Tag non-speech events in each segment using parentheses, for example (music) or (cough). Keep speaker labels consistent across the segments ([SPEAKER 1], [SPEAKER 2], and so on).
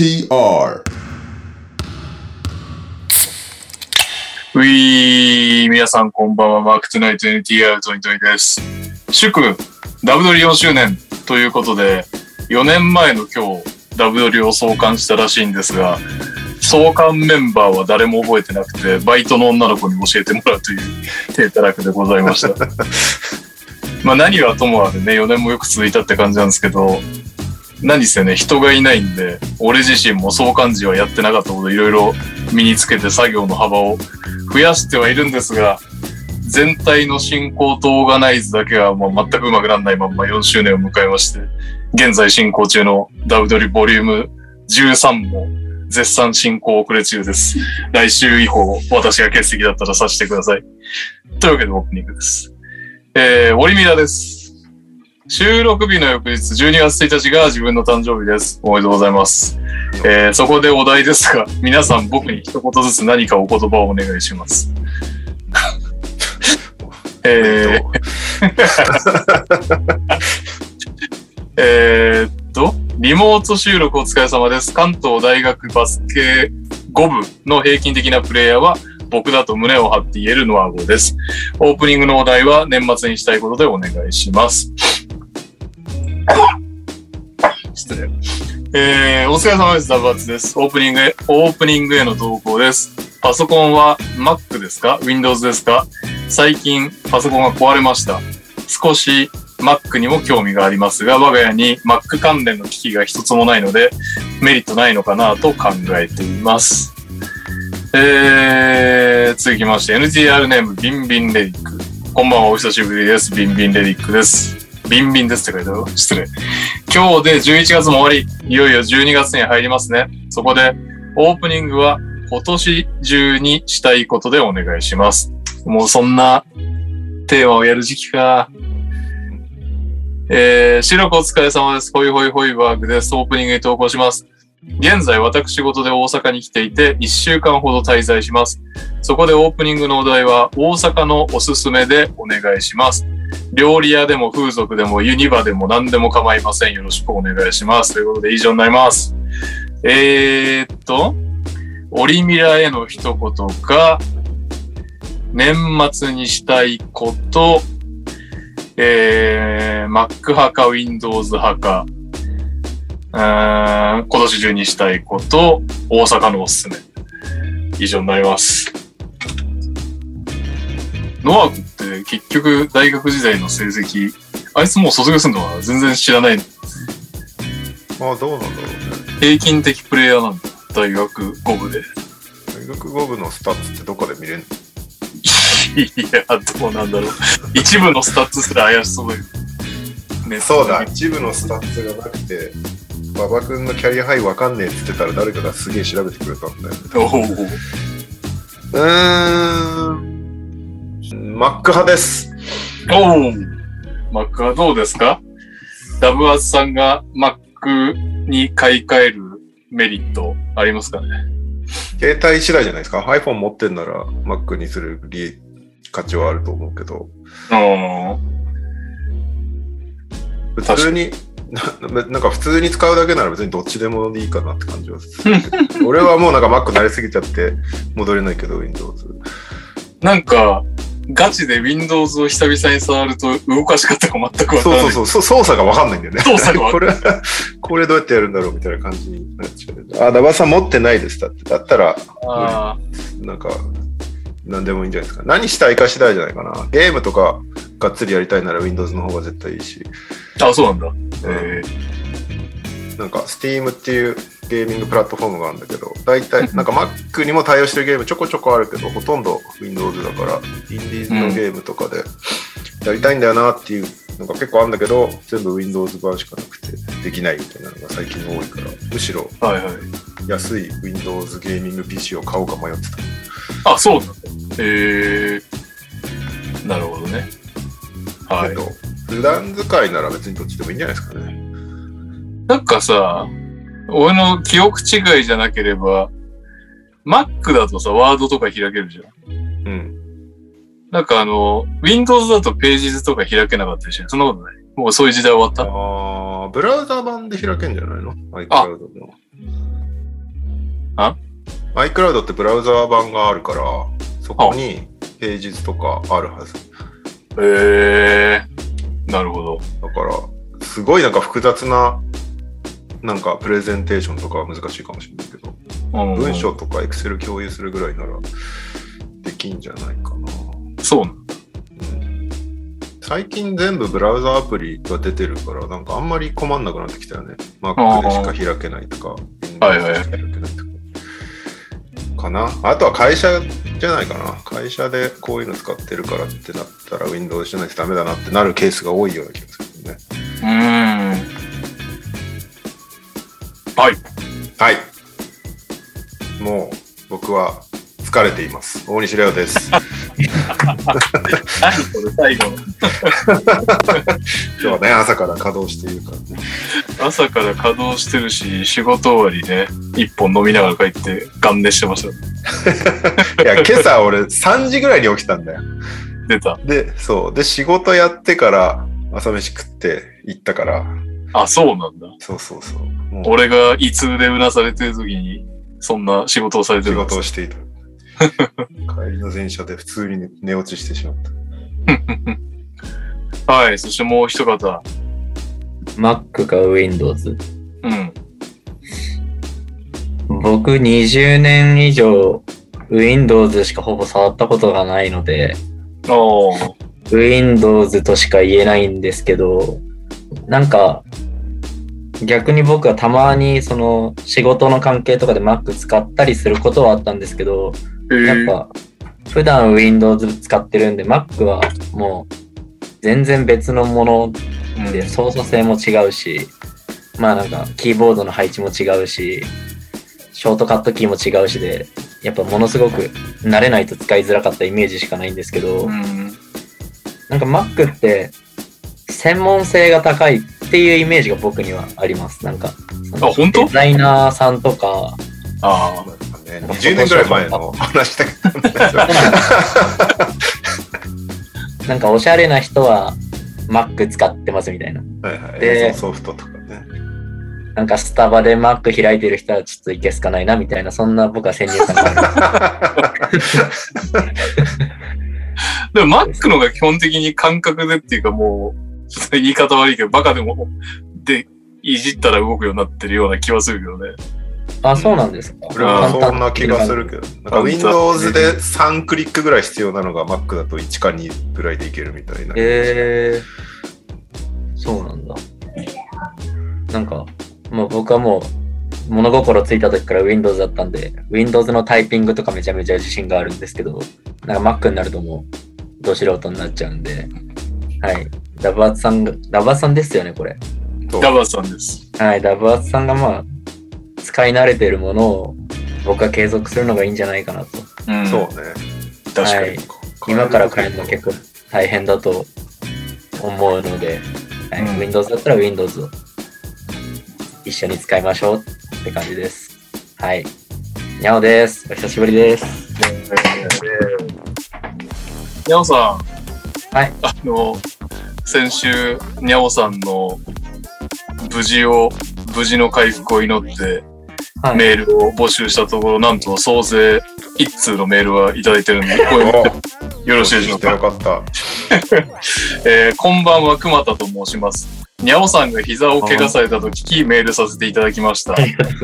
[SPEAKER 1] NTR
[SPEAKER 2] ういー、皆さんこんばんは、マークトゥナイト NTR トニトニです。祝、ダブドリ4周年ということで、4年前の今日、ダブドリを創刊したらしいんですが、創刊メンバーは誰も覚えてなくて、バイトの女の子に教えてもらうという低たらくでございました。(laughs) まあ何はともあれね、4年もよく続いたって感じなんですけど、何せね、人がいないんで、俺自身も創刊時はやってなかったこといろいろ身につけて作業の幅を増やしてはいるんですが、全体の進行とオーガナイズだけはもう全くうまくならないまんま4周年を迎えまして、現在進行中のダブドリボリューム13も絶賛進行遅れ中です。来週以降、私が欠席だったらさせてください。というわけでオープニングです。えー、オリミラです。収録日の翌日、12月1日が自分の誕生日です。おめでとうございます。えー、そこでお題ですが、皆さん僕に一言ずつ何かお言葉をお願いします。(laughs) えー、(laughs) えーっと、リモート収録お疲れ様です。関東大学バスケ5部の平均的なプレイヤーは僕だと胸を張って言えるのは5です。オープニングのお題は年末にしたいことでお願いします。失礼。えー、お疲れ様です。ダブアツです。オープニングへ、オープニングへの投稿です。パソコンは Mac ですか ?Windows ですか？最近パソコンが壊れました。少し Mac にも興味がありますが、我が家に Mac 関連の機器が一つもないので、メリットないのかなと考えています。えー、続きまして、NTR ネーム、ビンビンレディック。こんばんは、お久しぶりです。ビンビンレディックです。ビンビンですって書いてある失礼。今日で11月も終わり、いよいよ12月に入りますね。そこで、オープニングは今年中にしたいことでお願いします。もうそんなテーマをやる時期か。えー、白くお疲れ様です。ホイホイホイバーグです。オープニングに投稿します。現在私事で大阪に来ていて1週間ほど滞在します。そこでオープニングのお題は大阪のおすすめでお願いします。料理屋でも風俗でもユニバでも何でも構いません。よろしくお願いします。ということで以上になります。えー、っと、オリミラへの一言が、年末にしたいこと、えー、Mac 派か Windows 派か、今年中にしたいこと、大阪のおすすめ。以上になります。ノア君って結局大学時代の成績、あいつもう卒業するのは全然知らない。
[SPEAKER 3] まあどうなんだろうね。
[SPEAKER 2] 平均的プレイヤーなんだ。大学5部で。
[SPEAKER 3] 大学5部のスタッツってどこで見れんの？
[SPEAKER 2] いや、どうなんだろう。一部のスタッツすら怪しそうだよ。ね、
[SPEAKER 3] そうだ、一部のスタッツがなくて、馬場君のキャリアハイわかんねえって言ってたら誰かがすげえ調べてくれたんだよね。うーん、マジック派です。
[SPEAKER 2] おお。マジックはどうですか？ダブアツさんが Mac に買い替えるメリットありますかね？
[SPEAKER 3] 携帯次第じゃないですか？iPhone 持ってんなら Mac にする利価値はあると思うけど、
[SPEAKER 2] あ
[SPEAKER 3] 普通に、ななんか普通に使うだけなら別にどっちでもいいかなって感じはする。俺はもうなんか Mac 慣れすぎちゃって戻れないけど Windows。
[SPEAKER 2] なんか、ガチで Windows を久々に触ると動かし方が全くわからない。
[SPEAKER 3] そうそうそう、操作がわかんないんだよね。
[SPEAKER 2] 操作がわ
[SPEAKER 3] これ、これどうやってやるんだろうみたいな感じになっちゃう。あ、ダバさん持ってないです。だって。だったら、
[SPEAKER 2] あ
[SPEAKER 3] なんか、何でもいいんじゃないですか。何したいか次第じゃないかな。ゲームとかがっつりやりたいなら Windows の方が絶対いいし。
[SPEAKER 2] ーあ、そうなんだ。え
[SPEAKER 3] なんか Steam っていうゲーミングプラットフォームがあるんだけど、大体、なんか Mac にも対応してるゲームちょこちょこあるけど、ほとんど Windows だから、インディーズのゲームとかでやりたいんだよなっていうのが結構あるんだけど、全部 Windows 版しかなくてできないみたいなのが最近多いから、むしろ。安い Windows ゲーミング PC を買おうか迷ってた。
[SPEAKER 2] あ、そうなんだ。えー、なるほどね。はい
[SPEAKER 3] 普段使いなら別にどっちでもいいんじゃないですかね。
[SPEAKER 2] なんかさ、俺の記憶違いじゃなければ、Mac だとさ、ワードとか開けるじゃん。
[SPEAKER 3] うん。
[SPEAKER 2] なんかあの、Windows だとページ図とか開けなかったりしない？そんなことない？もうそういう時代終わった？
[SPEAKER 3] ああ、ブラウザ版で開けんじゃないの ?iCloud の。
[SPEAKER 2] あ
[SPEAKER 3] ?iCloud ってブラウザ版があるから、そこにページ図とかあるはず。
[SPEAKER 2] へえー。なるほど。
[SPEAKER 3] だから、すごいなんか複雑な、なんかプレゼンテーションとかは難しいかもしれないけど、
[SPEAKER 2] うん
[SPEAKER 3] 文章とか Excel 共有するぐらいならできんじゃないかな。
[SPEAKER 2] そう。
[SPEAKER 3] うん最近全部ブラウザアプリが出てるから、なんかあんまり困んなくなってきたよね。Mac でしか開けないとか、
[SPEAKER 2] はいはい
[SPEAKER 3] Windows でしか開けないとか。かなあとは会社じゃないかな。会社でこういうの使ってるからってなったら Windows じゃないとダメだなってなるケースが多いような気がするね。
[SPEAKER 2] はい。
[SPEAKER 3] はい。もう僕は疲れています。大西レオです。(laughs)
[SPEAKER 2] 何これ最後の。(laughs)
[SPEAKER 3] 今日はね、朝から稼働しているからね。
[SPEAKER 2] 朝から稼働してるし、仕事終わりね、一本飲みながら帰って、ガン寝してました。(laughs)
[SPEAKER 3] いや、今朝俺3時ぐらいに起きたんだよ。
[SPEAKER 2] 出た。
[SPEAKER 3] で、そう。で、仕事やってから朝飯食って行ったから、
[SPEAKER 2] あ、そうなんだ。
[SPEAKER 3] そうそうそう。もう
[SPEAKER 2] 俺が胃痛でうなされてる時に、そんな仕事をされて
[SPEAKER 3] 仕
[SPEAKER 2] るんです
[SPEAKER 3] 事をしていた。(laughs) 帰りの電車で普通に寝落ちしてしまった。(laughs)
[SPEAKER 2] はい。そしてもう一方。
[SPEAKER 1] Mac か Windows？
[SPEAKER 2] うん。
[SPEAKER 1] 僕20年以上 Windows しかほぼ触ったことがないので、
[SPEAKER 2] おー。
[SPEAKER 1] Windows としか言えないんですけど、なんか、逆に僕はたまにその仕事の関係とかで Mac 使ったりすることはあったんですけど、
[SPEAKER 2] えー、
[SPEAKER 1] やっぱ普段 Windows 使ってるんで Mac はもう全然別のもの
[SPEAKER 2] うん
[SPEAKER 1] で操作性も違うし、まあなんかキーボードの配置も違うし、ショートカットキーも違うしで、やっぱものすごく慣れないと使いづらかったイメージしかないんですけど、
[SPEAKER 2] うん。
[SPEAKER 1] なんか Mac って専門性が高いっていうイメージが僕にはあります。なんか、
[SPEAKER 2] あ本当？
[SPEAKER 1] デザイナーさんとか、
[SPEAKER 2] あ
[SPEAKER 3] ね、20年ぐらい前の話だけど、
[SPEAKER 1] なんかおしゃれな人は Mac 使ってますみたいな。
[SPEAKER 3] はいはい。ソフトとかね。
[SPEAKER 1] なんかスタバで Mac 開いてる人はちょっといけすかないなみたいな、そんな僕は先入観がある。
[SPEAKER 2] あ。でも Mac のが基本的に感覚でっていうかもう、(laughs) 言い方悪いけど、バカでも、で、いじったら動くようになってるような気はするけどね。
[SPEAKER 1] あ、そうなんですか？
[SPEAKER 3] 俺はそんな気がするけど、なんか Windows で3クリックぐらい必要なのが Mac だと1か2ぐらいでいけるみたいな。
[SPEAKER 1] へえそうなんだ。なんか、もう僕はもう物心ついた時から Windows だったんで、Windows のタイピングとかめちゃめちゃ自信があるんですけど、なんか Mac になるともう、ど素人になっちゃうんで、はい。ダブアツさんが、ダブアツさんですよね、これ。
[SPEAKER 3] そう
[SPEAKER 2] ダバさんです。
[SPEAKER 1] はい、ダブアツさんがまあ、使い慣れてるものを僕は継続するのがいいんじゃないかなと。
[SPEAKER 2] うん。
[SPEAKER 3] そうね。
[SPEAKER 2] 確かに。
[SPEAKER 1] はい今から変えるの結構大変だと思うので、はい
[SPEAKER 2] うん
[SPEAKER 1] Windows だったら Windows を一緒に使いましょうって感じです。はい。にゃおです。お久しぶりです。
[SPEAKER 2] にゃおさん。
[SPEAKER 1] はい。
[SPEAKER 2] あの、先週、にゃおさんの無事を、無事の回復を祈って
[SPEAKER 1] はい。
[SPEAKER 2] メールを募集したところ、なんと総勢一通のメールはいただいてるんで、これよろしいでしょうか？
[SPEAKER 3] よかった。(laughs)
[SPEAKER 2] えーこんばんは、熊田と申します。にゃおさんが膝を怪我されたと聞きメールさせていただきました。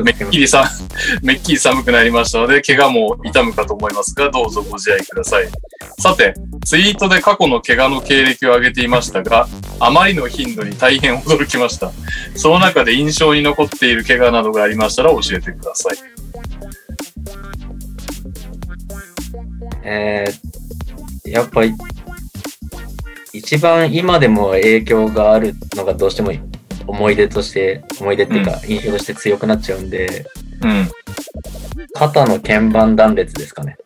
[SPEAKER 2] めっきりさ、(laughs) めっきり寒くなりましたので、怪我も痛むかと思いますが、どうぞご自愛ください。さて、ツイートで過去の怪我の経歴を挙げていましたが、あまりの頻度に大変驚きました。その中で印象に残っている怪我などがありましたら教えてください。
[SPEAKER 1] えー、やっぱり、一番今でも影響があるのがどうしても思い出として、思い出っていうか印象として強くなっちゃうんで、
[SPEAKER 2] うん。
[SPEAKER 1] 肩の鍵盤断裂ですかね。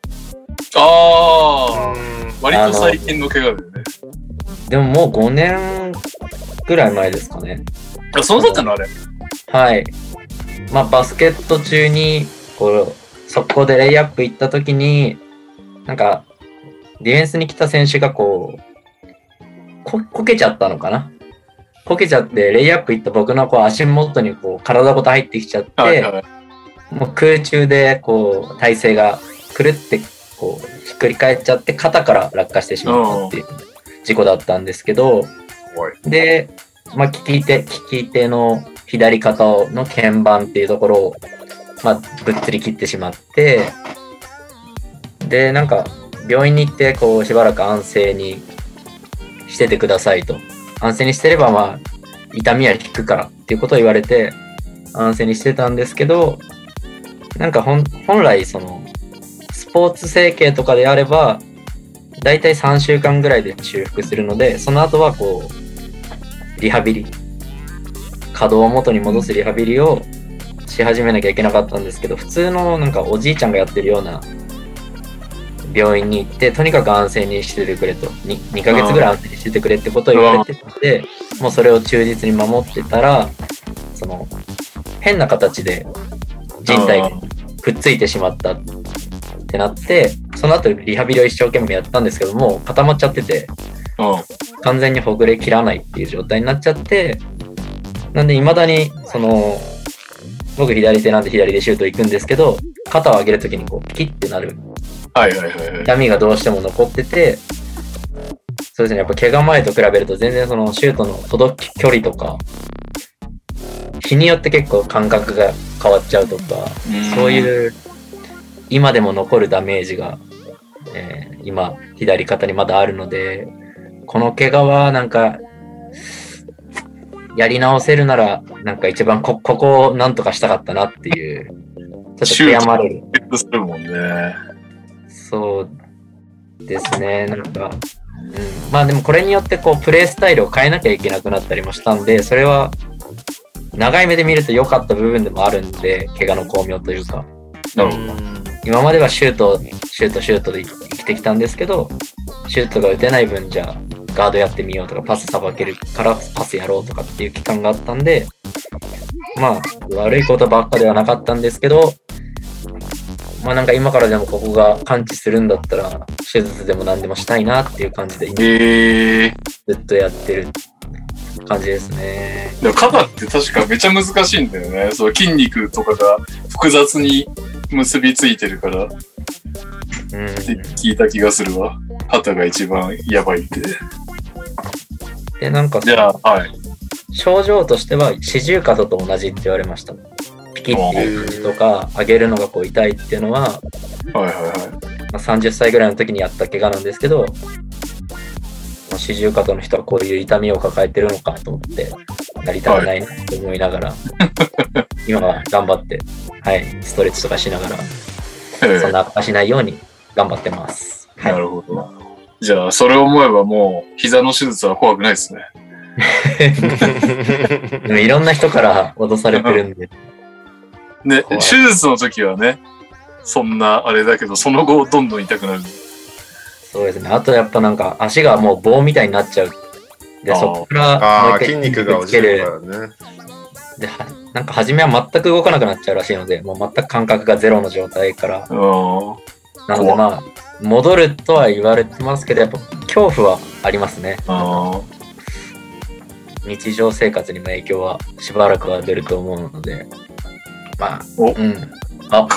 [SPEAKER 2] あー、割と最近の怪我だよね。
[SPEAKER 1] でももう5年ぐらい前ですかね。
[SPEAKER 2] あ、そのだったのあれ。
[SPEAKER 1] はい。まあ、バスケット中に、こう、速攻でレイアップ行った時に、なんか、ディフェンスに来た選手がこう、こ、こけちゃったのかな？こけちゃって、レイアップ行った僕のこう足元にこう体ごと入ってきちゃって。もう空中でこう体勢が狂ってこうひっくり返っちゃって肩から落下してしまったっていう事故だったんですけど。で、まあ、利き手、利き手の左肩の鍵盤っていうところを、まあ、ぶっつり切ってしまって、で、なんか、病院に行って、こう、しばらく安静にしててくださいと。安静にしてれば、まあ、痛みは引くからっていうことを言われて、安静にしてたんですけど、なんか本本来、その、スポーツ整形とかであれば、だいたい3週間ぐらいで修復するので、その後はこう、リハビリ、稼働を元に戻すリハビリをし始めなきゃいけなかったんですけど、普通のなんかおじいちゃんがやってるような病院に行って、とにかく安静にしててくれと、2, 2ヶ月ぐらい安静にしててくれってことを言われてたので、もうそれを忠実に守ってたら、その、変な形で人体がくっついてしまったってなって、その後リハビリを一生懸命やったんですけども、固まっちゃってて、
[SPEAKER 2] うん。
[SPEAKER 1] 完全にほぐれ切らないっていう状態になっちゃって、なんで未だに、その、僕左手なんで左でシュート行くんですけど、肩を上げるときにこう、ピッてなる
[SPEAKER 2] はいはいはいはい。
[SPEAKER 1] 痛みがどうしても残ってて、そうですね、やっぱ怪我前と比べると全然そのシュートの届き距離とか、日によって結構感覚が変わっちゃうとか、そう
[SPEAKER 2] う
[SPEAKER 1] いう今でも残るダメージが、えー今左肩にまだあるのでこの怪我はなんかやり直せるならなんか一番こここをなんとかしたかったなっていうちょっと悔やまれる
[SPEAKER 2] るもんね。
[SPEAKER 1] そうですね。なんか、うん、まあでもこれによってこうプレースタイルを変えなきゃいけなくなったりもしたんでそれは長い目で見ると良かった部分でもあるんで怪我の巧妙というか。
[SPEAKER 2] なるほど。
[SPEAKER 1] 今まではシュート、シュート、シュートで生きてきたんですけど、シュートが打てない分じゃあ、ガードやってみようとか、パスさばけるからパスやろうとかっていう期間があったんで、まあ、悪いことばっかではなかったんですけど、まあなんか今からでもここが完治するんだったら、手術でも何でもしたいなっていう感じで、今
[SPEAKER 2] ええ
[SPEAKER 1] ずっとやってる感じですね。
[SPEAKER 2] でも肩って確かめちゃ難しいんだよね。そう筋肉とかが複雑に結びついてるからって
[SPEAKER 1] うん。
[SPEAKER 2] 聞いた気がするわ。肩が一番やばいって。
[SPEAKER 1] で、なんか、
[SPEAKER 2] じゃあ、はい。
[SPEAKER 1] 症状としては四十肩と同じって言われました。ピキっていとか、上げるのがこう痛いっていうのは、
[SPEAKER 2] はいはいは
[SPEAKER 1] まあ、30歳ぐらいの時にやった怪我なんですけど、まあ四十肩の人はこういう痛みを抱えてるのかと思って、やりたくないなと思いながら、(laughs) 今は頑張って、はい、ストレッチとかしながら、そんな悪化しないように頑張ってます。
[SPEAKER 2] えなるほど。じゃあ、それを思えばもう、膝の手術は怖くないですね。(laughs)
[SPEAKER 1] でもいろんな人から脅されてるんで、
[SPEAKER 2] ね、手術の時はね、そんなあれだけど、その後どんどん痛くなる。
[SPEAKER 1] そうですね。あとやっぱなんか足がもう棒みたいになっちゃう。で、そこから
[SPEAKER 3] 筋肉が落ちるからね。
[SPEAKER 1] で、はなんか初めは全く動かなくなっちゃうらしいので、もう全く感覚がゼロの状態から。
[SPEAKER 2] うん。
[SPEAKER 1] なのでまあ、戻るとは言われてますけど、やっぱ恐怖はありますね。
[SPEAKER 2] あ
[SPEAKER 1] 日常生活にも影響はしばらくは出ると思うので、まあ、
[SPEAKER 2] お
[SPEAKER 1] うん。あ、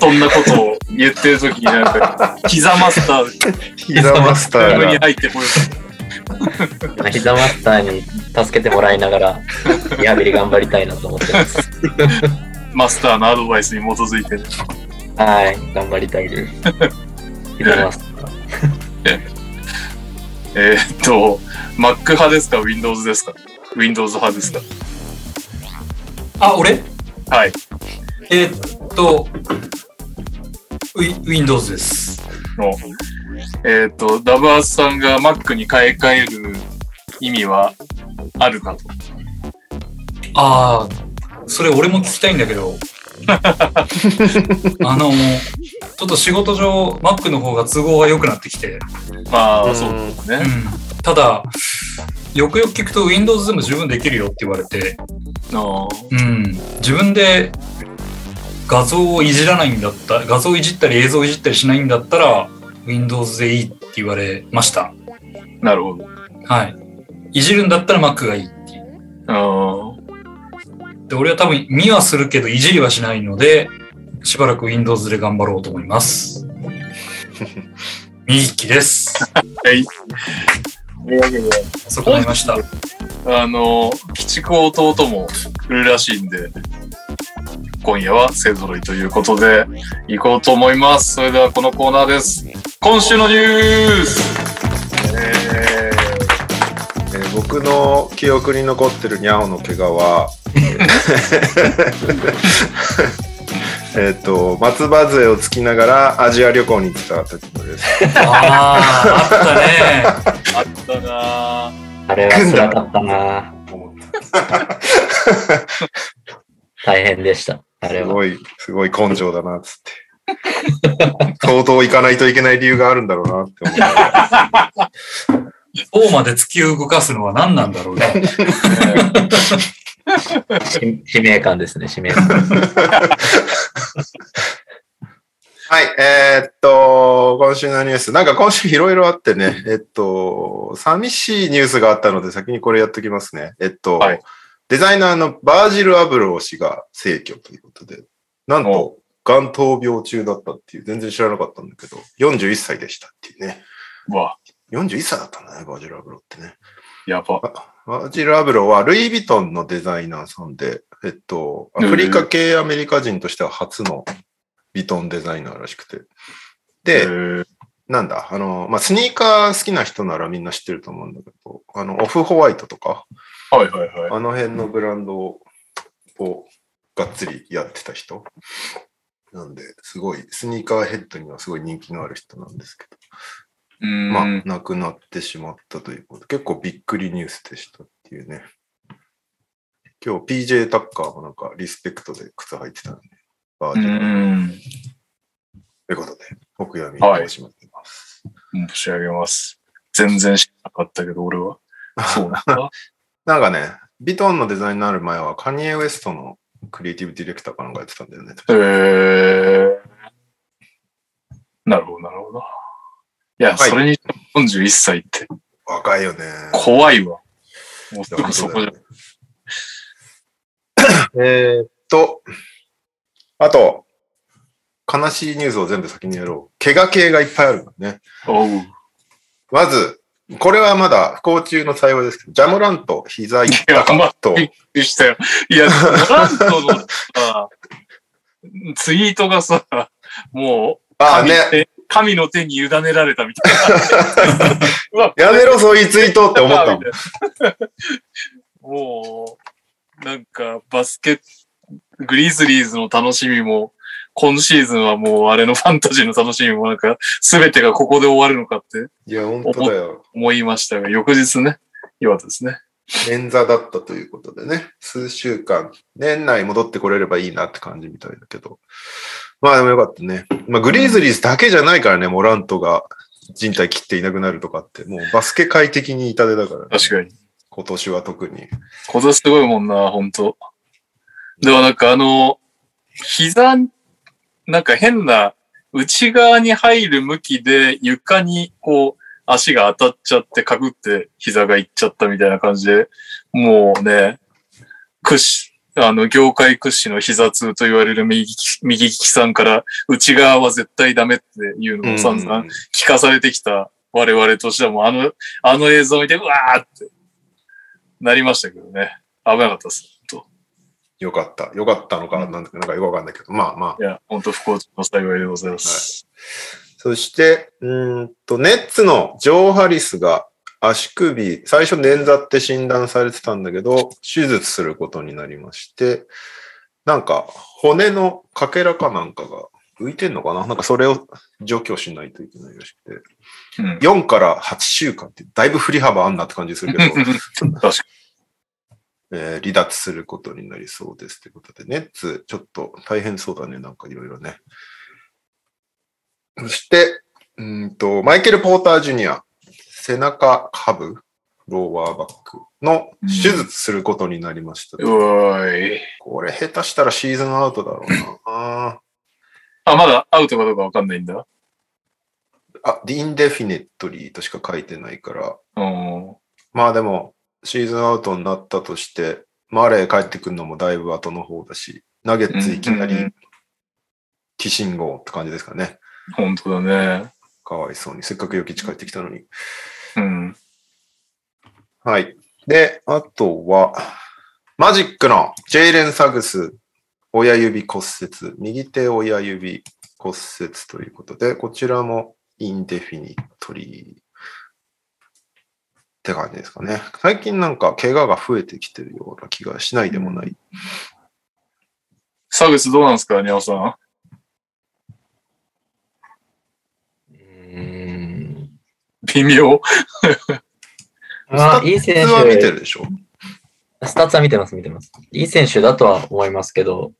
[SPEAKER 2] そんなことを言ってる時になんか、(laughs) 膝マスター、
[SPEAKER 3] 膝マスタ
[SPEAKER 2] ルームに。入ってこよ
[SPEAKER 1] 膝マスターに助けてもらいながら、リハビリ頑張りたいなと思ってます。
[SPEAKER 2] マスターのアドバイスに基づいてね。
[SPEAKER 1] はい、頑張りたいです。膝マスター。(laughs)
[SPEAKER 2] えーっと、Mac 派ですか ?Windows ですか ?Windows 派ですか？
[SPEAKER 4] あ、俺？
[SPEAKER 2] はい。
[SPEAKER 4] えーっと、ウィ Windows です。
[SPEAKER 2] のえーっと、ダブアスさんが Mac に買い替える意味はあるかと。
[SPEAKER 4] ああ、それ俺も聞きたいんだけど、(laughs) あの、ちょっと仕事上、Mac の方が都合が良くなってきて、
[SPEAKER 2] まあ、
[SPEAKER 3] うん
[SPEAKER 2] そうですね。
[SPEAKER 4] うん。ただ、よくよく聞くと Windows でも十分できるよって言われて、
[SPEAKER 2] あー
[SPEAKER 4] うん。自分で画像をいじらないんだったら、画像をいじったり映像をいじったりしないんだったら、Windows でいいって言われました。
[SPEAKER 2] なるほど。
[SPEAKER 4] はい。いじるんだったら Mac がいいっていう。
[SPEAKER 2] あ
[SPEAKER 4] で、俺は多分見はするけどいじりはしないので、しばらく Windows で頑張ろうと思います。右利きです。
[SPEAKER 2] あ。はい。というわけで、
[SPEAKER 4] 遅くなりました。
[SPEAKER 2] あの、鬼畜弟も来るらしいんで、今夜は勢揃いということで、行こうと思います。それではこのコーナーです。今週のニュースえ
[SPEAKER 3] えー僕の記憶に残ってるニャオの怪我は、(laughs) (laughs) えっと、松葉杖をつきながらアジア旅行に行ってた時のです。
[SPEAKER 4] ああ、あったね。
[SPEAKER 2] ー、あったなぁ。
[SPEAKER 1] あれは辛かったな大変でした。あれは。
[SPEAKER 3] すごい、すごい根性だな、つって。相当行かないといけない理由があるんだろうなって思いながら
[SPEAKER 4] そうまで突き動かすのは何なんだろうね。(laughs)
[SPEAKER 1] 使命感ですね、使命感。
[SPEAKER 3] はい、えーっと、今週のニュース。なんか今週いろいろあってね、えっと、寂しいニュースがあったので先にこれやっときますね。えっと、
[SPEAKER 2] はい
[SPEAKER 3] デザイナーのバージル・アブロー氏が逝去ということで、なんと、がん闘病中だったっていう、全然知らなかったんだけど、41歳でしたっていうね。
[SPEAKER 2] うわ、
[SPEAKER 3] 41歳だったんだね、バージル・アブローってね。
[SPEAKER 2] やば。
[SPEAKER 3] バージル・アブローはルイ・ヴィトンのデザイナーさんで、えっと、アフリカ系アメリカ人としては初のヴィトンデザイナーらしくて。で、
[SPEAKER 2] えー
[SPEAKER 3] なんだ、あの、まあ、スニーカー好きな人ならみんな知ってると思うんだけど、あの、オフホワイトとか、
[SPEAKER 2] はいはいはい。
[SPEAKER 3] あの辺のブランドをがっつりやってた人なんで、すごい、スニーカーヘッドにはすごい人気のある人なんですけど。まあ、亡くなってしまったということ、結構びっくりニュースでしたっていうね。今日 PJ タッカーもなんかリスペクトで靴履いてたんで、バー
[SPEAKER 2] う
[SPEAKER 3] ジル。
[SPEAKER 2] ん。
[SPEAKER 3] ということで、お悔やみ申し上げます。
[SPEAKER 2] 申し上げます。全然知らなかったけど、俺は。そうなんだ。(laughs)
[SPEAKER 3] なんかね、ビトンのデザインになる前はカニエ・ウエストのクリエイティブディレクターかなんかやってたんだよね。
[SPEAKER 2] えー。なるほど、なるほど。いや、
[SPEAKER 3] はい
[SPEAKER 2] それに41歳って
[SPEAKER 3] 若いよね。
[SPEAKER 2] 怖いわ。もうすぐそこじゃ。(coughs)
[SPEAKER 3] えーっと、あと、悲しいニュースを全部先にやろう。怪我系がいっぱいあるからね。まず、これはまだ不幸中の幸いですけど、ジャムラント、膝痛
[SPEAKER 2] いやまあ
[SPEAKER 3] と、
[SPEAKER 2] びっしたよ。いや、ドラントのさ、ツイートがさ、もう、
[SPEAKER 3] ああ
[SPEAKER 2] 神,、
[SPEAKER 3] ね、
[SPEAKER 2] 神の手に委ねられたみたいな。(laughs)
[SPEAKER 3] やめろ、そういうツイートって思ったもん。
[SPEAKER 2] もう、なんか、バスケ、グリズリーズの楽しみも、今シーズンはもうあれのファンタジーの楽しみもなんか、すべてがここで終わるのかって
[SPEAKER 3] いや、本当だよ。
[SPEAKER 2] 思いましたが、翌日ね、よかったですね。
[SPEAKER 3] 捻挫だったということでね、数週間、年内戻ってこれればいいなって感じみたいだけど。まあでもよかったね。まあグリーズリーズだけじゃないからね、モラントが人体切っていなくなるとかって、もうバスケ界的に痛手だから、
[SPEAKER 2] 確かに。
[SPEAKER 3] 今年は特に。
[SPEAKER 2] 今年すごいもんな、本当でもなんかあの、膝、なんか変な、内側に入る向きで床にこう、足が当たっちゃってかぶって膝がいっちゃったみたいな感じで、もうね、屈指、あの、業界屈指の膝痛と言われる右利き右利きさんから内側は絶対ダメっていうのを散々聞かされてきた我々としてはもうあの、あの映像を見て、うわーってなりましたけどね。危なかったです。本
[SPEAKER 3] よかった。よかったのか、なんだかなんかよくわかんないけど、まあまあ。
[SPEAKER 2] 当いや、本当不幸中の幸いでございます。
[SPEAKER 3] そして、うーんと、ネッツのジョー・ハリスが足首、最初捻挫って診断されてたんだけど、手術することになりまして、なんか骨のかけらかなんかが浮いてんのかな？なんかそれを除去しないといけないらしくて、
[SPEAKER 2] うん。
[SPEAKER 3] 4から8週間ってだいぶ振り幅あんなって感じするけど、
[SPEAKER 2] 確か (laughs)
[SPEAKER 3] えー離脱することになりそうですということで、ネッツちょっと大変そうだね、なんかいろいろね。そして、うーんと、マイケル・ポーター・ジュニア、背中下部、ローワーバックの手術することになりました。
[SPEAKER 2] に。うーい。
[SPEAKER 3] これ下手したらシーズンアウトだろうな。あ (laughs)
[SPEAKER 2] あ、まだアウトかどうかわかんないんだ。
[SPEAKER 3] ーあ、インデフィネットリーとしか書いてないから、
[SPEAKER 2] うん。
[SPEAKER 3] まあでも、シーズンアウトになったとして、マレー帰ってくるのもだいぶ後の方だし、ナゲッツいきなり
[SPEAKER 2] うんうん
[SPEAKER 3] 寄進号って感じですかね。
[SPEAKER 2] 本当だね。
[SPEAKER 3] かわいそうに。せっかくヨキチ帰ってきたのに。
[SPEAKER 2] うん。
[SPEAKER 3] はい。で、あとは、マジックのジェイレン・サグス、親指骨折、右手親指骨折ということで、こちらもインデフィニットリーって感じですかね。最近なんか怪我が増えてきてるような気がしないでもない。
[SPEAKER 2] サグスどうなんですか、ニャオさん。
[SPEAKER 1] うーん。
[SPEAKER 2] 微妙。(laughs)
[SPEAKER 1] まあ、いい選手、
[SPEAKER 3] 普通は見てるでしょ？
[SPEAKER 1] スタッツは見てます、見てます。いい選手だとは思いますけど、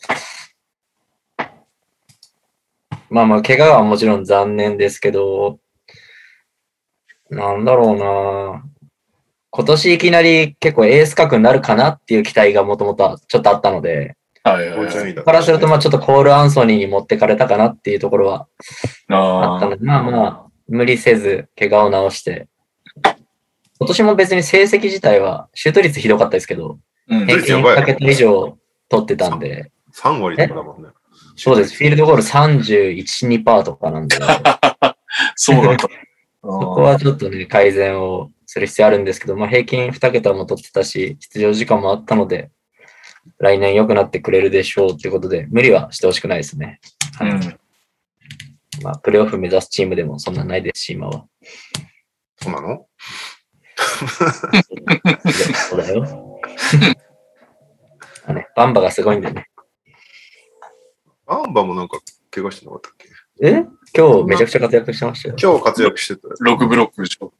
[SPEAKER 1] まあまあ、怪我はもちろん残念ですけど、なんだろうな。今年いきなり結構エース格になるかなっていう期待がもともとちょっとあったので、
[SPEAKER 2] はいはいはい。
[SPEAKER 1] からするとまあちょっとコール・アンソニーに持ってかれたかなっていうところはあった
[SPEAKER 2] あ
[SPEAKER 1] ので、まあまあ、無理せず怪我を治して、今年も別に成績自体はシュート率ひどかったですけど、
[SPEAKER 2] あ。うん。
[SPEAKER 1] 平均2桁以上取ってたんで、
[SPEAKER 3] 3割とかだもんね。
[SPEAKER 1] そうです。フィールドゴール31、2%とかなんで、そ (laughs)
[SPEAKER 2] そうだった。(laughs)
[SPEAKER 1] こはちょっとね、改善をする必要あるんですけど、まあ平均2桁も取ってたし、出場時間もあったので、来年良くなってくれるでしょうということで、無理はしてほしくないですね。はい
[SPEAKER 2] うん。
[SPEAKER 1] まあ、プレーオフ目指すチームでもそんなないですし、今は。
[SPEAKER 3] そうなの？
[SPEAKER 1] そうだよ。あね、バンバがすごいんでね。
[SPEAKER 3] アンバもなんか怪我してなかったっけ？
[SPEAKER 1] え？今日めちゃくちゃ活躍してましたよ。
[SPEAKER 3] 今日活躍してたよ。
[SPEAKER 2] 6ブロックでしょ。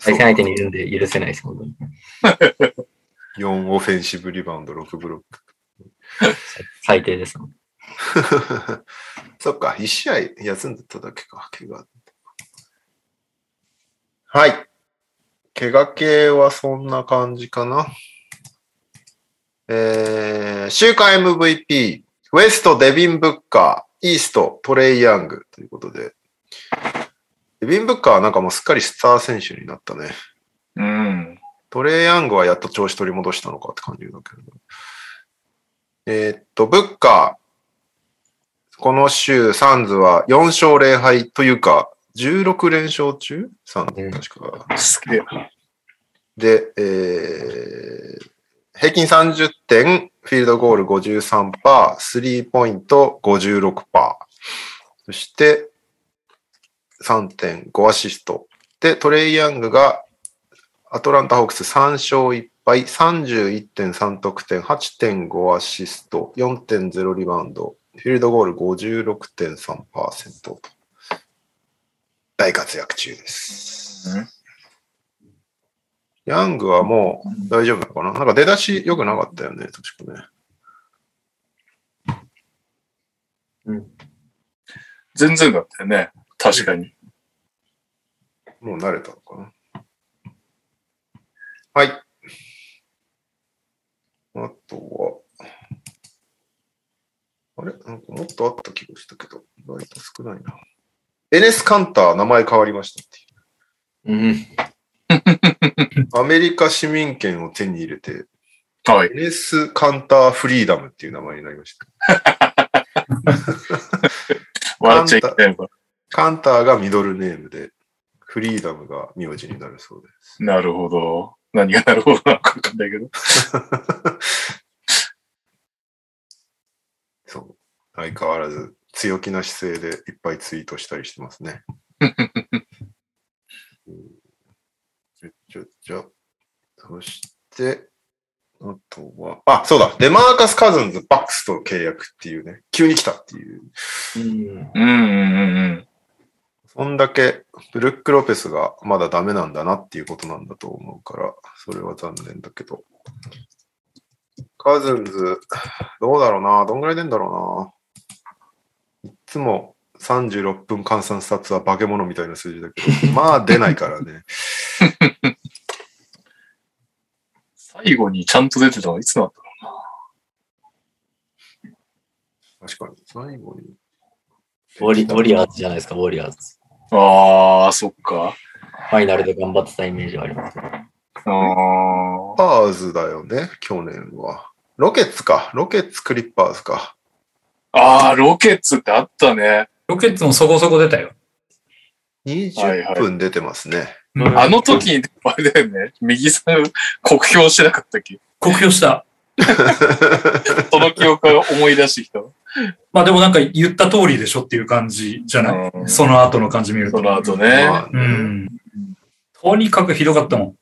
[SPEAKER 1] 対戦相手にいるんで許せないです、本当に。(laughs)
[SPEAKER 3] 4オフェンシブリバウンド、6ブロック。
[SPEAKER 1] 最低ですもん。(laughs)
[SPEAKER 3] そっか、1試合休んでただけか、怪我。はい。怪我系はそんな感じかな。えー、週間 MVP、ウエスト、デビン・ブッカー、イースト、トレイ・ヤングということで、デビン・ブッカーはなんかもうすっかりスター選手になったね。
[SPEAKER 2] うん。
[SPEAKER 3] トレイ・ヤングはやっと調子取り戻したのかって感じだけど。えーっと、ブッカー。この週、サンズは4勝0敗というか、16連勝中？サン
[SPEAKER 1] うん
[SPEAKER 3] ズ、確か。
[SPEAKER 2] すげえ。
[SPEAKER 3] で、えー、平均30点、フィールドゴール53%、スリーポイント56%。そして、3.5アシスト。で、トレイ・ヤングがアトランタ・ホークス3勝1敗、31.3得点、8.5アシスト、4.0リバウンド、フィールドゴール56.3%と。大活躍中です。
[SPEAKER 2] うん
[SPEAKER 3] ヤングはもう大丈夫なのかな？なんか出だし良くなかったよね、確かね。
[SPEAKER 1] うん。
[SPEAKER 2] 全然だったよね。確かに。
[SPEAKER 3] もう慣れたのかな？はい。あとは、あれ？なんかもっとあった気がしたけど、意外と少ないな。エネス・カンター名前変わりましたっていう。
[SPEAKER 1] うん。(laughs)
[SPEAKER 3] アメリカ市民権を手に入れて、
[SPEAKER 2] はい。
[SPEAKER 3] エネス・カンター・フリーダムっていう名前になりました。(laughs)
[SPEAKER 2] 笑っちゃいけないのか。
[SPEAKER 3] カンターがミドルネームで、フリーダムが名字になるそうです。
[SPEAKER 2] なるほど。何がなるほどなのかわかんないけど。(laughs)
[SPEAKER 3] そう。相変わらず強気な姿勢でいっぱいツイートしたりしてますね。(laughs) うんじゃ、そして、あとは、あ、そうだ、デマーカス・カズンズ、バックスと契約っていうね、急に来たっていう。
[SPEAKER 1] うん。
[SPEAKER 2] うんうんうん
[SPEAKER 3] そんだけ、ブルック・ロペスがまだダメなんだなっていうことなんだと思うから、それは残念だけど。カズンズ、どうだろうな、どんぐらい出んだろうな。いつも36分換算スタッツは化け物みたいな数字だけど、まあ出ないからね。
[SPEAKER 2] 最後にちゃんと出てたのはいつなんだろ
[SPEAKER 3] 確かに、最後に。
[SPEAKER 1] ウォリウォリアーズじゃないですか、ウォリアーズ。
[SPEAKER 2] うな。ああ、そっか。
[SPEAKER 1] ファイナルで頑張ってたイメージはありますね。
[SPEAKER 2] あー
[SPEAKER 3] パーズだよね、去年は。ロケッツか。ロケッツ、クリッパーズか。
[SPEAKER 2] あー、ロケッツってあったね。
[SPEAKER 4] ロケッツもそこそこ出たよ。
[SPEAKER 2] はいは
[SPEAKER 3] 20
[SPEAKER 2] い
[SPEAKER 3] 分出てますね。
[SPEAKER 4] うん
[SPEAKER 2] あの時に、あれだよね。右さん、酷評してなかったっけ？
[SPEAKER 4] 酷評した。(laughs)
[SPEAKER 2] その記憶を思い出してきたわ。
[SPEAKER 4] まあでもなんか言った通りでしょっていう感じじゃない、
[SPEAKER 2] うん
[SPEAKER 4] その後の感じ見ると。
[SPEAKER 2] その後ね。
[SPEAKER 3] まあ
[SPEAKER 4] うん。とにかくひどかったも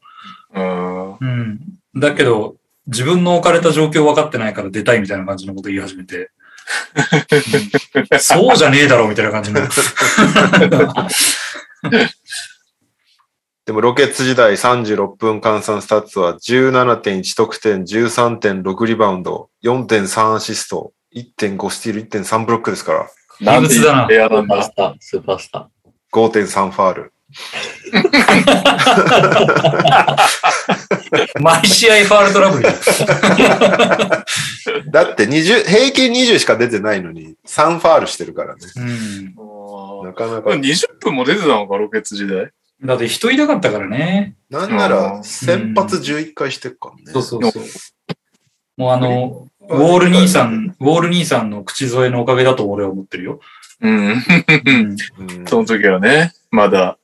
[SPEAKER 2] うん。
[SPEAKER 4] ん。うん。だけど、自分の置かれた状況分かってないから出たいみたいな感じのこと言い始めて。うんそうじゃねえだろみたいな感じの。
[SPEAKER 3] でもロケッツ時代36分換算スタッツは17.1得点、13.6リバウンド、4.3アシスト、1.5スティール、1.3ブロックですから、
[SPEAKER 2] なんて
[SPEAKER 4] 異物だな
[SPEAKER 2] レアなんだ
[SPEAKER 1] スーパース。ター、スーパースター。
[SPEAKER 3] 5.3ファール。
[SPEAKER 4] 毎試合ファールトラブル。
[SPEAKER 3] だって20、平均20しか出てないのに3ファールしてるからね。
[SPEAKER 4] うん。
[SPEAKER 3] なかなか。
[SPEAKER 2] 20分も出てたのか、ロケッツ時代。
[SPEAKER 4] だって人いなかったからね。
[SPEAKER 3] なんなら先発11回してるからね。
[SPEAKER 4] そうそうそう。もうあの、ウォール兄さん、ウォール兄さんの口添えのおかげだと俺は思ってるよ。
[SPEAKER 2] うん。
[SPEAKER 4] うん
[SPEAKER 3] うん
[SPEAKER 2] その時はね、まだ、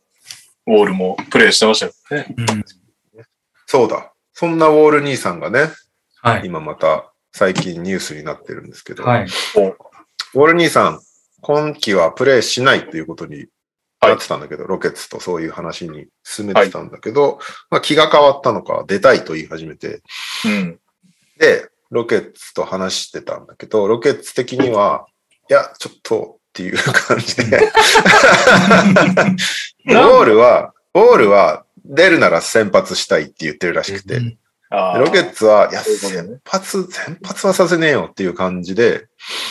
[SPEAKER 2] ウォールもプレイしてましたよね。
[SPEAKER 4] うん
[SPEAKER 3] そうだ。そんなウォール兄さんがね、
[SPEAKER 4] はい。
[SPEAKER 3] 今また最近ニュースになってるんですけど、
[SPEAKER 4] はい。
[SPEAKER 3] ウォール兄さん、今季はプレイしないということになってたんだけど、ロケッツとそういう話に進めてたんだけど、まあ、気が変わったのか、出たいと言い始めて、
[SPEAKER 2] うん。
[SPEAKER 3] で、ロケッツと話してたんだけど、ロケッツ的には、いや、ちょっとっていう感じで、(laughs) ウォールは、ウォールは出るなら先発したいって言ってるらしくて、
[SPEAKER 4] うん
[SPEAKER 3] ロケッツは、いや、先発、先発はさせねえよっていう感じで、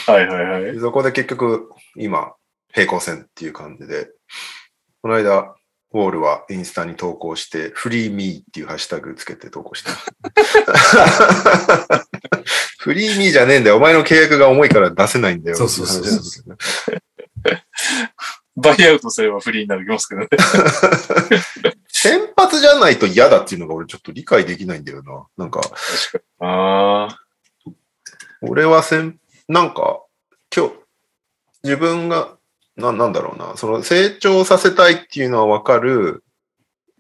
[SPEAKER 2] はいはいはい。
[SPEAKER 3] そこで結局、今、平行線っていう感じで、この間、ウォールはインスタに投稿して、フリーミーっていうハッシュタグつけて投稿した。(laughs) フリーミーじゃねえんだよ。お前の契約が重いから出せないんだよ。
[SPEAKER 4] そうそうそう
[SPEAKER 3] って
[SPEAKER 2] バイアウトすればフリーになるきますけどね。
[SPEAKER 3] 先発じゃないと嫌だっていうのが俺ちょっと理解できないんだよな。なんか、
[SPEAKER 2] ああ。
[SPEAKER 3] 俺は先、なんか、今日、自分が、な、なんだろうな、その成長させたいっていうのはわかる。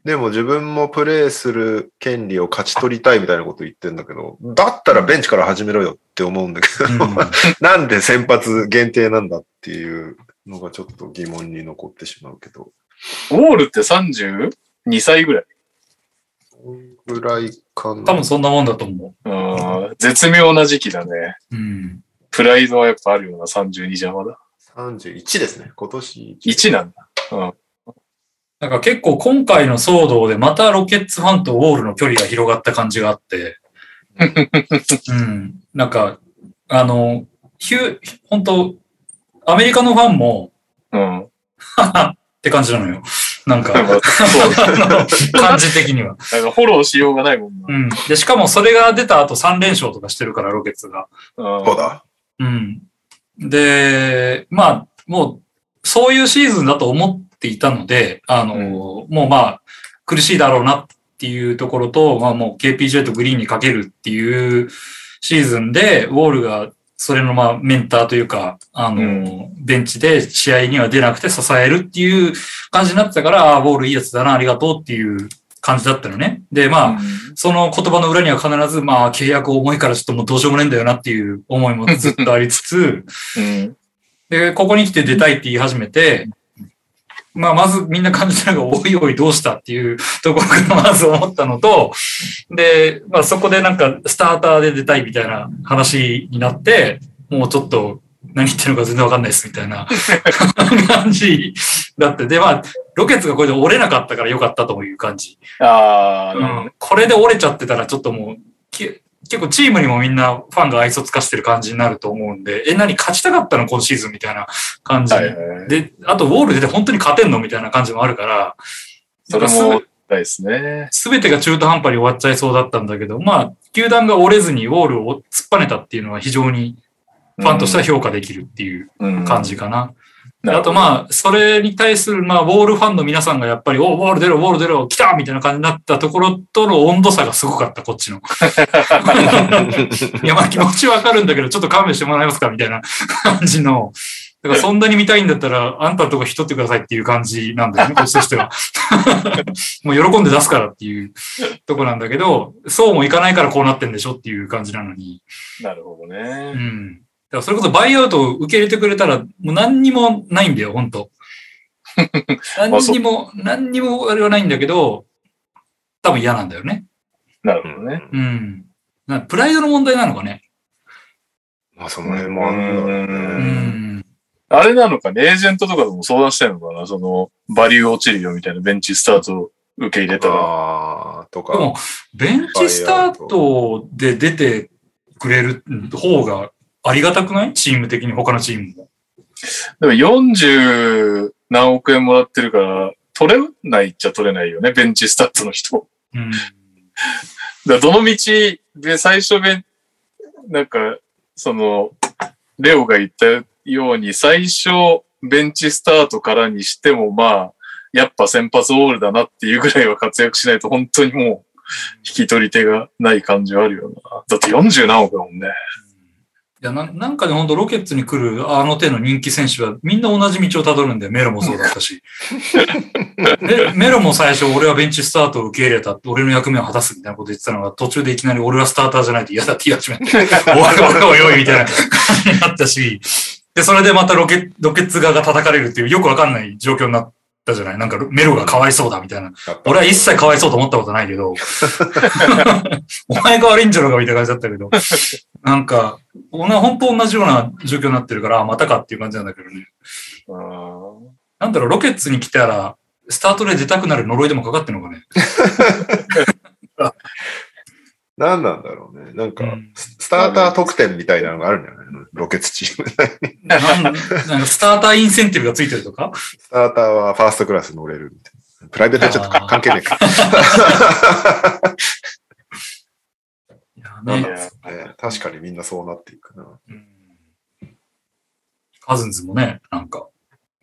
[SPEAKER 3] でも自分もプレイする権利を勝ち取りたいみたいなこと言ってんだけど、だったらベンチから始めろよって思うんだけど、
[SPEAKER 4] うん (laughs)
[SPEAKER 3] なんで先発限定なんだっていうのがちょっと疑問に残ってしまうけど、
[SPEAKER 2] ウォールって32歳ぐらい？
[SPEAKER 3] ぐらいかな。
[SPEAKER 4] 多分そんなもんだと思
[SPEAKER 2] うん絶妙な時期だね。
[SPEAKER 4] う。うん。
[SPEAKER 2] プライドはやっぱあるような32じゃまだ。
[SPEAKER 3] 31ですね。今年
[SPEAKER 2] 1なんだ。うん。
[SPEAKER 4] なんか結構今回の騒動でまたロケッツファンとウォールの距離が広がった感じがあって、(laughs) うん。なんか、あの、ヒュー、本当アメリカのファンも、
[SPEAKER 2] うん。(laughs)
[SPEAKER 4] って感じなのよ。なんか、(laughs) 感じ的には。
[SPEAKER 2] なんかフォローしようがないもんな。
[SPEAKER 4] うん。で、しかもそれが出た後3連勝とかしてるから、ロケッツが。
[SPEAKER 2] うん
[SPEAKER 3] そうだ。
[SPEAKER 4] うん。で、まあ、もう、そういうシーズンだと思っていたので、あの、もうまあ、苦しいだろうなっていうところと、まあもう KPJ とグリーンにかけるっていうシーズンで、ウォールがそれのまあメンターというか、あの、
[SPEAKER 2] うん
[SPEAKER 4] ベンチで試合には出なくて支えるっていう感じになってたから、ああ、ウォールいいやつだな、ありがとうっていう感じだったのね。で、まあ、その言葉の裏には必ず、まあ、契約重いからちょっともうどうしようもねえんだよなっていう思いもずっとありつつ、(laughs)
[SPEAKER 2] うん。
[SPEAKER 4] で、ここに来て出たいって言い始めて、まあ、まずみんな感じたのが、おいおいどうしたっていうところからまず思ったのと、で、まあそこでなんかスターターで出たいみたいな話になって、もうちょっと何言ってるのか全然わかんないですみたいな感じだって。で、まあ、ロケッツがこれで折れなかったからよかったという感じ。
[SPEAKER 2] ああ、
[SPEAKER 4] うん、これで折れちゃってたらちょっともう、き結構チームにもみんなファンが愛想つかしてる感じになると思うんで、え、何勝ちたかったの？今シーズンみたいな感じ。
[SPEAKER 2] はいはいはい。
[SPEAKER 4] で、あとウォール出て本当に勝てんの？みたいな感じもあるから、
[SPEAKER 2] それも、ですね。
[SPEAKER 4] すべてが中途半端に終わっちゃいそうだったんだけど、まあ、球団が折れずにウォールを突っぱねたっていうのは非常にファンとしては評価できるっていう
[SPEAKER 2] うん
[SPEAKER 4] 感じかな。であとまあ、それに対する、まあ、ウォールファンの皆さんがやっぱり、おウォール出ろ、ウォール出ろ、来たみたいな感じになったところとの温度差がすごかった、こっちの。(laughs) いや、まあ気持ちわかるんだけど、ちょっと勘弁してもらえますかみたいな感じの。だからそんなに見たいんだったら、あんたのとこ引っ取ってくださいっていう感じなんだよね、(laughs) こっちとしては。(laughs) もう喜んで出すからっていうとこなんだけど、そうもいかないからこうなってんでしょっていう感じなのに。
[SPEAKER 2] なるほど
[SPEAKER 4] う
[SPEAKER 2] ね。
[SPEAKER 4] ん。だからそれこそバイアウトを受け入れてくれたら、もう何にもないんだよ、本当 (laughs) 何にも、何にもあれはないんだけど、多分嫌なんだよね。
[SPEAKER 2] なるほどね。
[SPEAKER 4] うん。なプライドの問題なのかね。
[SPEAKER 3] まあ、その辺もあるんだろう
[SPEAKER 4] う
[SPEAKER 3] ね。
[SPEAKER 4] ん。
[SPEAKER 2] あれなのかね、エージェントとかでも相談したいのかなその、バリュー落ちるよみたいなベンチスタートを受け入れたら。
[SPEAKER 3] ああ、とか。
[SPEAKER 4] でも、ベンチスタートで出てくれる方がありがたくない？チーム的に他のチームも。
[SPEAKER 2] でも40何億円もらってるから、取れないっちゃ取れないよね、ベンチスタートの人。
[SPEAKER 4] うん。
[SPEAKER 2] だどの道で最初ベン、なんか、その、レオが言ったように、最初ベンチスタートからにしても、まあ、やっぱ先発オールだなっていうぐらいは活躍しないと本当にもう、引き取り手がない感じはあるよな。だって40何億だもんね。
[SPEAKER 4] いやな、なんかね、本当ロケッツに来るあの手の人気選手はみんな同じ道をたどるんだよ。メロもそうだったし。(laughs) メメロも最初俺はベンチスタートを受け入れた。俺の役目を果たすみたいなこと言ってたのが途中でいきなり俺はスターターじゃないと嫌だって言い始めて。(laughs) おいおいおいおいみたいな感じになったし。で、それでまたロケロケッツ側が叩かれるっていうよくわかんない状況になったじゃない？なんかメロがかわいそうだみたいな。俺は一切かわいそうと思ったことないけど、(laughs) お前が悪いんじゃろうかみたいな感じだったけど、なんか、本当同じような状況になってるから、あまたかっていう感じなんだけどね。
[SPEAKER 2] うん
[SPEAKER 4] なんだろう、ロケッツに来たら、スタートで出たくなる呪いでもかかってるのかね？(laughs)
[SPEAKER 3] 何なんだろうね。なんか、
[SPEAKER 4] うん
[SPEAKER 3] スターター特典みたいなのがあるんじゃないの？ロケッツチーム。ス
[SPEAKER 4] なんかスターターインセンティブがついてるとか？
[SPEAKER 3] ターターはファーストクラス乗れるみたいな。プライベートはちょっと関係ないか。確かにみんなそうなっていくな。
[SPEAKER 4] うんカズンズもね、なんか、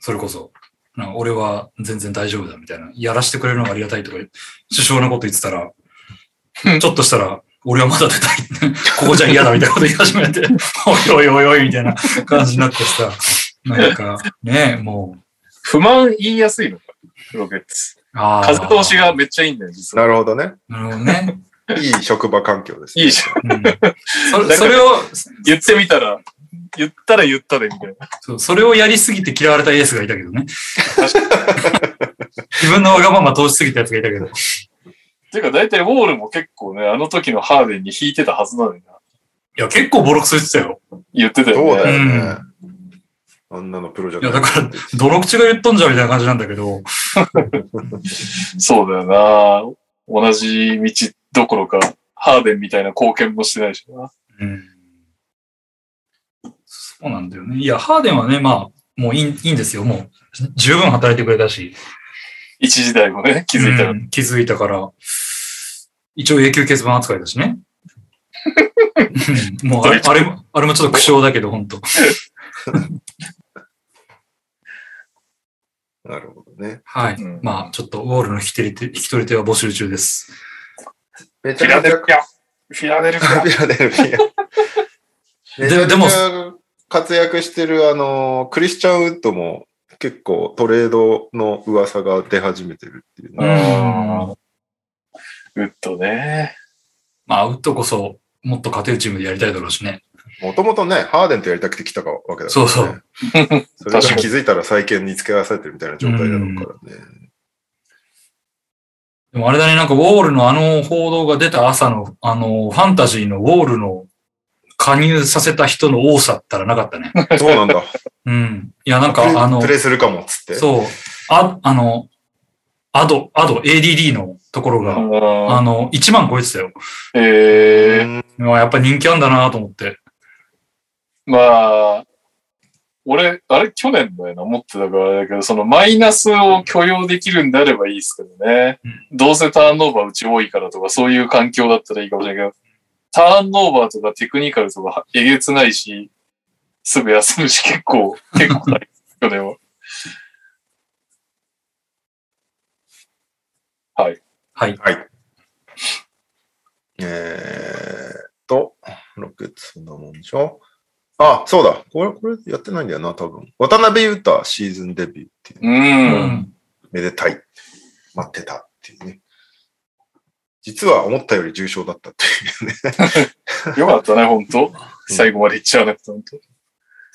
[SPEAKER 4] それこそ、なんか俺は全然大丈夫だみたいな、やらしてくれるのがありがたいとか、首相なこと言ってたら、ちょっとしたら、俺はまだ出たい。(laughs) ここじゃ嫌だみたいなこと言い始めて、(laughs) おいおいおいおいみたいな (laughs) 感じになってさ、なんか、ねもう、
[SPEAKER 2] 不満言いやすいのか、ロケッツ。風通しがめっちゃいいんだよ、実は。
[SPEAKER 3] なるほどね。
[SPEAKER 4] なるほどね。
[SPEAKER 3] いい職場環境です、ね。
[SPEAKER 2] いいじゃん。
[SPEAKER 4] うん、それそれを、
[SPEAKER 2] 言ってみたら、言ったら言ったで、みたいな。
[SPEAKER 4] そうそれをやりすぎて嫌われたエースがいたけどね。自分のわがまま通しすぎたやつがいたけど。
[SPEAKER 2] ていうか、大体ウォールも結構ね、あの時のハーデンに引いてたはずなのにな。
[SPEAKER 4] いや、結構ボロクソ言ってたよ。
[SPEAKER 2] 言ってたよね。
[SPEAKER 3] そうだよね。
[SPEAKER 4] うん
[SPEAKER 3] あんなのプロじゃ
[SPEAKER 4] いや、だから、泥口が言っとんじゃんみたいな感じなんだけど、(laughs)
[SPEAKER 2] そうだよな。同じ道どころか、ハーデンみたいな貢献もしてないしな。
[SPEAKER 4] うん。そうなんだよね。いや、ハーデンはね、まあ、もういいいいんですよ。もう、十分働いてくれたし。
[SPEAKER 2] 一時代もね、気づいたら。
[SPEAKER 4] うん気づいたから、一応永久欠番扱いだしね。(laughs) うんもうあれ、あれも、あれもちょっと苦笑だけど、本当 (laughs)
[SPEAKER 3] なるほどね。
[SPEAKER 4] はい。
[SPEAKER 2] うん
[SPEAKER 4] まあ、ちょっとウォールの引き取り手、引き取り手は募集中です。
[SPEAKER 2] フィラデルフィア。フィラデルフィア。
[SPEAKER 3] フィラデルフィア。
[SPEAKER 4] でも
[SPEAKER 3] 活躍してる、あの、クリスチャン・ウッドも結構トレードの噂が出始めてるっていう
[SPEAKER 4] う
[SPEAKER 3] ね。
[SPEAKER 4] ん。
[SPEAKER 2] ウッドね。
[SPEAKER 4] まあ、ウッドこそ、もっと勝てるチームでやりたいだろうしね。
[SPEAKER 3] もともとね、ハーデンとやりたくて来たわけだから、ね。
[SPEAKER 4] そうそう。
[SPEAKER 3] それが気づいたら再建に付け合わされてるみたいな状態だろうからね。
[SPEAKER 4] でもあれだね、なんかウォールのあの報道が出た朝の、あの、ファンタジーのウォールの加入させた人の多さったらなかったね。(laughs)
[SPEAKER 3] そうなんだ。
[SPEAKER 4] うん。いや、なんかあの
[SPEAKER 3] プ、レイするかもっつって。
[SPEAKER 4] そう、あ、あの、アド、アド、ADD のところが、あ
[SPEAKER 2] あ
[SPEAKER 4] の、1万超えてたよ。
[SPEAKER 2] えー、
[SPEAKER 4] やっぱ人気あんだなと思って。
[SPEAKER 2] まあ、俺、あれ去年だよな、思ってたからあれだけど、そのマイナスを許容できるんであればいいですけどね。どうせターンオーバーうち多いからとか、そういう環境だったらいいかもしれないけど、ターンオーバーとかテクニカルとかえげつないし、すぐ休むし結構、(laughs) 結構大去年は。はい。
[SPEAKER 4] はい。
[SPEAKER 3] はい。えーっと、ロケットそんなもんでしょあ、そうだ。これ、これやってないんだよな、多分。渡辺裕太シーズンデビューっていう、
[SPEAKER 2] う。
[SPEAKER 4] うんん。
[SPEAKER 3] めでたい。待ってたっていうね。実は思ったより重症だったっていうね。(laughs)
[SPEAKER 2] よかったね、本当最後までいっちゃわなくて、本当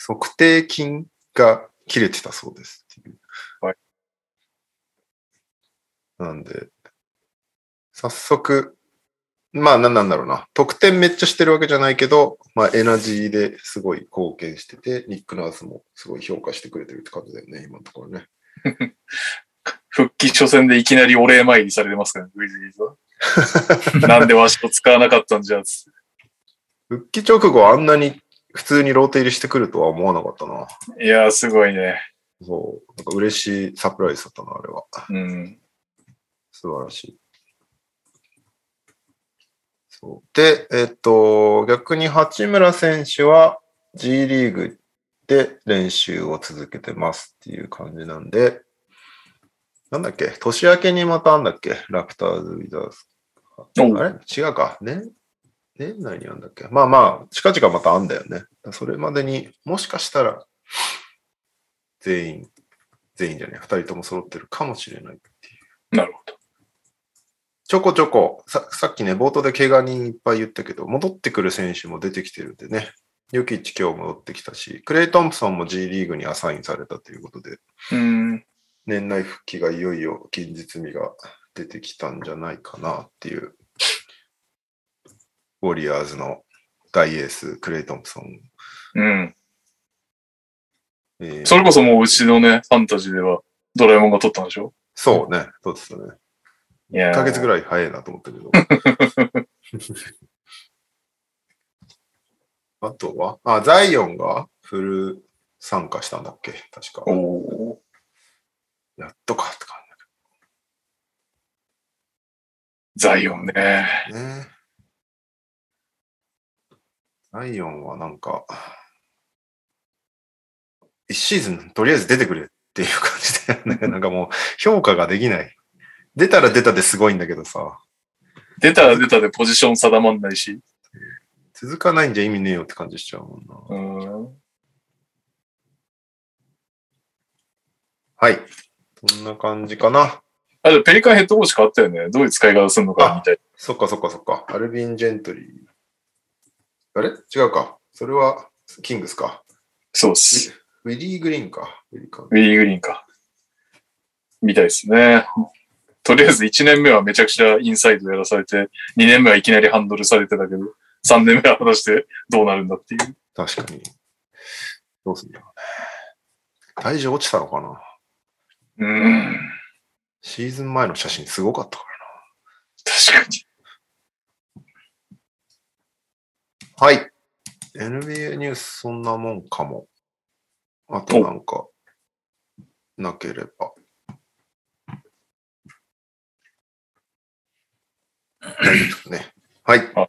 [SPEAKER 3] 測定筋が切れてたそうですっていう。
[SPEAKER 2] はい。
[SPEAKER 3] なんで、早速、まあ何なんだろうな。得点めっちゃしてるわけじゃないけど、まあエナジーですごい貢献してて、ニック・ナースもすごい評価してくれてるって感じだよね、今のところね。(laughs)
[SPEAKER 2] 復帰初戦でいきなりお礼参りされてますからね、グリズリーズは。(laughs) なんでわしを使わなかったんじゃ、つって
[SPEAKER 3] 復帰直後あんなに普通にローテ入りしてくるとは思わなかったな。
[SPEAKER 2] いやー、すごいね。
[SPEAKER 3] そう。なんか嬉しいサプライズだったな、あれは。
[SPEAKER 2] うん。
[SPEAKER 3] 素晴らしい。そうで、えっと、逆に八村選手は G リーグで練習を続けてますっていう感じなんで、なんだっけ？年明けにまたあんだっけ？ラプターズ・ウィザーズ。
[SPEAKER 2] お
[SPEAKER 3] あれ？違うか年年内にあんだっけ？まあまあ、近々またあんだよね。それまでにもしかしたら全員、全員じゃない、二人とも揃ってるかもしれないっていう。
[SPEAKER 2] なるほど。
[SPEAKER 3] ちょこちょこ、ささっきね、冒頭で怪我人いっぱい言ったけど、戻ってくる選手も出てきてるんでね。ヨキッチ今日戻ってきたし、クレイ・トンプソンも G リーグにアサインされたということで、
[SPEAKER 2] うん。
[SPEAKER 3] 年内復帰がいよいよ近日味が出てきたんじゃないかなっていう、ウォリアーズの大エース、クレイ・トンプソン。
[SPEAKER 2] うん。
[SPEAKER 3] えー
[SPEAKER 2] それこそもううちのね、ファンタジーではドラえもんが撮ったんでしょ？
[SPEAKER 3] そうね、そうですね。
[SPEAKER 2] いや
[SPEAKER 3] 1ヶ月ぐ
[SPEAKER 2] らい。
[SPEAKER 3] 早いなと思ったけど。(laughs) あとは？あ、ザイオンがフル参加したんだっけ？確か。
[SPEAKER 2] おお
[SPEAKER 3] やっとかって感
[SPEAKER 2] ー。ザイオンね。
[SPEAKER 3] じね。ザイオンはなんか、一シーズンとりあえず出てくれっていう感じだよね。(laughs) なんかもう評価ができない。出たら出たですごいんだけどさ、
[SPEAKER 2] 出たら出たでポジション定まんないし。
[SPEAKER 3] 続かないんじゃ意味ねえよって感じしちゃうもんな。
[SPEAKER 2] うん。
[SPEAKER 3] はい。そんな感じかな。
[SPEAKER 2] あ、でもペリカンヘッドコーチ変わったよね。どういう使い方するのかみたい。
[SPEAKER 3] そっかそっかそっか。アルビン・ジェントリー。あれ？違うか。それはキングスか。
[SPEAKER 2] そうっす。
[SPEAKER 3] ウィリー・グリーンか。ウィリー
[SPEAKER 2] グリーンか。みたいですね。とりあえず1年目はめちゃくちゃインサイドやらされて、2年目はいきなりハンドルされてたけど、3年目は果たしてどうなるんだっていう。
[SPEAKER 3] 確かに。どうすんだろうね。体重落ちたのかな
[SPEAKER 2] うん。
[SPEAKER 3] シーズン前の写真すごかったか
[SPEAKER 2] 確かに。
[SPEAKER 3] らな。はい。NBA ニュースそんなもんかも。あとなんか、なければ。大丈夫ですかね。はい
[SPEAKER 2] あ。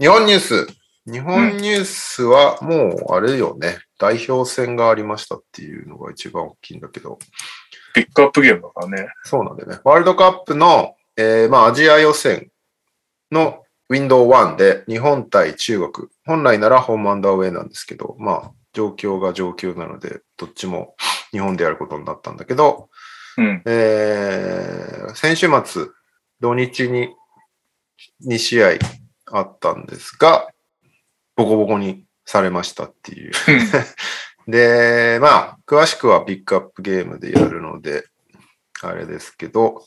[SPEAKER 3] 日本ニュース。日本ニュースはもうあれよね。代表戦がありましたっていうのが一番大きいんだけど。
[SPEAKER 2] ピックアップゲームだからね。
[SPEAKER 3] そうなんだよね。ワールドカップの、えーまあ、アジア予選のウィンドウ1で日本対中国。本来ならホームアンダーウェイなんですけど、まあ、状況が状況なので、どっちも日本でやることになったんだけど、
[SPEAKER 2] うん。
[SPEAKER 3] えー先週末、土日に2試合あったんですが、ボコボコにされましたっていう。(laughs) で、まあ、詳しくはピックアップゲームでやるので、あれですけど、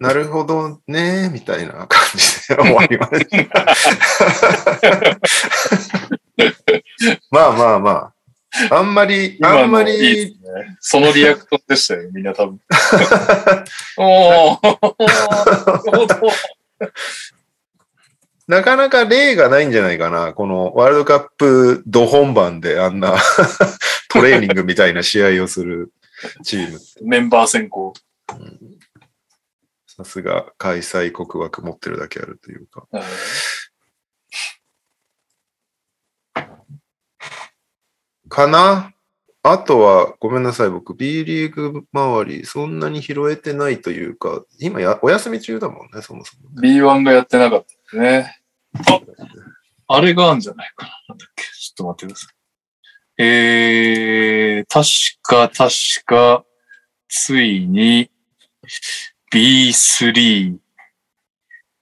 [SPEAKER 3] なるほどね、みたいな感じで終わりました。(laughs) まあまあまあ。あんまり、あんま
[SPEAKER 2] 今のいいね。そのリアクションでしたよ、みんな多分。(laughs) おー
[SPEAKER 3] なかなか例がないんじゃないかな。このワールドカップど本番であんな (laughs) トレーニングみたいな試合をするチーム。
[SPEAKER 2] メンバー選考。
[SPEAKER 3] さすが開催国枠持ってるだけあるというか。かな？あとは、ごめんなさい、僕、B リーグ周り、そんなに拾えてないというか、今や、お休み中だもんね、そもそも。
[SPEAKER 2] B1 がやってなかったね。あ、あれがあるんじゃないかな。なんだっけ？ちょっと待ってください。えー、確か、確か、ついに B3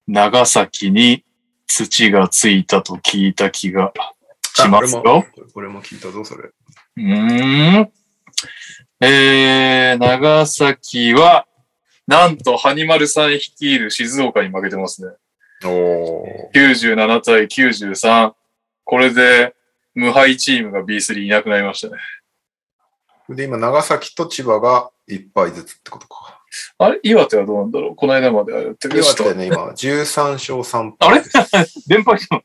[SPEAKER 2] 長崎に土がついたと聞いた気がしますよ。
[SPEAKER 3] あ俺も、聞いたぞ、それ。
[SPEAKER 2] うーん。えー、長崎は、なんと、ハニマルさん率いる静岡に負けてますね。
[SPEAKER 3] おー。
[SPEAKER 2] 97対93。これで、無敗チームが B3 いなくなりましたね。
[SPEAKER 3] で、今、長崎と千葉が1敗ずつってことか。
[SPEAKER 2] あれ？岩手はどうなんだろう？この間まであれやってる
[SPEAKER 3] 岩手ね、今、13勝3
[SPEAKER 2] あれ
[SPEAKER 3] 敗です。
[SPEAKER 2] 連敗したの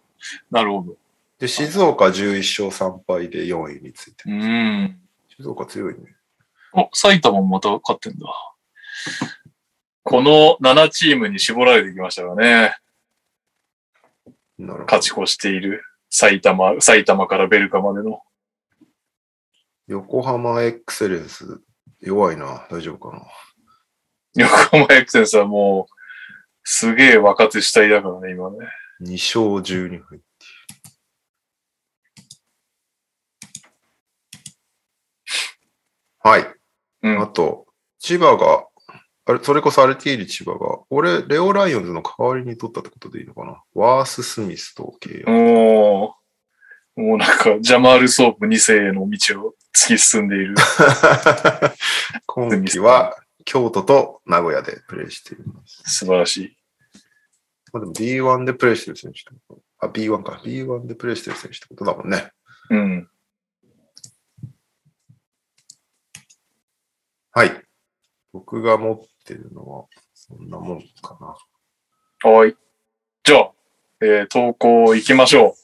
[SPEAKER 2] なるほど。
[SPEAKER 3] で、静岡11勝3敗で4位について
[SPEAKER 2] う。ん。
[SPEAKER 3] 静岡強いね。
[SPEAKER 2] お、埼玉もまた勝ってんだ。この7チームに絞られてきましたからね。
[SPEAKER 3] なるほど
[SPEAKER 2] 勝ち越している埼玉、埼玉からベルカまでの。
[SPEAKER 3] 横浜エクセレンス、弱いな。大丈夫かな。(laughs)
[SPEAKER 2] 横浜エクセンスはもう、すげえ若手主体だからね、今ね。
[SPEAKER 3] 2勝12敗。はい。
[SPEAKER 2] うん。
[SPEAKER 3] あと、千葉が、あれ、それこそアルティーリ千葉が、俺、レオライオンズの代わりに取ったってことでいいのかな？ワース・スミスと契約。
[SPEAKER 2] もう、もうなんか、ジャマール・ソープ2世への道を突き進んでいる。(laughs)
[SPEAKER 3] 今季は京都と名古屋でプレーしています。
[SPEAKER 2] 素晴らしい。
[SPEAKER 3] まあ、でも D1 でプレーしてる選手ってことあ、B1 か。B1 でプレーしてる選手ってことだもんね。
[SPEAKER 2] うん。
[SPEAKER 3] はい。僕が持ってるのは、そんなもんかな。
[SPEAKER 2] はい。じゃあ、えー投稿行きましょ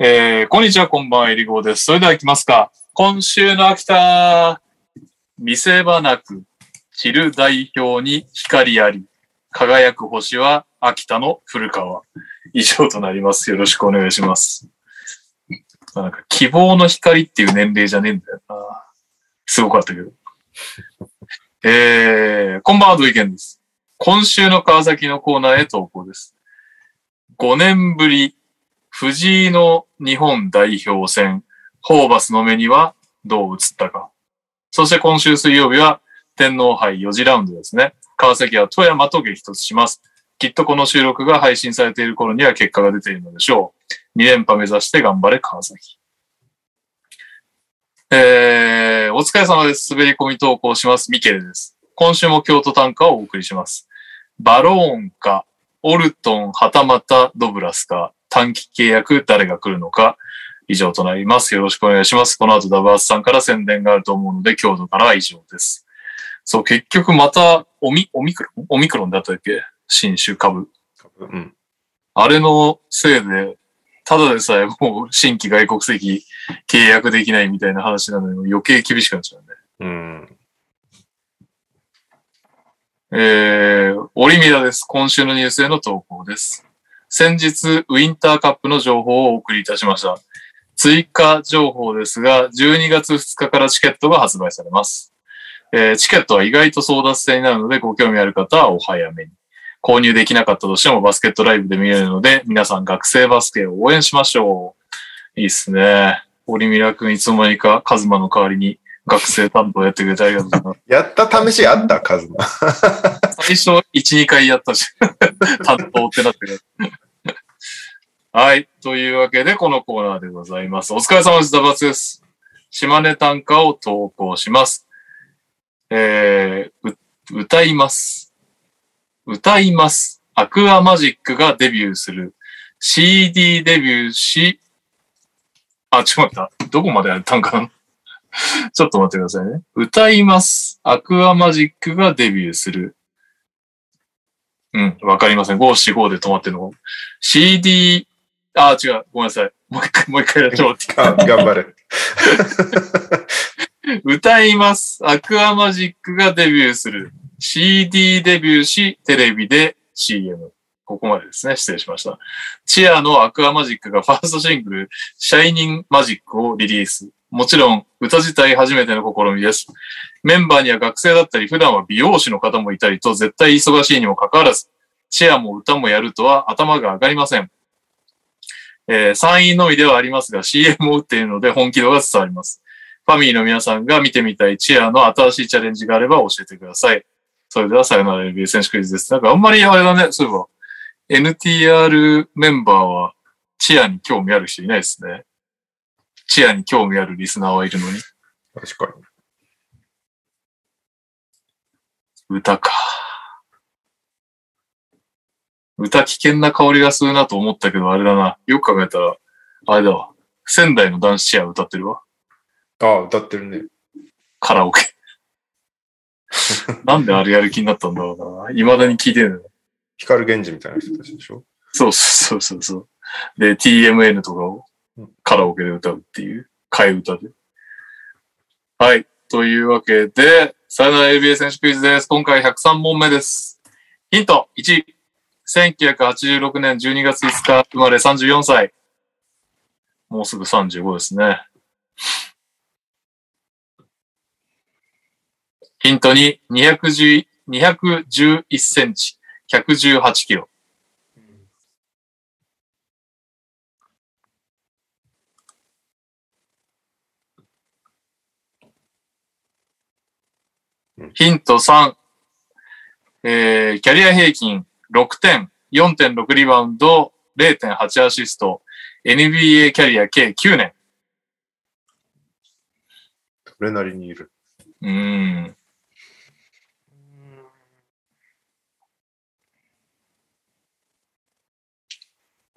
[SPEAKER 2] う。えーこんにちは、こんばんは、えりごーです。それでは行きますか。今週の秋田、見せ場なく、散る代表に光あり、輝く星は秋田の古川。以上となります。よろしくお願いします。なんか、希望の光っていう年齢じゃねえんだよな。すごかったけど。えー、こんばんは、土井健です。今週の川崎のコーナーへ投稿です。5年ぶり、藤井の日本代表戦、ホーバスの目にはどう映ったか。そして今週水曜日は天皇杯4次ラウンドですね。川崎は富山と激突します。きっとこの収録が配信されている頃には結果が出ているのでしょう。2連覇目指して頑張れ川崎。えー、お疲れ様です。滑り込み投稿します。ミケルです。今週も京都短歌をお送りします。バローンか、オルトン、はたまたドブラスか、短期契約誰が来るのか、以上となります。よろしくお願いします。この後ダバースさんから宣伝があると思うので、京都からは以上です。そう、結局また、オミ、オミクロン？オミクロンだったっけ？新種株。
[SPEAKER 3] うん。
[SPEAKER 2] あれのせいで、ただでさえもう新規外国籍契約できないみたいな話なのに余計厳しくなっちゃうね。
[SPEAKER 3] うん。
[SPEAKER 2] えー、オリミラです。今週のニュースへの投稿です。先日、ウィンターカップの情報をお送りいたしました。追加情報ですが、12月2日からチケットが発売されます。えーチケットは意外と争奪戦になるので、ご興味ある方はお早めに。購入できなかったとしてもバスケットライブで見れるので、皆さん学生バスケを応援しましょう。いいっすね。オリミラ君いつの間にかカズマの代わりに学生担当やってくれてありがとうございます。(laughs)
[SPEAKER 3] やった試しあったカズマ。(laughs)
[SPEAKER 2] 最初、1、2回やったし、(laughs) 担当ってなってる。はい。というわけで、このコーナーでございます。お疲れ様です。ダバツです。島根短歌を投稿します。えー、う歌います。歌います。アクアマジックがデビューする。CD デビューし、あ、ちょっと待った。どこまでやったんかな？(laughs) ちょっと待ってくださいね。歌います。アクアマジックがデビューする。うん、わかりません。5、4、5で止まってるの。CD、あ、違う。ごめんなさい。もう一回、もう一回やってもらって
[SPEAKER 3] 頑張れ。(laughs)
[SPEAKER 2] 歌います。アクアマジックがデビューする。CD デビューし、テレビで CM。ここまでですね。失礼しました。チアのアクアマジックがファーストシングル、シャイニングマジックをリリース。もちろん、歌自体初めての試みです。メンバーには学生だったり、普段は美容師の方もいたりと、絶対忙しいにもかかわらず、チェアも歌もやるとは頭が上がりません。えー、参院のみではありますが、CM を打っているので本気度が伝わります。ファミリーの皆さんが見てみたいチェアの新しいチャレンジがあれば教えてください。それではさよなら NBA 選手クイズです。なんかあんまりあれだね、そういえば、NTR メンバーはチェアに興味ある人いないですね。チェアに興味あるリスナーはいるのに。
[SPEAKER 3] 確かに。
[SPEAKER 2] 歌か。歌危険な香りがするなと思ったけど、あれだな。よく考えたら、あれだわ。仙台の男子チェア歌ってるわ。
[SPEAKER 3] ああ、歌ってるね。
[SPEAKER 2] カラオケ。なんであれやる気になったんだろうな。未だに聞いてるの。
[SPEAKER 3] 光源氏みたいな人たちでしょ？
[SPEAKER 2] そうそうそうそう。で、TMN とかをカラオケで歌うっていう、替え歌で。はい。というわけで、さよなら ABA 選手クイズです。今回103問目です。ヒント1。1986年12月5日生まれ34歳。もうすぐ35ですね。ヒント2。210 211センチ。118キロ。ヒント3。えー、キャリア平均6点、4.6リバウンド、0.8アシスト、NBA キャリア計9年。
[SPEAKER 3] それなりにいる。
[SPEAKER 2] うーん。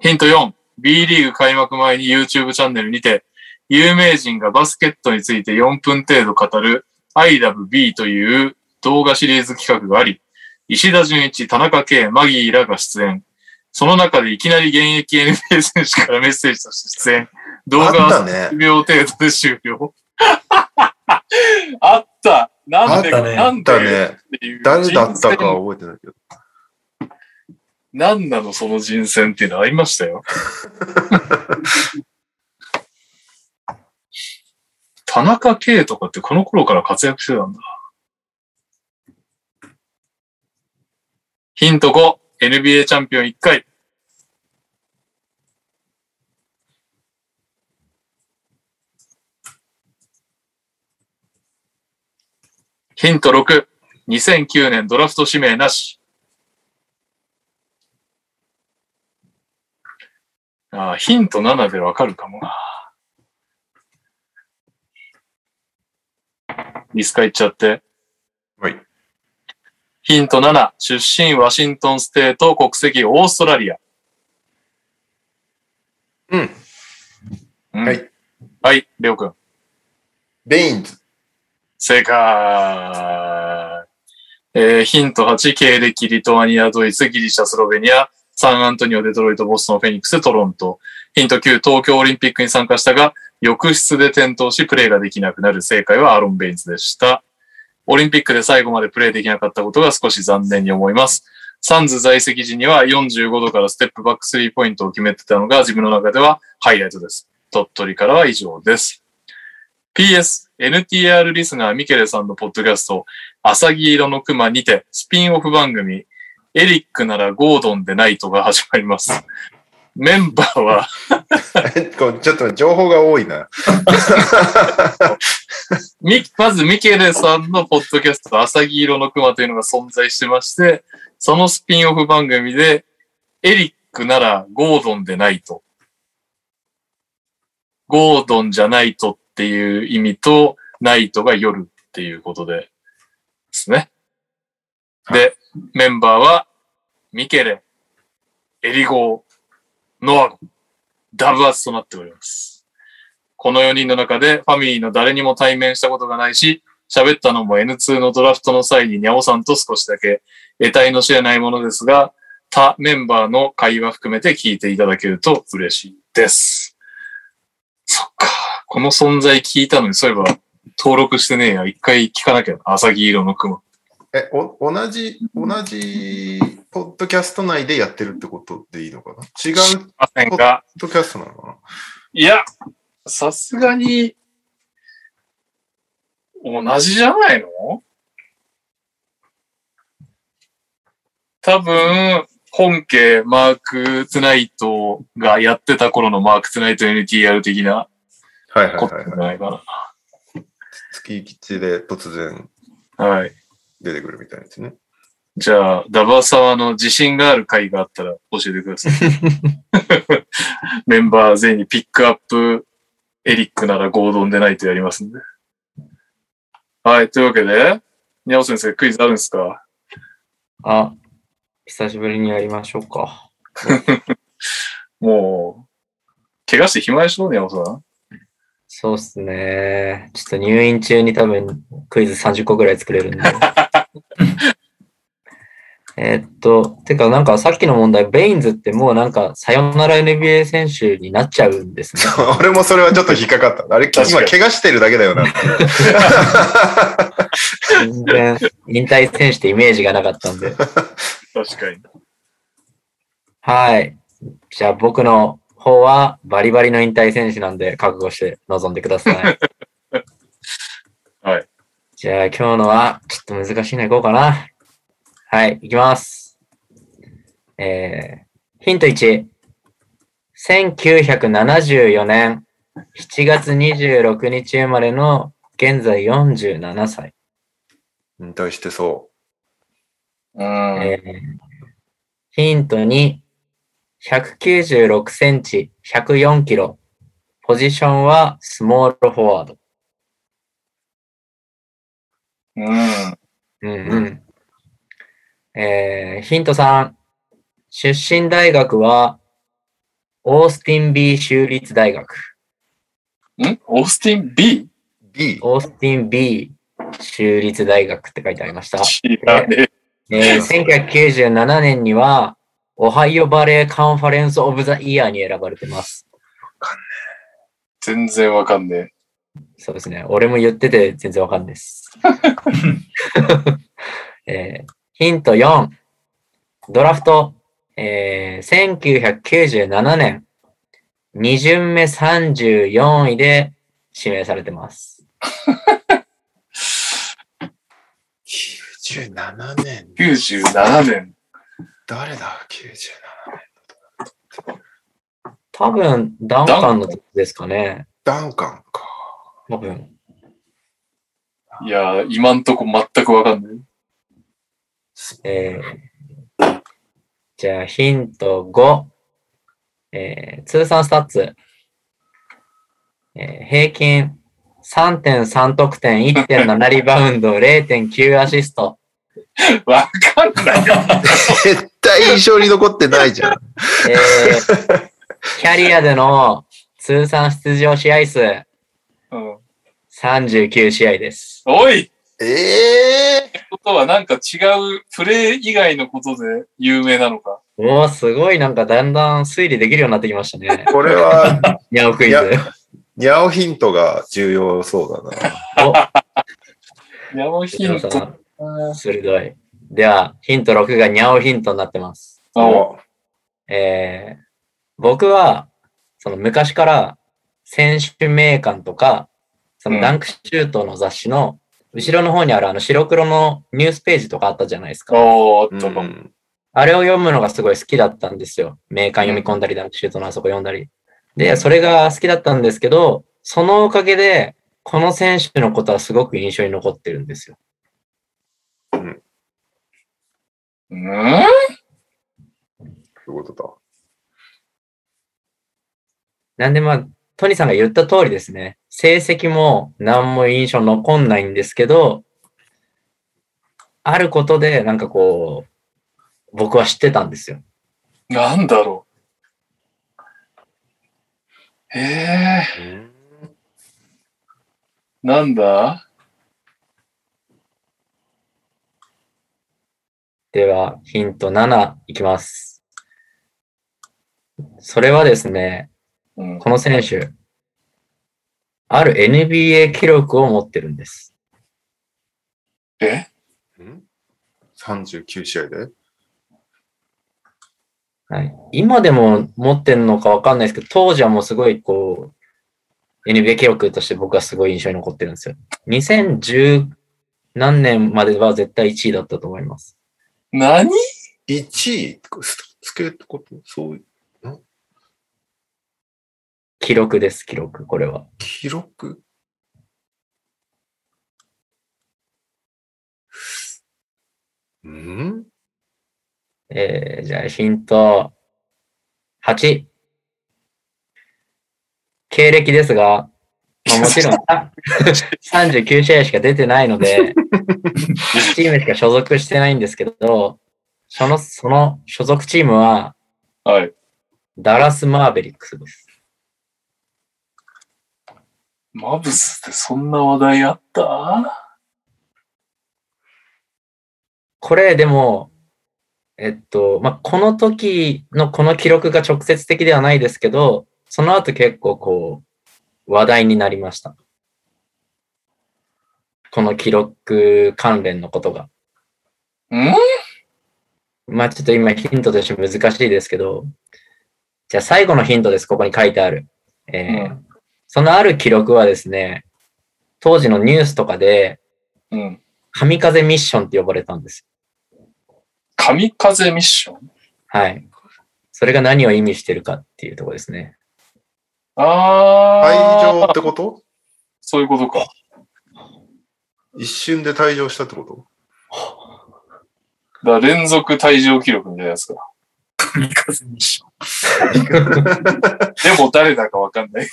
[SPEAKER 2] ヒント4。B リーグ開幕前に YouTube チャンネルにて、有名人がバスケットについて4分程度語る I love B という動画シリーズ企画があり、石田純一、田中圭、マギーらが出演。その中でいきなり現役 NBA 選手からメッセージとして出演。動画は
[SPEAKER 3] ね
[SPEAKER 2] 10秒程度で終了。(laughs) あったなんで、
[SPEAKER 4] あったね
[SPEAKER 2] なんで
[SPEAKER 3] だね。
[SPEAKER 2] っていう
[SPEAKER 3] 誰だったか
[SPEAKER 2] 人選
[SPEAKER 3] 覚えてないけど。
[SPEAKER 2] 何なのその人選っていうのありましたよ。田中圭とかってこの頃から活躍してたんだ。ヒント5、NBA チャンピオン1回。ヒント6、2009年ドラフト指名なし。あーヒント7でわかるかもな。リスカいっちゃって。
[SPEAKER 3] はい。
[SPEAKER 2] ヒント7、出身ワシントンステート、国籍オーストラリア。
[SPEAKER 3] うん。
[SPEAKER 2] うん
[SPEAKER 3] はい。
[SPEAKER 2] はい、レオくん。
[SPEAKER 3] ベインズ。
[SPEAKER 2] 正解。えーヒント8、経歴、リトアニア、ドイツ、ギリシャ、スロベニア、サンアントニオ、デトロイト、ボストン、フェニックス、トロント。ヒント9、東京オリンピックに参加したが、浴室で転倒し、プレーができなくなる。正解はアロン・ベインズでした。オリンピックで最後までプレーできなかったことが少し残念に思います。サンズ在籍時には45度からステップバックスリーポイントを決めてたのが自分の中ではハイライトです。鳥取からは以上です。PS、NTR リスナーミケレさんのポッドキャスト、アサギ色の熊にて、スピンオフ番組、エリックならゴードンでないとが始まります。(laughs) メンバーは、(laughs)
[SPEAKER 3] ちょっと情報が多いな。(laughs)
[SPEAKER 2] み、まずミケレさんのポッドキャスト、アサギ色の熊というのが存在してまして、そのスピンオフ番組で、エリックならゴードンでないと。ゴードンじゃないとっていう意味と、ナイトが夜っていうことで、ですね。で、メンバーは、ミケレ、エリゴー、ノアゴ、ダブアツとなっております。この4人の中でファミリーの誰にも対面したことがないし、喋ったのも N2 のドラフトの際にニャオさんと少しだけ得体の知れないものですが、他メンバーの会話含めて聞いていただけると嬉しいです。そっか。この存在聞いたのに、そういえば登録してねえや。一回聞かなきゃな。朝木色の雲。
[SPEAKER 3] え、お、同じ、同じ、ポッドキャスト内でやってるってことでいいのかな？違うポッドキャストなのか
[SPEAKER 2] いや、さすがに、同じじゃないの？多分、本家マークツナイトがやってた頃のマークツナイト NTR 的な
[SPEAKER 3] はいはい
[SPEAKER 2] ことじゃ
[SPEAKER 3] はいはい。
[SPEAKER 2] ないか
[SPEAKER 3] 月吉で突然
[SPEAKER 2] な。はい。
[SPEAKER 3] 出てくるみたいですね。
[SPEAKER 2] じゃあ、ダバサワの自信がある回があったら教えてください。(laughs) メンバー全員にピックアップエリックなら合同でないとやりますんで。はい。というわけで、にゃお先生クイズあるんですか？
[SPEAKER 1] あ、久しぶりにやりましょうか。(laughs)
[SPEAKER 2] もう、怪我して暇でしょにゃおさん。
[SPEAKER 1] そうっすね。ちょっと入院中に多分クイズ30個ぐらい作れるんで。(laughs) えっと、てかなんかさっきの問題、ベインズってもうなんかさよなら NBA 選手になっちゃうんですね。(laughs)
[SPEAKER 3] 俺もそれはちょっと引っかかった。あれ、今怪我してるだけだよな。
[SPEAKER 1] 全然引退選手ってイメージがなかったんで。
[SPEAKER 2] 確かに。
[SPEAKER 1] はい。じゃあ僕の方はバリバリの引退選手なんで覚悟して臨んでください。(laughs)
[SPEAKER 2] はい。
[SPEAKER 1] じゃあ今日のはちょっと難しいのいこうかな。はい、いきます。えー、ヒント1。1974年7月26日生まれの現在47歳。
[SPEAKER 3] 引退してそ
[SPEAKER 2] うん。
[SPEAKER 1] えーヒント2、196センチ、104キロ。ポジションはスモールフォワード。
[SPEAKER 2] うん。
[SPEAKER 1] うんうん。えーヒント3、出身大学はオースティン B 州立大学。
[SPEAKER 2] ん？オースティン B?
[SPEAKER 3] う。B?
[SPEAKER 1] オースティン B 州立大学って書いてありました。
[SPEAKER 2] 知らね
[SPEAKER 1] えー1997年には、オハイオバレーカンファレンスオブザイヤーに選ばれてます。
[SPEAKER 2] 全然わかんね
[SPEAKER 1] そうですね。俺も言ってて全然わかんないです。(laughs) (laughs) えーヒント4。ドラフト、えー1997年、2巡目34位で指名されてます。(laughs)
[SPEAKER 3] 97年。
[SPEAKER 2] え。97年。
[SPEAKER 3] 誰だ ?97
[SPEAKER 1] 多分、ダンカンの時ですかね。
[SPEAKER 3] ダンカンか。
[SPEAKER 1] 多分。
[SPEAKER 2] いやー、今んとこ全くわかんない。
[SPEAKER 1] えーじゃあ、ヒント5。えー通算スタッツ。えー平均3.3得点、1.7リバウンド、(laughs) 0.9アシスト。
[SPEAKER 2] わかんないよ。(laughs) (laughs)
[SPEAKER 3] 絶対印象に残ってないじゃん。
[SPEAKER 1] えーキャリアでの通算出場試合数
[SPEAKER 2] うん、
[SPEAKER 1] 39試合です。
[SPEAKER 2] おい
[SPEAKER 3] ええ
[SPEAKER 2] ことはなんか違うプレイ以外のことで有名なのか。
[SPEAKER 1] おー、すごいなんかだんだん推理できるようになってきましたね。
[SPEAKER 3] これは、
[SPEAKER 1] ニャオクイズ。
[SPEAKER 3] ニャオヒントが重要そうだな。
[SPEAKER 1] お、(laughs)
[SPEAKER 2] 山ヒント。
[SPEAKER 1] 鋭い。では、ヒント6がニャオヒントになってます。
[SPEAKER 2] お
[SPEAKER 1] えー、僕は、その昔から選手名鑑とか、そのダンクシュートの雑誌の後ろの方にあるあの白黒のニュースページとかあったじゃないですか。
[SPEAKER 2] おーっと、
[SPEAKER 3] うん
[SPEAKER 1] あれを読むのがすごい好きだったんですよ。名鑑読み込んだり、ダンクシュートのあそこ読んだり。で、それが好きだったんですけど、そのおかげで、この選手のことはすごく印象に残ってるんですよ。
[SPEAKER 2] うん
[SPEAKER 3] そういうことだ？
[SPEAKER 1] なんでまあ、トニさんが言った通りですね。成績も何も印象残んないんですけど、あることでなんかこう、僕は知ってたんですよ。
[SPEAKER 2] なんだろう。ええー、なんだ？
[SPEAKER 1] では、ヒント7いきます。それはですね、
[SPEAKER 2] うん。
[SPEAKER 1] この選手、ある NBA 記録を持ってるんです。
[SPEAKER 2] え？
[SPEAKER 3] ん ?39 試合で？
[SPEAKER 1] はい、今でも持ってるのかわかんないですけど、当時はもうすごいこう、NBA 記録として僕はすごい印象に残ってるんですよ。2010何年までは絶対1位だったと思います。
[SPEAKER 2] 何
[SPEAKER 3] ?1 位？ススケってこと？そういう、
[SPEAKER 1] 記録です、記録、これは。
[SPEAKER 3] 記録？うん？
[SPEAKER 1] えー、じゃあヒント8。経歴ですが、まあ、もちろんあ39試合しか出てないので、1チームしか所属してないんですけど、その、その所属チームは
[SPEAKER 2] はい。
[SPEAKER 1] ダラス・マーベリックスです。
[SPEAKER 2] マブスってそんな話題あった？
[SPEAKER 1] これでも、えっと、まあ、この時のこの記録が直接的ではないですけど、その後結構こう、話題になりました。この記録関連のことが。
[SPEAKER 2] ん？
[SPEAKER 1] まあ、ちょっと今ヒントとして難しいですけど、じゃあ最後のヒントです。ここに書いてある。えー
[SPEAKER 2] うん
[SPEAKER 1] そのある記録はですね、当時のニュースとかで、
[SPEAKER 2] うん。
[SPEAKER 1] 神風ミッションって呼ばれたんです。
[SPEAKER 2] 神風ミッション？
[SPEAKER 1] はい。それが何を意味してるかっていうところですね。
[SPEAKER 2] あ
[SPEAKER 3] 退場
[SPEAKER 2] あ
[SPEAKER 3] ってこと？
[SPEAKER 2] そういうことか。
[SPEAKER 3] 一瞬で退場したってこと？
[SPEAKER 2] だ連続退場記録みたいなやつか。
[SPEAKER 4] 神風にしよ
[SPEAKER 2] でも誰だかわかんない。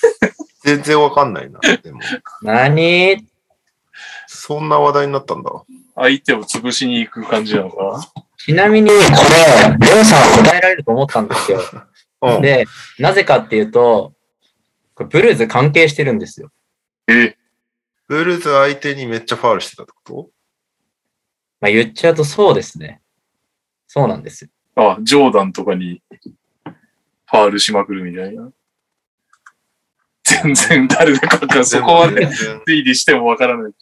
[SPEAKER 3] 全然わかんないな。でも、
[SPEAKER 1] 何？
[SPEAKER 3] そんな話題になったんだ。
[SPEAKER 2] 相手を潰しに行く感じなのか
[SPEAKER 1] ちなみに、これ、レオさんは答えられると思ったんですよ。(laughs)
[SPEAKER 3] うん。
[SPEAKER 1] で、なぜかっていうと、これブルーズ関係してるんですよ。
[SPEAKER 2] な。え
[SPEAKER 3] ブルーズ相手にめっちゃファールしてたってこ
[SPEAKER 1] まあ言っちゃうとそうですね。そうなんですよ。
[SPEAKER 2] あ、ジョーダンとかにファールしまくるみたいな。全然誰だかわかそこはね、推理してもわからない。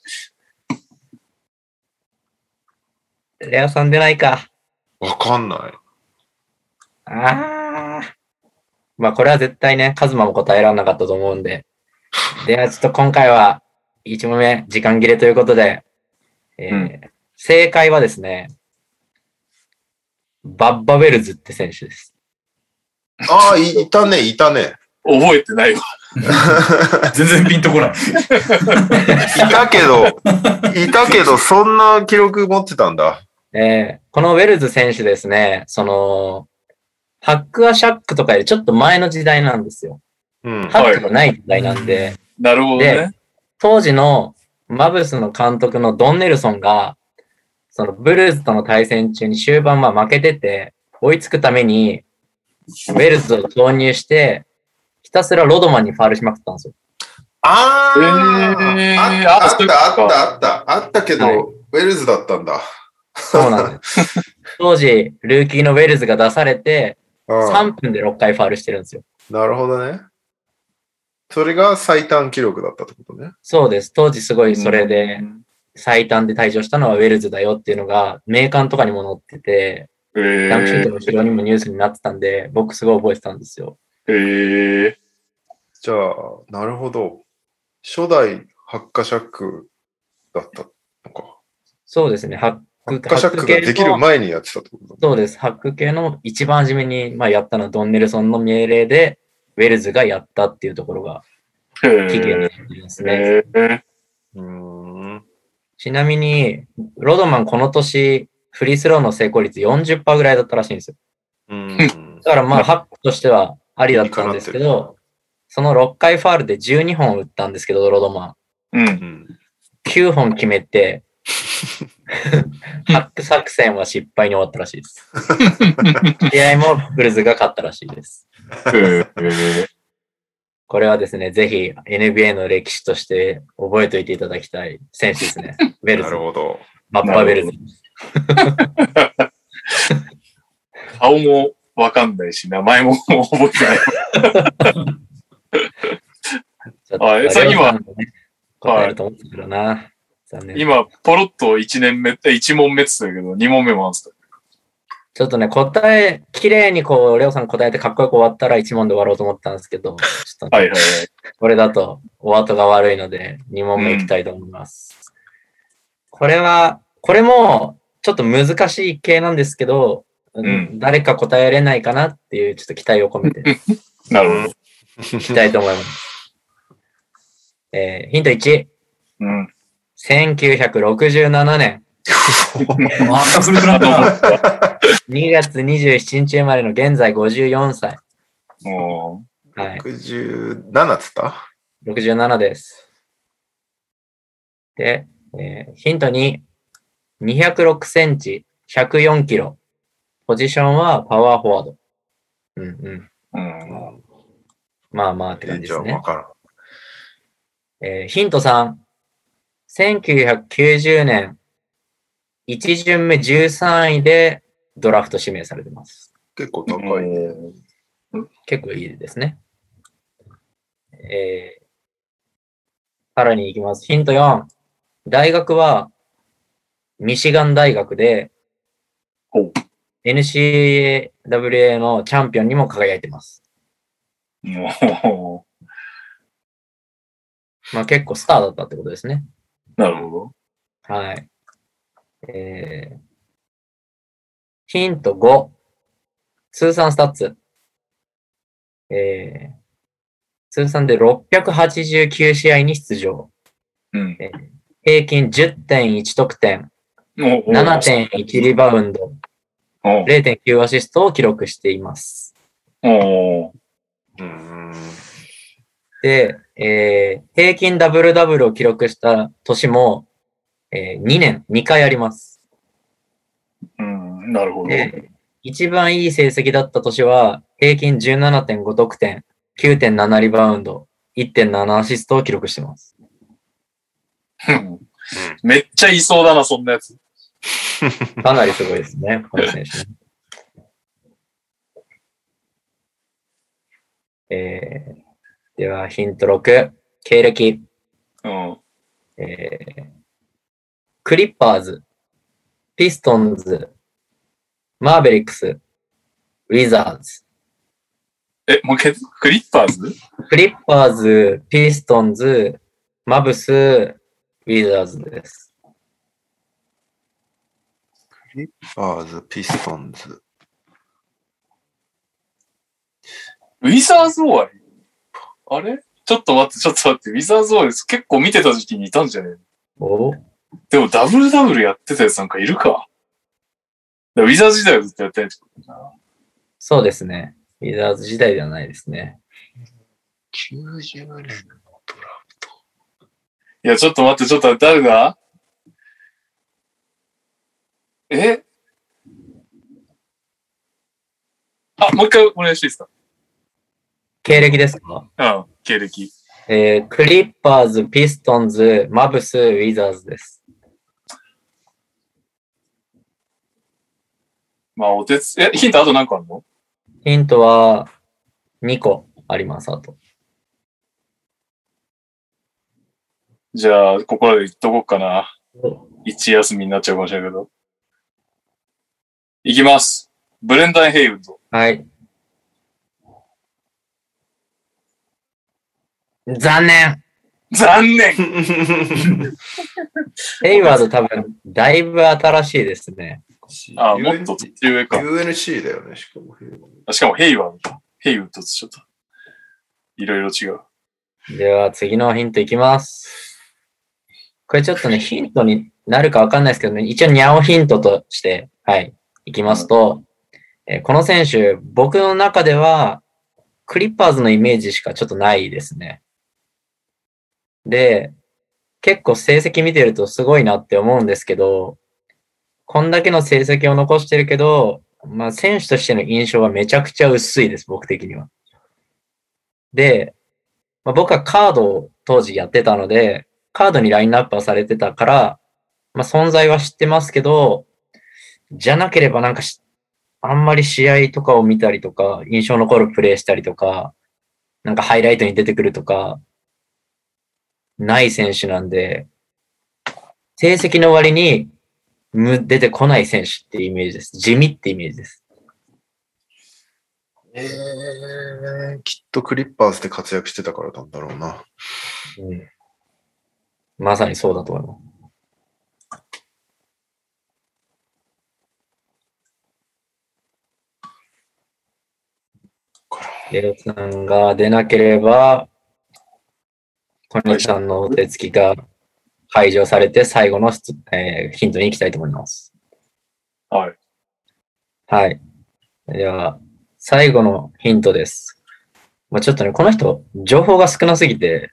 [SPEAKER 1] レオさん出ないか。
[SPEAKER 3] わかんない。
[SPEAKER 1] ああ。まあこれは絶対ね、カズマも答えられなかったと思うんで。ではちょっと今回は1問目時間切れということで、えー
[SPEAKER 2] うん
[SPEAKER 1] 正解はですね、バッバウェルズって選手です。
[SPEAKER 3] ああ、いいたね、いたね。
[SPEAKER 2] 覚えてないわ。
[SPEAKER 4] う。(laughs) 全然ピンとこない。
[SPEAKER 3] いたけど、いたけど、そんな記録持ってたんだ。
[SPEAKER 1] えーこのウェルズ選手ですね、その、ハックアシャックとかよりちょっと前の時代なんですよ。
[SPEAKER 3] うん。
[SPEAKER 1] ハックがない時代なんで、
[SPEAKER 2] なるほどね。
[SPEAKER 1] 当時のマブスの監督のドンネルソンが、そのブルーズとの対戦中に終盤まあ負けてて、追いつくために、ウェルズを投入して、ひたすらロドマンにファールしまくったんですよ。
[SPEAKER 3] あー、
[SPEAKER 2] えー
[SPEAKER 3] あった、あった、あった、あった、あったけど、
[SPEAKER 1] はい
[SPEAKER 3] ウェルズだったんだ。
[SPEAKER 1] そうなんです。(laughs) 当時、ルーキーのウェルズが出されて、
[SPEAKER 3] うん
[SPEAKER 1] 3分で6回ファールしてるんですよ。
[SPEAKER 3] なるほどね。それが最短記録だったってことね。
[SPEAKER 1] そうです。当時すごいそれで
[SPEAKER 2] う、ん。
[SPEAKER 1] 最短で退場したのはウェルズだよっていうのが、名鑑とかにも載ってて、
[SPEAKER 2] え
[SPEAKER 1] ダンクシュートの
[SPEAKER 2] ー、
[SPEAKER 1] 後ろにもニュースになってたんで、僕すごい覚えてたんですよ。
[SPEAKER 2] えー、
[SPEAKER 3] じゃあ、なるほど。初代ハッカシャックだったのか。
[SPEAKER 1] そうですね。ハッ
[SPEAKER 3] ハ
[SPEAKER 1] ク
[SPEAKER 3] ッカシャックができる前にやってたってことだ。
[SPEAKER 1] そうです。ハック系の一番初めに、まあ、やったのはドンネルソンの命令で、ウェルズがやったっていうところが
[SPEAKER 2] え
[SPEAKER 1] 起源にな
[SPEAKER 2] ー、
[SPEAKER 1] っていますね。ちなみに、ロドマンこの年、フリースローの成功率40%ぐらいだったらしいんですよ。
[SPEAKER 3] うん。
[SPEAKER 1] だからまあ、ハックとしてはありだったんですけど、その6回ファールで12本打ったんですけど、ロドマン。
[SPEAKER 2] うん。
[SPEAKER 3] うん。
[SPEAKER 1] 9本決めて、(laughs) ハック作戦は失敗に終わったらしいです。(laughs) 試合もブルズが勝ったらしいです。
[SPEAKER 2] えー、
[SPEAKER 1] これはですね、ぜひ NBA の歴史として覚えておいていただきたい選手ですね。ウェル
[SPEAKER 3] な
[SPEAKER 1] ズ
[SPEAKER 3] る。ほど。
[SPEAKER 1] バッバウェルズ。(laughs)
[SPEAKER 2] 顔もわかんないし、名前も覚えてない。
[SPEAKER 1] ちょっと
[SPEAKER 2] あえさっきは
[SPEAKER 1] レオさんもね答えると思ったけどな。残念。
[SPEAKER 2] 今、ポロッと1年目、え1問目って言ったけど、2問目もあるんですか？
[SPEAKER 1] ちょっとね、答え、綺麗にこう、レオさん答えてかっこよく終わったら1問で終わろうと思ったんですけど、ちょっと、
[SPEAKER 2] はいはいはい。
[SPEAKER 1] これだとお後が悪いので、2問目いきたいと思います。これは、これも、ちょっと難しい系なんですけど、
[SPEAKER 2] ん
[SPEAKER 1] 誰か答えれないかなっていう、ちょっと期待を込めて (laughs)
[SPEAKER 2] なるほど。
[SPEAKER 1] いきたいと思います。えーヒント1、
[SPEAKER 2] うん。
[SPEAKER 1] 1967年
[SPEAKER 4] また古くなった。
[SPEAKER 1] 2月27日生まれの現在54歳。
[SPEAKER 2] おー
[SPEAKER 1] はい。
[SPEAKER 3] 67っつった
[SPEAKER 1] ？67です。で、えーヒント2、206センチ、104キロ。ポジションはパワーフォワード。うんうん。
[SPEAKER 2] うん。
[SPEAKER 1] まあまあって感じですね。えーヒント3、1990年、1巡目13位でドラフト指名されてます。
[SPEAKER 3] 結構高いね。
[SPEAKER 1] 結構いいですね。えー、さらに行きます。ヒント4。大学は、ミシガン大学で NCAA のチャンピオンにも輝いてます。
[SPEAKER 2] も
[SPEAKER 1] まあ結構スターだったってことですね。
[SPEAKER 2] う、なるほど。
[SPEAKER 1] はい。えー、ヒント5。通算スタッツ。えー、通算で689試合に出場。
[SPEAKER 2] うん。
[SPEAKER 1] 平均10.1得点、
[SPEAKER 2] おー
[SPEAKER 1] 7.1リバウンド、
[SPEAKER 2] おー
[SPEAKER 1] 0.9アシストを記録しています。
[SPEAKER 2] おー
[SPEAKER 3] うん。
[SPEAKER 1] で、えー、平均ダブルダブルを記録した年も、えー2年、2回あります。
[SPEAKER 2] うん。なるほど。
[SPEAKER 1] で、一番いい成績だった年は、平均17.5得点、9.7リバウンド、1.7アシストを記録してます。
[SPEAKER 2] うんめっちゃいそうだな、そんなやつ。
[SPEAKER 1] かなりすごいですね、この選手ね。(laughs) えー、では、ヒント6、経歴。
[SPEAKER 2] うん。
[SPEAKER 1] えー、クリッパーズ、ピストンズ、マーベリックス、ウィザーズ。
[SPEAKER 2] え、もう一回、クリッパーズ？
[SPEAKER 1] クリッパーズ、ピストンズ、マブス、ウィザーズです。
[SPEAKER 3] バーズ、ピストンズ。
[SPEAKER 2] ウィザーズ王愛あれ？ちょっと待って、ちょっと待って、ウィザーズ王愛です。結構見てた時期にいたんじゃね？え
[SPEAKER 1] お？
[SPEAKER 2] でもダブルダブルやってたやつなんかいるか。ウィザーズ時代はずっとやってないってことだな。
[SPEAKER 1] そうですね。ウィザーズ時代ではないですね。
[SPEAKER 3] 90年のドラフト。
[SPEAKER 2] いや、ちょっと待って、ちょっと待って、誰だ？え？あ、もう一回お願いしていいですか？
[SPEAKER 1] 経歴ですか？
[SPEAKER 2] うん、経歴。
[SPEAKER 1] えー、クリッパーズ、ピストンズ、マブス、ウィザーズです。
[SPEAKER 2] まあ、お手つ、え、ヒントあと何個あるの？
[SPEAKER 1] ヒントは2個あります、あと。
[SPEAKER 2] じゃあ、ここまで言っとこうかな。一休みになっちゃうかもしれないけど。いきます。ブレンダン・ヘイウッド。
[SPEAKER 1] はい。残念
[SPEAKER 2] 残念 (laughs)
[SPEAKER 1] ヘイワード多分、だいぶ新しいですね。
[SPEAKER 2] あ、もっと年上か。
[SPEAKER 3] UNC だよね、しかも。
[SPEAKER 2] あしかもヘイワードだ。ヘイウッドってちょっと。いろいろ違う。
[SPEAKER 1] では、次のヒントいきます。これちょっとね、ヒントになるかわかんないですけどね、一応ニャオヒントとして、はい、いきますと、えーこの選手、僕の中では、クリッパーズのイメージしかちょっとないですね。で、結構成績見てるとすごいなって思うんですけど、こんだけの成績を残してるけど、まあ選手としての印象はめちゃくちゃ薄いです、僕的には。で、まあ、僕はカードを当時やってたので、カードにラインナップはされてたから、まあ、存在は知ってますけど、じゃなければなんかしあんまり試合とかを見たりとか、印象残るプレイしたりとか、なんかハイライトに出てくるとか、ない選手なんで、成績の割にむ出てこない選手っていうイメージです。地味ってイメージです。
[SPEAKER 3] えー、きっとクリッパーズで活躍してたからなんだろうな。
[SPEAKER 1] うん、まさにそうだと思います。レオさんが出なければ、小西さんのお手つきが解除されて最後の質、えーヒントに行きたいと思います。
[SPEAKER 2] はい。
[SPEAKER 1] はい。では、最後のヒントです。まあ、ちょっとね、この人、情報が少なすぎて、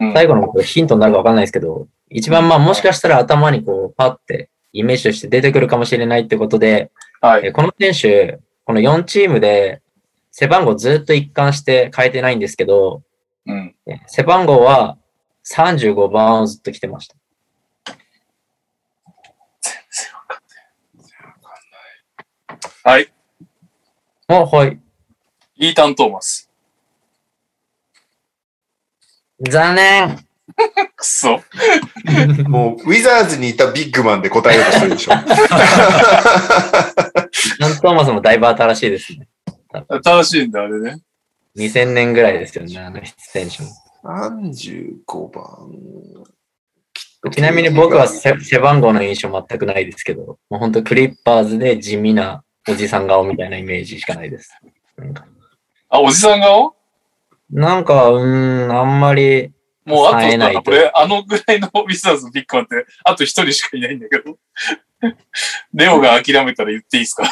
[SPEAKER 2] うん
[SPEAKER 1] 最後のヒントになるかわかんないですけど、一番まあもしかしたら頭にこう、パってイメージとして出てくるかもしれないってことで、
[SPEAKER 2] はい。
[SPEAKER 1] えこの選手、この4チームで背番号ずっと一貫して変えてないんですけど、
[SPEAKER 2] うん。
[SPEAKER 1] え背番号は35番をずっと着てました。
[SPEAKER 2] はい。
[SPEAKER 1] あ、はい。
[SPEAKER 2] イータン・トーマス。
[SPEAKER 1] 残念 (laughs)
[SPEAKER 2] くそ。(laughs)
[SPEAKER 3] もう、ウィザーズにいたビッグマンで答えようとしてるでしょ。
[SPEAKER 1] アントーマスもだいぶ新しいですね。
[SPEAKER 2] 新しいんだ、あれね。
[SPEAKER 1] 2000年ぐらいですよね、あの選手も。
[SPEAKER 3] 35番。
[SPEAKER 1] ちなみに僕は背背番号の印象全くないですけど、もう本当クリッパーズで地味なおじさん顔みたいなイメージしかないです。なんか、
[SPEAKER 2] あ、おじさん顔？
[SPEAKER 1] なんかうーん、あんまり、
[SPEAKER 2] もうあ
[SPEAKER 1] 冴えないと
[SPEAKER 2] と、俺、あのぐらいのウィザーズのビッグマンって、あと一人しかいないんだけど。レオが諦めたら言っていいですか？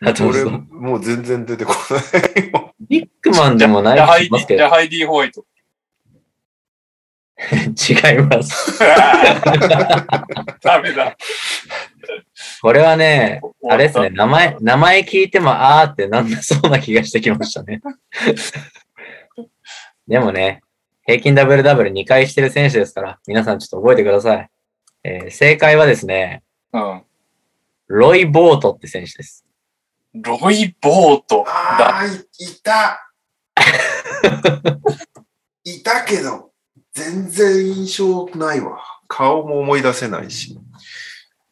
[SPEAKER 3] 俺、もう全然出てこない。も
[SPEAKER 1] ビッグマンでもない
[SPEAKER 2] じゃあハイディ、
[SPEAKER 1] 気しますけど、
[SPEAKER 2] じゃあハイディ・ホワイト。(laughs)
[SPEAKER 1] 違います。(laughs)
[SPEAKER 2] ダメだ。
[SPEAKER 1] これはね、あれですね、名前、名前聞いてもあーってなんだそうな気がしてきましたね。(laughs) でもね、平均ダブルダブル2回してる選手ですから、皆さんちょっと覚えてください。えー正解はですね、
[SPEAKER 2] うん。
[SPEAKER 1] ロイ・ボートって選手です。
[SPEAKER 2] ロイ・ボート。だ
[SPEAKER 3] ああ、いいた。(laughs) いたけど、全然印象ないわ。顔も思い出せないし。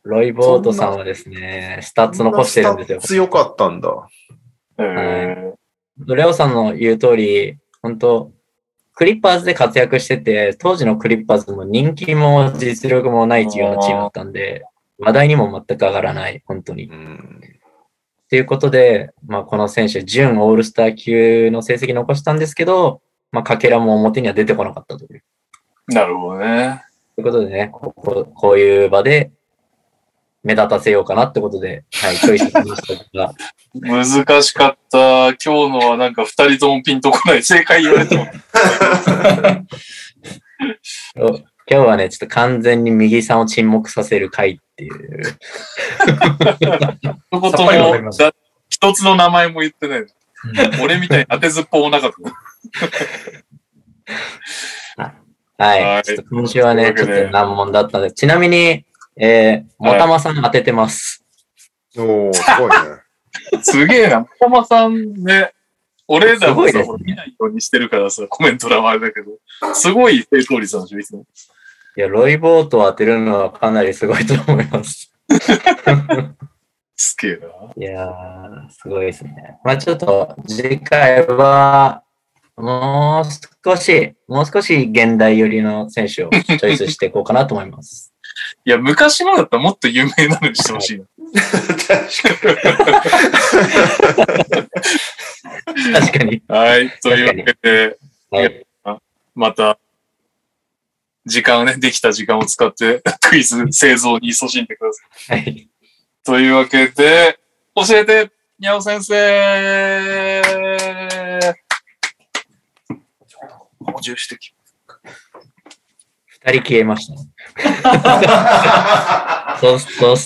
[SPEAKER 1] ロイ・ボートさんはですね、スタッツ残してるんですよ。
[SPEAKER 3] 強かったんだ。
[SPEAKER 2] え
[SPEAKER 1] レオさんの言う通り、本当クリッパーズで活躍してて、当時のクリッパーズも人気も実力もないようなチームだったんで、話題にも全く上がらない、本当に。
[SPEAKER 3] うん。
[SPEAKER 1] ということで、まあ、この選手、準オールスター級の成績残したんですけど、まあ、かけらも表には出てこなかったという。
[SPEAKER 2] ーなるほどね。
[SPEAKER 1] ということでね、こここういう場で目立たせようかなってことで、はい、チョイスしましたが、
[SPEAKER 2] 難しかった。今日のはなんか二人ともピンとこない。正解言われても。(laughs)
[SPEAKER 1] お今日はね、ちょっと完全に右さんを沈黙させる回っていう。
[SPEAKER 2] 一つの名前も言ってない。俺みたいに当てずっぽうもなかった。
[SPEAKER 1] はい。
[SPEAKER 2] はい
[SPEAKER 1] ちょっと今週はね、ちょっ
[SPEAKER 2] と
[SPEAKER 1] 難問だったので、ちなみに、えー、もたまさん当ててます。
[SPEAKER 3] おー、すごいね。(laughs)
[SPEAKER 2] すげえな。小玉さんね、俺ら
[SPEAKER 1] す
[SPEAKER 2] もさ、
[SPEAKER 1] ね
[SPEAKER 2] 見ないようにしてるからさ、コメント欄はあれだけど、すごい成功率なんでしょ、いつも。
[SPEAKER 1] いや、ロイボートを当てるのはかなりすごいと思います。
[SPEAKER 2] すげえな。
[SPEAKER 1] いやー、すごいですね。まあちょっと、次回は、もう少し、もう少し現代寄りの選手をチョイスしていこうかなと思います。(laughs)
[SPEAKER 2] いや、昔のだったらもっと有名なのにしてほしいな。
[SPEAKER 1] 確かに。
[SPEAKER 2] はい。というわけで、
[SPEAKER 1] はい。
[SPEAKER 2] また、時間をね、できた時間を使って、クイズ製造に勤しんでください。
[SPEAKER 1] はい。
[SPEAKER 2] というわけで、教えて、にゃお先生補充してき
[SPEAKER 1] 二人消えましたね。そうそう、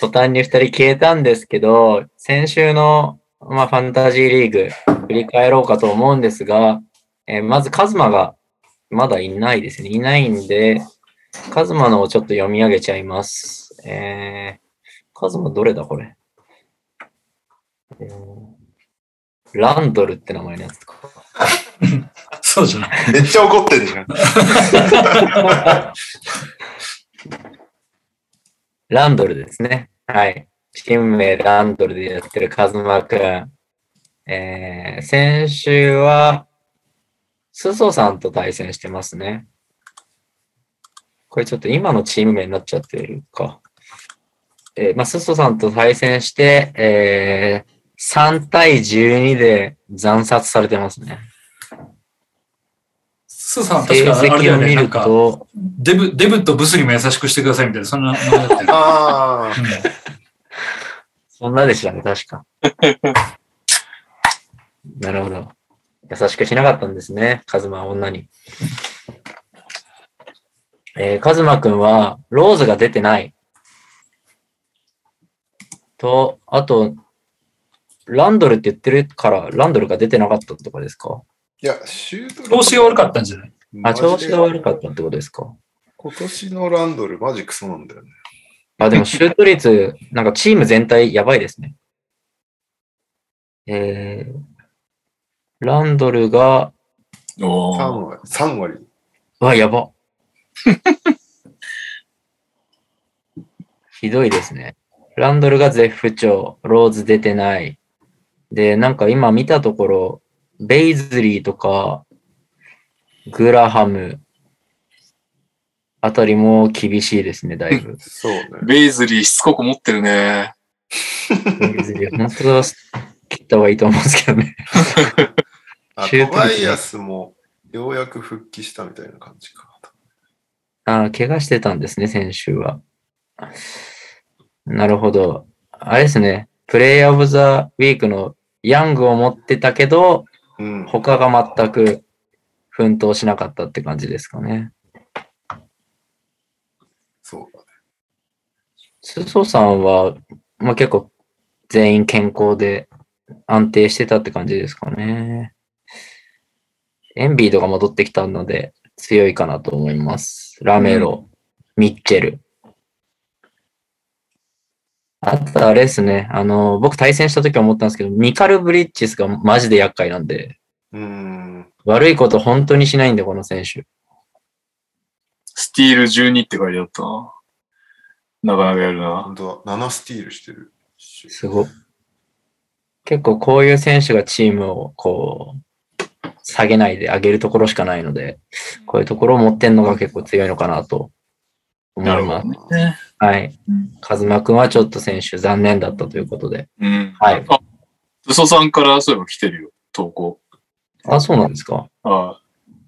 [SPEAKER 1] 途端に二人消えたんですけど、先週の、まあ、ファンタジーリーグ、振り返ろうかと思うんですが、えーまずカズマがまだいないですね。いないんで、カズマのをちょっと読み上げちゃいます。えー、カズマどれだこれ、えーランドルって名前のやつか。(laughs)
[SPEAKER 4] そうじゃない。
[SPEAKER 3] めっちゃ怒ってんじゃん。(laughs)
[SPEAKER 1] ランドルですね。はい。チーム名ランドルでやってるカズマくん。えー、先週は、スソさんと対戦してますね。これちょっと今のチーム名になっちゃってるか。えー、まあ、スソさんと対戦して、えー、3対12で惨殺されてますね。
[SPEAKER 4] スーさん確
[SPEAKER 1] 成
[SPEAKER 4] かあれだよねなんか、
[SPEAKER 1] と、
[SPEAKER 4] デブ、デブとブスにも優しくしてくださいみたいな、そんな、(laughs)
[SPEAKER 3] ああ、
[SPEAKER 4] うん
[SPEAKER 1] そんなでしたね、確か。(laughs) なるほど。優しくしなかったんですね、カズマは女に。えー、カズマくんは、ローズが出てない。と、あと、ランドルって言ってるから、ランドルが出てなかったとかですか？
[SPEAKER 3] いや、シュート
[SPEAKER 4] 調子が悪かったんじゃない？
[SPEAKER 1] あ、調子が悪かったってことですか？
[SPEAKER 3] 今年のランドル、マジクソなんだよね。
[SPEAKER 1] あ、でもシュート率、なんかチーム全体やばいですね。えー、ランドルが、
[SPEAKER 2] お
[SPEAKER 3] 3
[SPEAKER 2] ー
[SPEAKER 3] 割。3割。
[SPEAKER 1] うわ、やば。(laughs) ひどいですね。ランドルが絶不調、ローズ出てない。で、なんか今見たところ、ベイズリーとか、グラハムあたりも厳しいですね、だいぶ。
[SPEAKER 3] そうね。
[SPEAKER 2] ベイズリーしつこく持ってるね。
[SPEAKER 1] ベイズリー、本当は切った方がいいと思うんですけどね。
[SPEAKER 3] あ
[SPEAKER 1] シュー
[SPEAKER 3] トバイアスもようやく復帰したみたいな感じか。
[SPEAKER 1] ああ、怪我してたんですね、先週は。なるほど。あれですね、プレイヤーオブザウィークのヤングを持ってたけど、
[SPEAKER 3] うん。
[SPEAKER 1] 他が全く奮闘しなかったって感じですかね。
[SPEAKER 3] そうだね。
[SPEAKER 1] スソさんは、まあ、結構全員健康で安定してたって感じですかね。エンビードが戻ってきたので強いかなと思います。ラメロ、ミッチェル。あとあれですね、あの、僕対戦した時思ったんですけど、ミカル・ブリッジスがマジで厄介なんで、
[SPEAKER 3] うーん。
[SPEAKER 1] 悪いこと本当にしないんで、この選手。
[SPEAKER 2] スティール12って書いてあったな。なかなかやるな。
[SPEAKER 3] 本当だ。7スティールしてる。
[SPEAKER 1] すごい。結構こういう選手がチームをこう、下げないで上げるところしかないので、こういうところを持ってんのが結構強いのかなと思います。
[SPEAKER 2] ね。
[SPEAKER 1] はい
[SPEAKER 2] うん。
[SPEAKER 1] カズマくんはちょっと選手残念だったということで。
[SPEAKER 2] うん。
[SPEAKER 1] はい。
[SPEAKER 2] あ、ウソさんからそういえば来てるよ、投稿。
[SPEAKER 1] あ、そうなんですか
[SPEAKER 2] ああ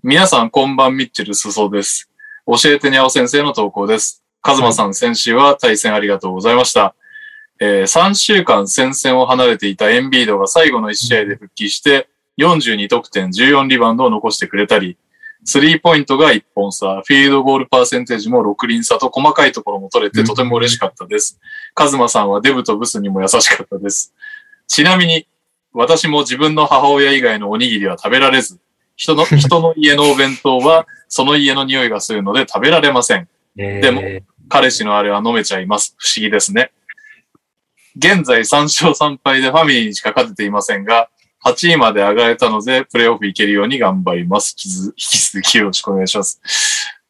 [SPEAKER 2] 皆さん、こんばんミッチェル・スソです。教えてにゃお先生の投稿です。カズマさん、先週は対戦ありがとうございました。えー3週間戦線を離れていたエンビードが最後の1試合で復帰して、42得点、14リバウンドを残してくれたり、スリーポイントが1本差、フィールドゴールパーセンテージも6輪差と細かいところも取れてとても嬉しかったです。カズマさんはデブとブスにも優しかったです。ちなみに、私も自分の母親以外のおにぎりは食べられず、人の、(laughs) 人の家のお弁当はその家の匂いがするので食べられません。
[SPEAKER 1] えー
[SPEAKER 2] でも彼氏のあれは飲めちゃいます。不思議ですね。現在3勝3敗でファミリーにしか勝てていませんが、8位まで上がれたので、プレイオフ行けるように頑張ります。引き続 (laughs) 引きよろしくお願いします。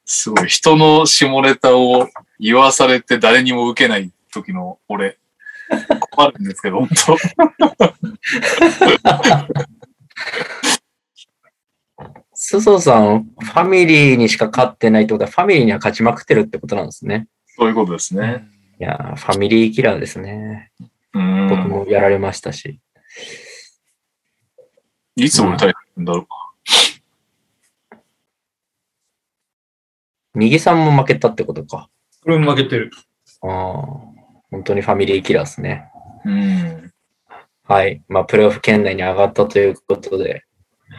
[SPEAKER 2] すごい。人の下ネタを言わされて誰にも受けない時の俺。困るんですけど、本当。(laughs)
[SPEAKER 1] スソさん、ファミリーにしか勝ってないってことは、ファミリーには勝ちまくってるってことなんですね。
[SPEAKER 2] そういうことですね。
[SPEAKER 1] いやー、ファミリーキラーですね。
[SPEAKER 2] うん。
[SPEAKER 1] 僕もやられましたし。
[SPEAKER 2] いつ俺対戦だろう。
[SPEAKER 1] 右さんも負けたってことか。
[SPEAKER 4] これも負けてる。
[SPEAKER 1] ああ、本当にファミリーキラーですね。
[SPEAKER 2] うん。
[SPEAKER 1] はい。まあ、プレイオフ圏内に上がったということで、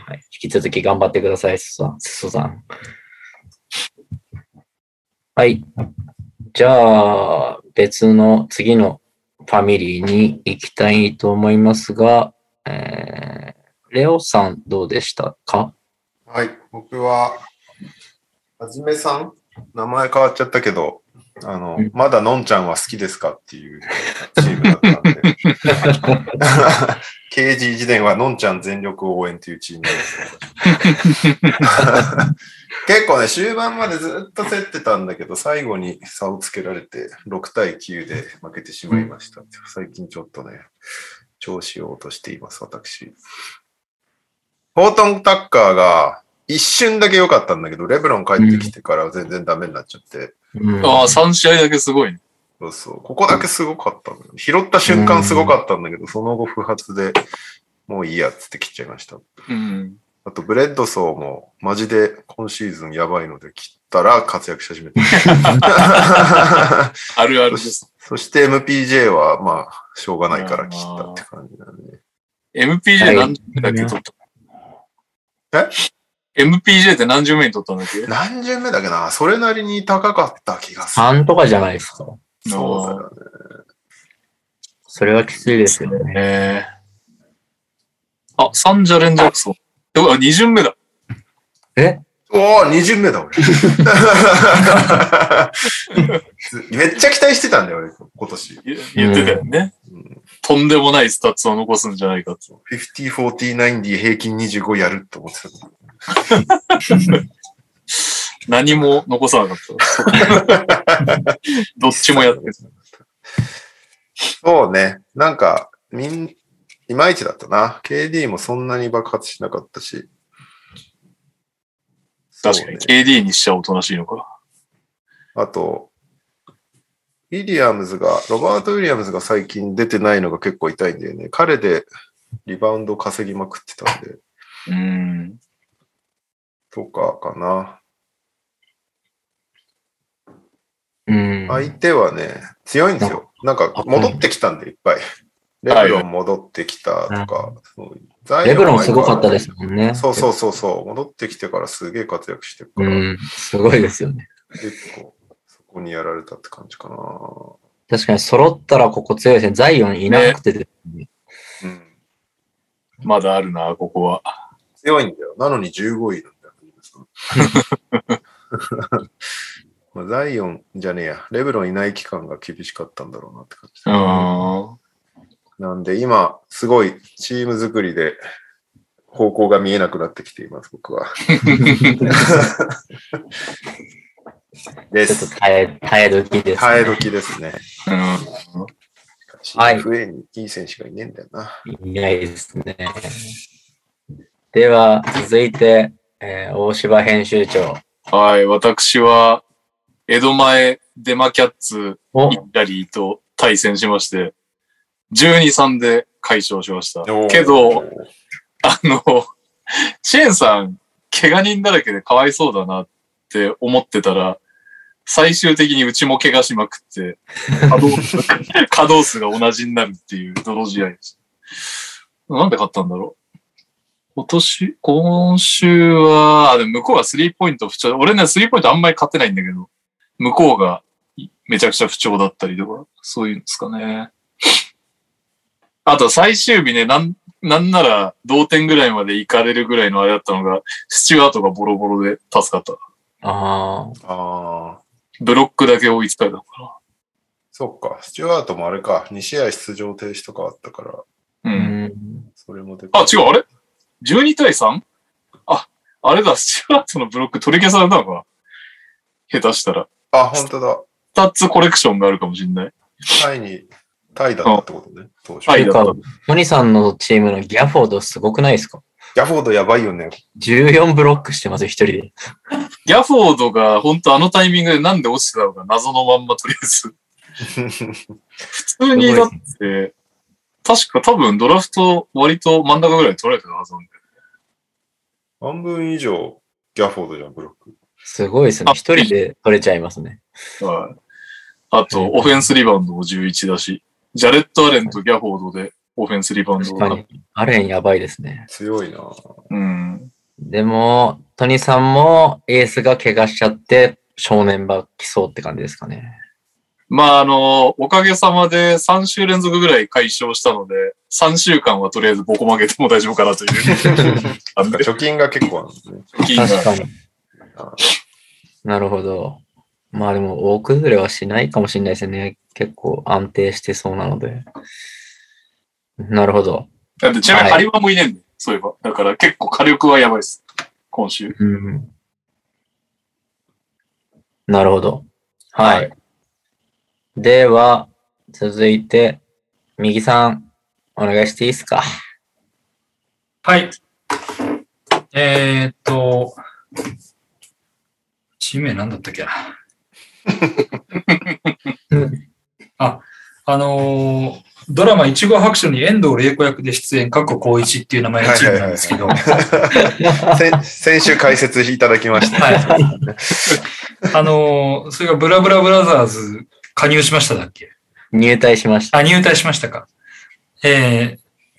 [SPEAKER 1] はい、引き続き頑張ってください、すそさん。すそさん。はい。じゃあ、別の次のファミリーに行きたいと思いますが、えー、レオさんどうでしたか？
[SPEAKER 3] はい。僕は、はじめさん？名前変わっちゃったけど、あの、
[SPEAKER 1] うん
[SPEAKER 3] まだのんちゃんは好きですかっていうチームだったんで。KG 自伝はのんちゃん全力応援というチームです。結構ね、終盤までずっと競ってたんだけど、最後に差をつけられて、6対9で負けてしまいました。最近ちょっとね、調子を落としています、私。ホートン・タッカーが一瞬だけ良かったんだけど、レブロン帰ってきてから全然ダメになっちゃって、
[SPEAKER 1] うん
[SPEAKER 2] ああ、3試合だけすごいね。
[SPEAKER 3] そうそう。ここだけすごかったんだよ。拾った瞬間すごかったんだけど、その後不発でもういいやっつって切っちゃいました。
[SPEAKER 2] うん。
[SPEAKER 3] あと、ブレッドソーもマジで今シーズンやばいので切ったら活躍し始めて。(laughs)
[SPEAKER 2] あるあるです。
[SPEAKER 3] そして MPJ はまあ、しょうがないから切ったって感じだね。
[SPEAKER 2] MPJ 何巡目だっけ取った
[SPEAKER 3] え
[SPEAKER 2] ?MPJ って何巡目に取ったんだっけ？
[SPEAKER 3] 何巡目だっけな？それなりに高かった気がする。
[SPEAKER 1] 3とかじゃないですか。
[SPEAKER 3] そうだよね。
[SPEAKER 1] それはきついですよね。
[SPEAKER 2] えあ、3、ジャレン・ジャクソン。うわ、2巡目だ。
[SPEAKER 1] え？
[SPEAKER 3] おお、2巡目だ、俺。(laughs) めっちゃ期待してたんだよ、俺、今年。
[SPEAKER 2] 言言ってたよね。
[SPEAKER 3] うん
[SPEAKER 2] とんでもないスタッツを残すんじゃないかと。
[SPEAKER 3] 50、40、90平均25やるって思ってた。
[SPEAKER 2] 何も残さなかった。どっちもやってる。
[SPEAKER 3] そうね。なんか、みん、いまいちだったな。KD もそんなに爆発しなかったし。
[SPEAKER 2] 確かに。
[SPEAKER 3] ね
[SPEAKER 2] KD にしちゃおとなしいのか。
[SPEAKER 3] あと、ウィリアムズが、ロバート・ウィリアムズが最近出てないのが結構痛いんだよね。彼でリバウンド稼ぎまくってたんで、
[SPEAKER 2] うん。
[SPEAKER 3] とかかな。
[SPEAKER 1] うん。
[SPEAKER 3] 相手はね、強いんですよ。なんか戻ってきたんで、いっぱい。レブロン戻ってきたとか、は
[SPEAKER 1] レブロンすごかったですもんね。
[SPEAKER 3] そうそうそうそう。戻ってきてからすげえ活躍してるから、
[SPEAKER 1] うん。すごいですよね。
[SPEAKER 3] 結構そこにやられたって感じかな。
[SPEAKER 1] 確かに揃ったらここ強いですね。ザイオンいなくてですね、
[SPEAKER 3] うん。
[SPEAKER 2] まだあるな、ここは。
[SPEAKER 3] 強いんだよ。なのに15位なんだよ。(laughs) まあ、ザイオンじゃねえや。レブロンいない期間が厳しかったんだろうなって感じ
[SPEAKER 2] う
[SPEAKER 3] だ、
[SPEAKER 2] ん。
[SPEAKER 3] なんで今、すごいチーム作りで方向が見えなくなってきています、僕は。(laughs) で
[SPEAKER 1] ちょっと
[SPEAKER 3] す。
[SPEAKER 1] 耐え、耐え時です、ね。
[SPEAKER 3] 耐え時ですね。
[SPEAKER 2] うん。
[SPEAKER 1] はい
[SPEAKER 3] FA にいい選手がいねえんだよな。
[SPEAKER 1] いないですね。では、続いて、えー大柴編集長。
[SPEAKER 2] はい、私は、江戸前デマキャッツ
[SPEAKER 1] お
[SPEAKER 2] イッラリーと対戦しまして、12-3で快勝しました。けど、、あの、シェーンさん、怪我人だらけでかわいそうだなって思ってたら、最終的にうちも怪我しまくって、稼働数稼働数が同じになるっていう泥試合です。なんで勝ったんだろう？今年、今週は、あ、でも向こうがスリーポイント不調。俺ね、スリーポイントあんまり勝てないんだけど、向こうがめちゃくちゃ不調だったりとか、そういうんですかね。あと最終日ね、なん、なんなら同点ぐらいまで行かれるぐらいのあれだったのが、スチュワートがボロボロで助かった。
[SPEAKER 1] ああ、
[SPEAKER 3] ああ、
[SPEAKER 2] ブロックだけ追いつかれたのか
[SPEAKER 3] そっか。スチュワートもあれか。2試合出場停止とかあったから、
[SPEAKER 2] な。う。
[SPEAKER 1] うんん。
[SPEAKER 3] それもで
[SPEAKER 2] あ、違う、あれ ?12 対 3? あ、あれだ、スチュワートのブロック取り消されたのか下手したら。
[SPEAKER 3] あ、本当だ。
[SPEAKER 2] スタッツコレクションがあるかもしれない。
[SPEAKER 3] タイに、タイだったってことね。当初。
[SPEAKER 2] はい
[SPEAKER 1] てか、トニさんのチームのギャフォードすごくないですか？
[SPEAKER 3] ギャフォードやばいよね。
[SPEAKER 1] ?14 ブロックしてますよ、一人で。
[SPEAKER 2] ギャフォードが本当あのタイミングでなんで落ちてたのか謎のまんまとりあえず。普通にだって、確か多分ドラフト割と真ん中ぐらい取られてたはずなんだよ。
[SPEAKER 3] 半分以上、ギャフォードじゃん、ブロック。
[SPEAKER 1] すごいですね。
[SPEAKER 2] あ
[SPEAKER 1] 一人で取れちゃいますね。
[SPEAKER 2] はい。あと、オフェンスリバウンドも11だし、ジャレット・アレンとギャフォードでオフェンスリバウンドが。
[SPEAKER 1] 確かに。アレンやばいですね。
[SPEAKER 3] 強いな
[SPEAKER 2] うん。
[SPEAKER 1] でも、トニさんもエースが怪我しちゃって、正念場来そうって感じですかね。
[SPEAKER 2] まあ、あの、おかげさまで3週連続ぐらい解消したので、3週間はとりあえずボコ負けても大丈夫かなという。(laughs)
[SPEAKER 3] 貯金が結構あるんですね。
[SPEAKER 2] 金が
[SPEAKER 1] 確かに
[SPEAKER 3] あ。
[SPEAKER 1] なるほど。まあでも、大崩れはしないかもしれないですね。結構安定してそうなので。なるほど。
[SPEAKER 2] だってちなみに
[SPEAKER 1] はい
[SPEAKER 2] ハリマもいねえんだよ。そういえば。だから結構火力はやばいです。今週。
[SPEAKER 1] うん。なるほど。はい。では、続いて、右さん、お願いしていいですか？
[SPEAKER 4] はい。えーっと、チーム名何だったっけ？な。(laughs) あ、あのードラマ、いちご白書に遠藤玲子役で出演、過去光一っていう名前のチームなんですけど、
[SPEAKER 3] 先先週解説いただきました。
[SPEAKER 4] はい。あのーそれがブラブラブラザーズ加入しましただっけ？
[SPEAKER 1] 入隊しました。
[SPEAKER 4] あ、入隊しましたか。え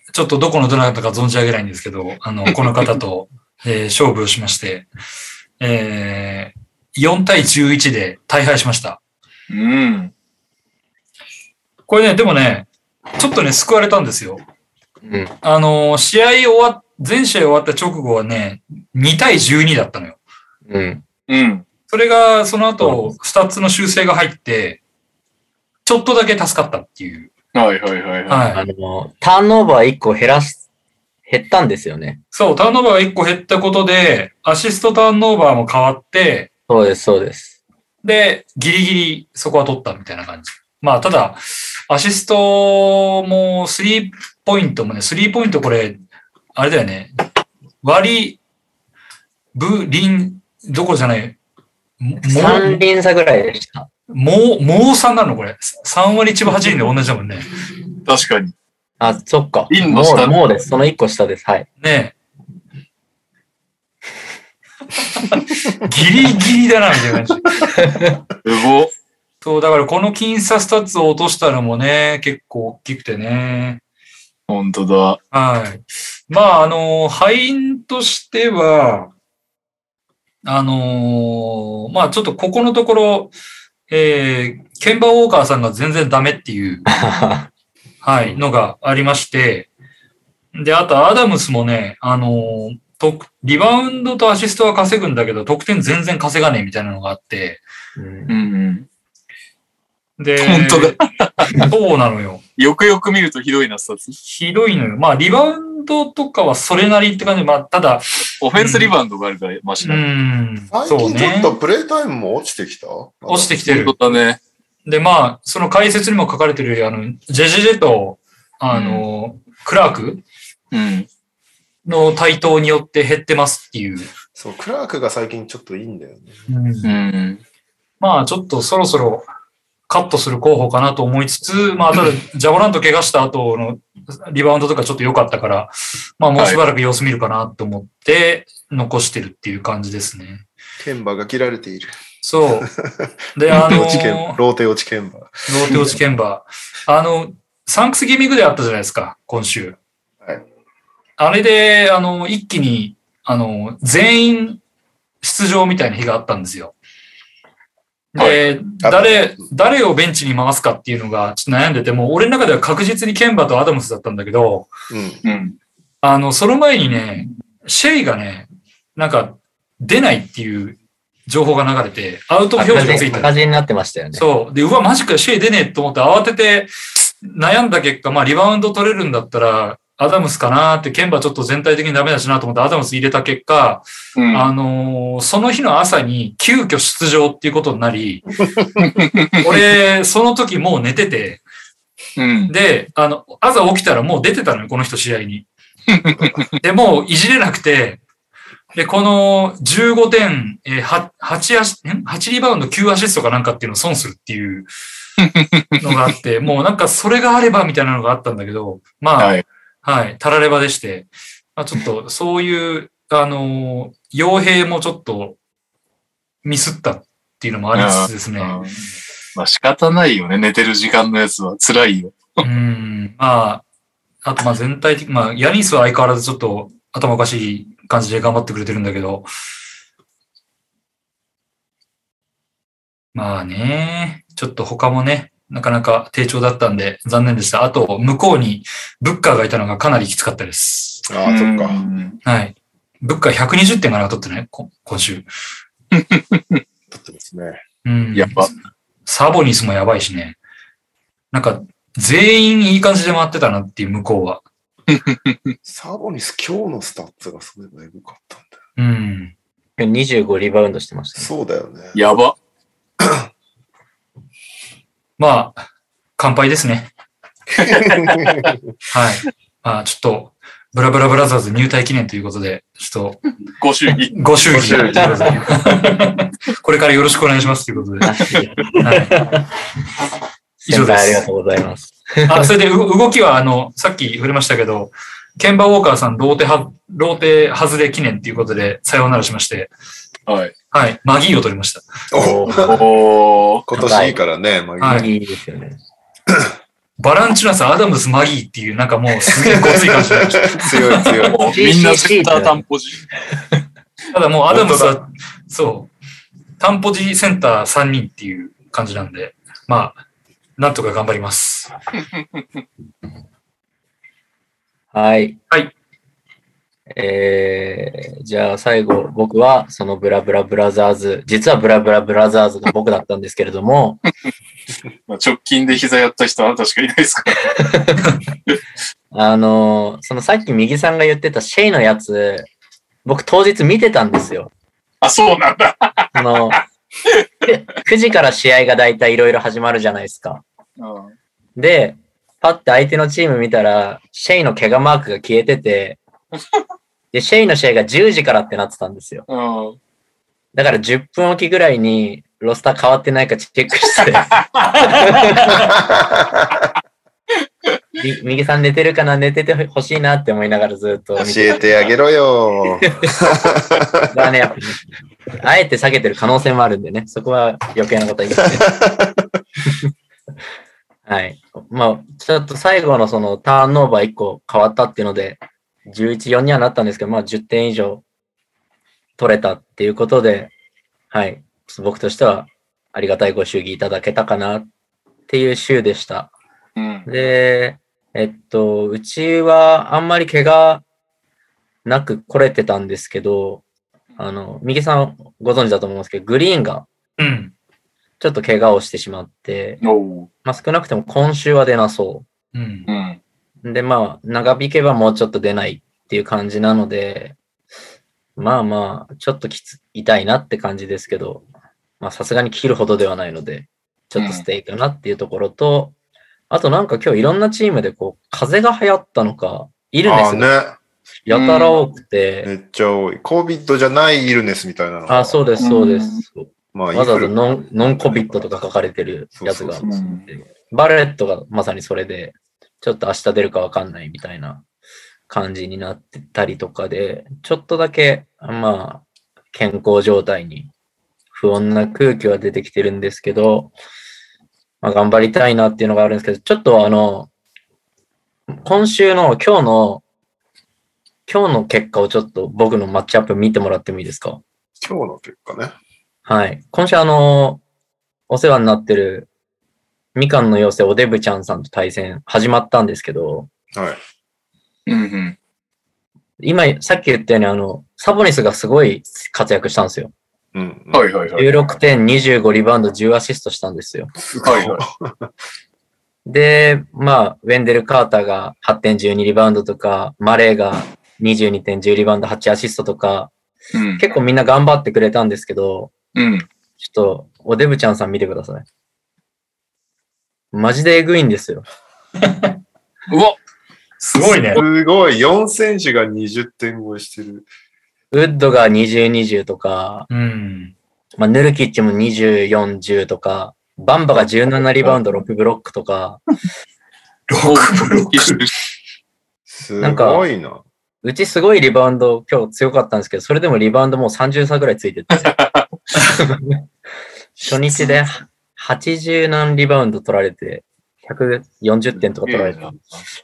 [SPEAKER 4] ー、ちょっとどこのどなたか存じ上げないんですけど、あの、この方と、えー勝負をしまして、えー、4対11で大敗しました。
[SPEAKER 2] うん。
[SPEAKER 4] これね、でもね、ちょっとね、救われたんですよ。
[SPEAKER 1] うん。
[SPEAKER 4] あのー試合終わっ、全試合終わった直後はね、2対12だったのよ。
[SPEAKER 1] うん。
[SPEAKER 2] うん。
[SPEAKER 4] それが、その後、スタッツの修正が入って、ちょっとだけ助かったっていう。
[SPEAKER 2] はいはいはいはい。
[SPEAKER 4] はい。
[SPEAKER 1] あの、ターンオーバー1個減らし、減ったんですよね。
[SPEAKER 4] そう、ターンオーバーが1個減ったことで、アシストターンオーバーも変わって、
[SPEAKER 1] そうです、そうです。
[SPEAKER 4] で、ギリギリそこは取ったみたいな感じ。まあ、ただ、アシストも、スリーポイントもね、スリーポイントこれ、あれだよね。割り、ブ、リン、どころじゃない。も
[SPEAKER 1] 3厘差ぐらいでした。
[SPEAKER 4] もう、もう3なのこれ。3割1分8厘で同じだもんね。
[SPEAKER 2] 確かに。
[SPEAKER 1] あ、そっか。
[SPEAKER 2] 輪の下
[SPEAKER 1] もう、もうです。その1個下です。はい。
[SPEAKER 4] ねえ。ギリギリだな、みたいな感じ。(laughs)
[SPEAKER 2] すご。
[SPEAKER 4] そう、だからこの僅差スタッツを落としたのもね、結構大きくてね。
[SPEAKER 2] 本当だ。
[SPEAKER 4] はい。まあ、あの、敗因としては、あのまあちょっとここのところ、えー、ケンバ・ウォーカーさんが全然ダメっていう、(laughs) はい、のがありまして、で、あとアダムスもね、あのーとリバウンドとアシストは稼ぐんだけど、得点全然稼がねえみたいなのがあって、
[SPEAKER 1] うん。
[SPEAKER 4] で、
[SPEAKER 2] 本当
[SPEAKER 4] だ。(laughs) そうなのよ。
[SPEAKER 2] よくよく見るとひどいな、スタッツ。
[SPEAKER 4] ひどいのよ。まあ、リバウンドとかはそれなりって感じで、まあ、ただ、
[SPEAKER 2] オフェンスリバウンドがあるからマシ
[SPEAKER 4] う
[SPEAKER 2] だ。
[SPEAKER 4] ん、
[SPEAKER 3] 最
[SPEAKER 4] そうね
[SPEAKER 3] 近ちょっ。とプレイタイムも落ちてきた？
[SPEAKER 4] 落ちてきてる
[SPEAKER 2] だね。
[SPEAKER 4] で、まあ、その解説にも書かれてるあの、ジェジェジェと、あの、クラーク
[SPEAKER 2] うん。
[SPEAKER 4] の台頭によって減ってますっていう。
[SPEAKER 3] そう、クラークが最近ちょっといいんだよね。
[SPEAKER 2] うん。
[SPEAKER 4] まあ、ちょっとそろそろカットする候補かなと思いつつ、まあ、ただ、ジャボラント怪我した後のリバウンドとかちょっと良かったから、まあ、もうしばらく様子見るかなと思って、残してるっていう感じですね。
[SPEAKER 3] 剣馬が切られている。
[SPEAKER 4] そう。で、あの
[SPEAKER 3] ローテ落ち剣馬。
[SPEAKER 4] ローテ落ち鍵盤。あの、サンクスギミングであったじゃないですか、今週。
[SPEAKER 3] はい
[SPEAKER 4] あれで、あの、一気に、あの、全員出場みたいな日があったんですよ。で、
[SPEAKER 3] あ
[SPEAKER 4] 誰、誰をベンチに回すかっていうのがちょっと悩んでて、もう俺の中では確実にケンバとアダムスだったんだけど、
[SPEAKER 3] うん。
[SPEAKER 2] うん。
[SPEAKER 4] あの、その前にね、シェイがね、なんか出ないっていう情報が流れて、アウト表示がついてる
[SPEAKER 1] 赤字になってましたよね。
[SPEAKER 4] そう。で、うわ、マジか、シェイ出ねえと思って慌てて悩んだ結果、まあ、リバウンド取れるんだったら、アダムスかなって、ケンバちょっと全体的にダメだしなと思ってアダムス入れた結果、
[SPEAKER 2] うん。
[SPEAKER 4] あのーその日の朝に急遽出場っていうことになり、(laughs) 俺、その時もう寝てて、
[SPEAKER 2] うん。
[SPEAKER 4] で、あの、朝起きたらもう出てたのよ、この人試合に。(laughs) で、もういじれなくて、で、この15点、えー、は8アシ、ん ?8 リバウンド9アシストかなんかっていうのを損するっていうのがあって、(laughs) もうなんかそれがあればみたいなのがあったんだけど、まあ、
[SPEAKER 2] はい。
[SPEAKER 4] はい、たらればでして、まあ、ちょっとそういう、あのー、傭兵もちょっとミスったっていうのもありつつですね。
[SPEAKER 2] うんまあ仕方ないよね。寝てる時間のやつは辛いよ。
[SPEAKER 4] うん、まあ、あとまあ全体的、まあ、ヤニスは相変わらずちょっと頭おかしい感じで頑張ってくれてるんだけど、まあね、ちょっと他もね、なかなか低調だったんで残念でした。あと、向こうにブッカーがいたのがかなりきつかったです。
[SPEAKER 3] ああ、そっか。
[SPEAKER 2] うん
[SPEAKER 4] はい。ブッカー120点がなかったってね、こ今週。
[SPEAKER 3] 取ってますね。
[SPEAKER 4] うん。
[SPEAKER 2] やっぱ。
[SPEAKER 4] サボニスもやばいしね。なんか、全員いい感じで回ってたなっていう向こうは。(laughs)
[SPEAKER 3] サボニス今日のスタッツがすごいエグかったんだよ。
[SPEAKER 4] うん。
[SPEAKER 1] 25リバウンドしてましたね。
[SPEAKER 3] そうだよね。
[SPEAKER 2] やば。(laughs)
[SPEAKER 4] まあ、完敗ですね。(laughs) はい。まあ、ちょっと、ブラブラブラザーズ入隊記念ということで、ちょっと、
[SPEAKER 2] ご祝儀。
[SPEAKER 4] ご祝儀
[SPEAKER 3] ご祝儀 (laughs)
[SPEAKER 4] これからよろしくお願いしますということで。はい、以上です
[SPEAKER 1] ありがとうございます。
[SPEAKER 4] あ、それでう動きは、あの、さっき触れましたけど、ケンバーウォーカーさん、ローテは、ローテ外れ記念ということで、さようならしまして、
[SPEAKER 2] はい。
[SPEAKER 4] はい、マギーを取りました。
[SPEAKER 3] お
[SPEAKER 1] お。
[SPEAKER 3] 今年いいからね、まあ、
[SPEAKER 4] はい
[SPEAKER 1] いいですよね。(coughs)
[SPEAKER 4] バランチュナス、アダムス、マギーっていう、なんかもうすげえごつい感じ。(laughs)
[SPEAKER 3] 強い強い。
[SPEAKER 2] もう (laughs) みんなセンター担保時。
[SPEAKER 4] ただもうアダムス
[SPEAKER 3] 本
[SPEAKER 4] は、そう、担保時センター3人っていう感じなんで、まあ、なんとか頑張ります。(laughs)
[SPEAKER 1] はい。
[SPEAKER 4] はい。
[SPEAKER 1] えー、じゃあ最後、僕はそのブラブラブラザーズ、実はブラブラブラザーズが僕だったんですけれども、(laughs)
[SPEAKER 2] まあ直近で膝やった人はあなたしかいないですから。(laughs)
[SPEAKER 1] あのーそのさっき右さんが言ってたシェイのやつ、僕当日見てたんですよ。
[SPEAKER 2] あ、そうなんだ。
[SPEAKER 1] その、9時から試合がだいたいいろいろ始まるじゃないですか。
[SPEAKER 2] うん
[SPEAKER 1] で、パッて相手のチーム見たら、シェイの怪我マークが消えてて、(laughs) で、シェイの試合が10時からってなってたんですよ。
[SPEAKER 2] うん。
[SPEAKER 1] だから10分おきぐらいにロスター変わってないかチェックして、(laughs) み右さん寝てるかな寝ててほしいなって思いながらずっと見
[SPEAKER 3] 教
[SPEAKER 1] て
[SPEAKER 3] えてあげろよ。(laughs)
[SPEAKER 1] たらね、やっぱあえて下げてる可能性もあるんでね、そこは余計なことは言いません。はい。まあ、ちょっと最後のそのターンオーバー1個変わったっていうので、11-4にはなったんですけど、まあ10点以上取れたっていうことで、はい。僕としてはありがたいご祝儀いただけたかなっていう週でした。
[SPEAKER 2] うん。
[SPEAKER 1] で、えっと、うちはあんまり怪我なく来れてたんですけど、あの、右さんご存知だと思うんですけど、グリーンが
[SPEAKER 4] うん。
[SPEAKER 1] ちょっと怪我をしてしまって、
[SPEAKER 2] おう。
[SPEAKER 1] まあ少なくても今週は出なそ
[SPEAKER 4] うん
[SPEAKER 2] う。ん。
[SPEAKER 1] う。で、まあ長引けばもうちょっと出ないっていう感じなので、まあまあ、ちょっときつ、痛いなって感じですけど、まあさすがに切るほどではないので、ちょっとステイかなっていうところと、あとなんか今日いろんなチームでこう、風邪が流行ったのか、イルネスが
[SPEAKER 3] ね。
[SPEAKER 1] やたら多くて、
[SPEAKER 3] めっちゃ多い。コビッドじゃないイルネスみたいなのが
[SPEAKER 1] あ、そうです、そうです。
[SPEAKER 3] まあ、
[SPEAKER 1] わざわざノン、ノンコビットとか書かれてるやつが
[SPEAKER 3] そうそう
[SPEAKER 2] そう
[SPEAKER 1] バレットがまさにそれで、ちょっと明日出るかわかんないみたいな感じになってたりとかで、ちょっとだけ、まあ、健康状態に不穏な空気は出てきてるんですけど、まあ、頑張りたいなっていうのがあるんですけど、ちょっとあの、今週の今日の、今日の結果をちょっと僕のマッチアップ見てもらってもいいですか？
[SPEAKER 3] 今日の結果ね。
[SPEAKER 1] はい。今週あの、お世話になってる、みかんの妖精おデブちゃんさんと対戦始まったんですけど、
[SPEAKER 3] はい。
[SPEAKER 2] うんうん。
[SPEAKER 1] 今、さっき言ったようにあの、サボニスがすごい活躍したんですよ。
[SPEAKER 3] うん。
[SPEAKER 2] はいはいはい。
[SPEAKER 1] 16点、25リバウンド、10アシストしたんですよ。
[SPEAKER 3] すごい。
[SPEAKER 2] はいは (laughs)
[SPEAKER 1] で、まあ、ウェンデル・カーターが8点、12リバウンドとか、マレーが22点、10リバウンド、8アシストとか、
[SPEAKER 2] うん。
[SPEAKER 1] 結構みんな頑張ってくれたんですけど、
[SPEAKER 2] うん。
[SPEAKER 1] ちょっと、おデブちゃんさん見てください。マジでエグいんですよ。(laughs)
[SPEAKER 2] うわ
[SPEAKER 4] すごいね。
[SPEAKER 3] すごい。4選手が20点超えしてる。
[SPEAKER 1] ウッドが20、20とか、
[SPEAKER 4] うん。
[SPEAKER 1] まあ、ヌルキッチも24、10とか、バンバが17リバウンド、6ブロックとか、
[SPEAKER 4] 6ブロック。
[SPEAKER 3] す
[SPEAKER 1] なんか
[SPEAKER 3] ごいな。
[SPEAKER 1] うちすごいリバウンド今日強かったんですけど、それでもリバウンドもう30差ぐらいついてて、(laughs) 初日で80何リバウンド取られて、140点とか取られて、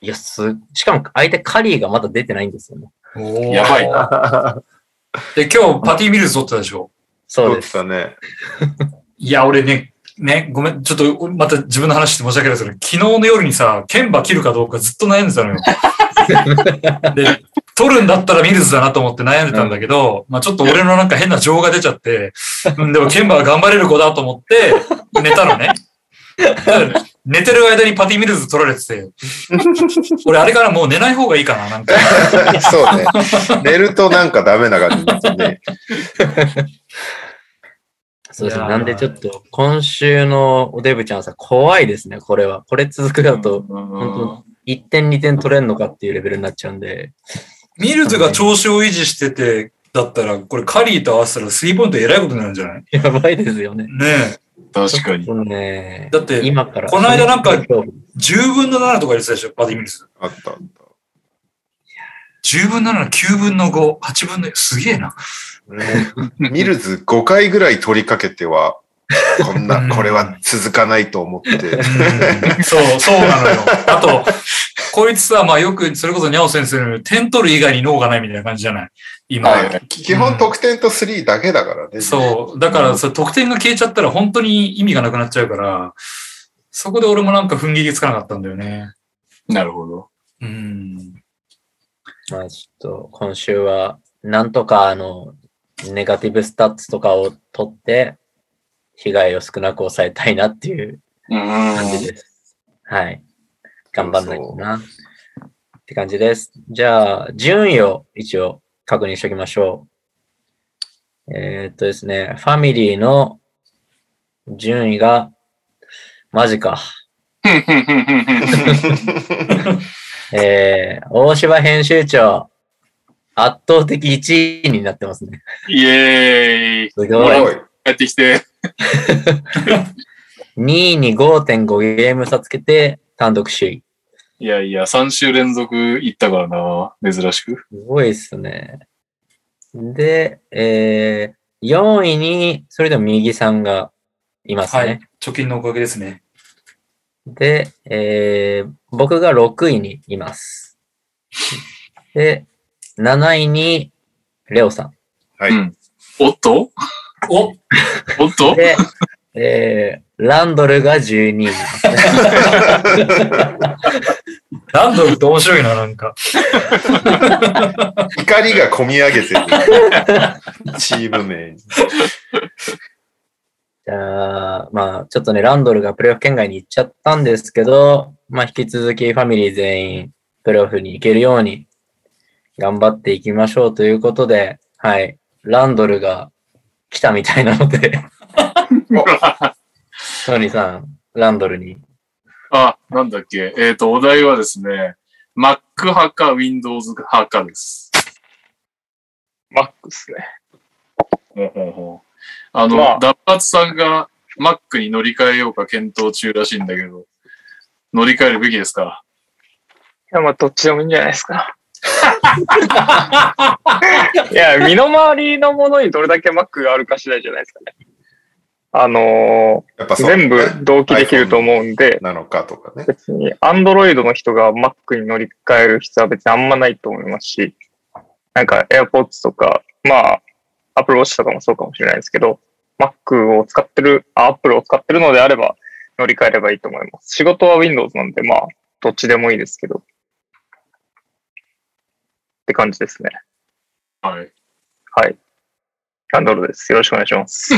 [SPEAKER 1] いや、す、しかも相手カリーがまだ出てないんですよね。
[SPEAKER 2] やばいな。(laughs)
[SPEAKER 4] で、今日パティ・ミルズ取ってたでしょ
[SPEAKER 1] そうです。
[SPEAKER 3] だね。(laughs)
[SPEAKER 4] いや、俺ね、ね、ごめん、ちょっとまた自分の話して申し訳ないですけど、昨日の夜にさ、剣馬切るかどうかずっと悩んでたのよ。(laughs) で、取るんだったらミルズだなと思って悩んでたんだけど、まあちょっと俺のなんか変な情が出ちゃって、うん、でも剣馬は頑張れる子だと思って寝たのね。寝てる間にパティミルズ取られてて、俺あれからもう寝ない方がいいかな、なんか。
[SPEAKER 3] そうね。寝るとなんかダメな感じですね。
[SPEAKER 1] そうですね。なんでちょっと、今週のおデブちゃんさ、怖いですね、これは。これ続くだと、本1点2点取れんのかっていうレベルになっちゃうんで。
[SPEAKER 4] ミルズが調子を維持してて、だったら、これカリーと合わせたらスリーポイントえらいことになるんじゃない？
[SPEAKER 1] やばいですよね。
[SPEAKER 4] ね
[SPEAKER 2] 確かに。
[SPEAKER 1] ね。
[SPEAKER 4] だって
[SPEAKER 1] 今から。
[SPEAKER 4] この間なんか
[SPEAKER 1] 勝負
[SPEAKER 4] え。10分の7とか言ってたでしょ、パティミルズ。
[SPEAKER 3] あったあった。
[SPEAKER 4] 10分の7、9分の5、8分の4、すげえな。(laughs)
[SPEAKER 3] ミルズ5回ぐらい取りかけては、こん
[SPEAKER 4] うん
[SPEAKER 3] な、これは続かないと思って。
[SPEAKER 4] うんそう、そうなのよ。あと、こいつさ、まあよく、それこそニャオ先生の点取る以外に脳がないみたいな感じじゃない？今。
[SPEAKER 2] はい
[SPEAKER 3] 基本得点と3だけだからね。
[SPEAKER 4] そう。だから、それ得点が消えちゃったら本当に意味がなくなっちゃうから、そこで俺もなんか踏ん切りつかなかったんだよね。
[SPEAKER 2] なるほど。
[SPEAKER 4] うん。
[SPEAKER 1] まあちょっと、今週は、なんとかあの、ネガティブスタッツとかを取って、被害を少なく抑えたいなっていう
[SPEAKER 2] うん。
[SPEAKER 1] 感じです。はい。頑張んないとな。って感じです。じゃあ、順位を一応確認しておきましょう。えーっとですね、ファミリーの順位が、マジか。えー、大柴編集長、圧倒的1位になってますね。
[SPEAKER 2] イエーイ。
[SPEAKER 1] すごい。
[SPEAKER 2] 帰ってきて。(laughs)
[SPEAKER 1] 2位に5.5ゲーム差つけて単独首位。
[SPEAKER 2] いやいや、3週連続行ったからな。珍しく。
[SPEAKER 1] すごいっすね。で、えー、4位に、それでも右さんがいますね。
[SPEAKER 4] はい。貯金のおかげですね。
[SPEAKER 1] で、えー、僕が6位にいます。で、7位にレオさん。
[SPEAKER 3] はい。
[SPEAKER 2] うんおっと？
[SPEAKER 4] お (laughs)
[SPEAKER 2] おっと？
[SPEAKER 1] で、えー、ランドルが12位。
[SPEAKER 4] ランドルって面白いな、なんか。
[SPEAKER 3] 怒りが込み上げてる。チーム名に。
[SPEAKER 1] じゃあ、まあ、ちょっとね、ランドルがプレイオフ圏外に行っちゃったんですけど、まあ、引き続きファミリー全員、プレイオフに行けるように、頑張っていきましょうということで、はい、ランドルが来たみたいなので、トニーさん、ランドルに。
[SPEAKER 2] あ、なんだっけ？えっ、と、お題はですね、Mac 派か Windows 派かです。
[SPEAKER 5] Mac っすね。
[SPEAKER 2] ほうほうほうあの、
[SPEAKER 5] まあ
[SPEAKER 2] ダッパツさんが Mac に乗り換えようか検討中らしいんだけど、乗り換えるべきですか？
[SPEAKER 5] いや、まあ、どっちでもいいんじゃないですか。いや、身の回りのものにどれだけ Mac があるか次第じゃないですかね。あのー全部同期できると
[SPEAKER 3] 思
[SPEAKER 5] 思うんで、
[SPEAKER 3] なのかとかね。
[SPEAKER 5] 別に Android の人が Mac に乗り換える必要は別にあんまないと思いますし、なんか AirPods とか、まあ、Apple Watch とかもそうかもしれないですけど、Mac を使ってる、あ Apple を使ってるのであれば乗り換えればいいと思います。仕事は Windows なんで、まあ、どっちでもいいですけど。って感じですね。
[SPEAKER 2] はい。
[SPEAKER 5] はい。ランドルです。よろしくお願いします。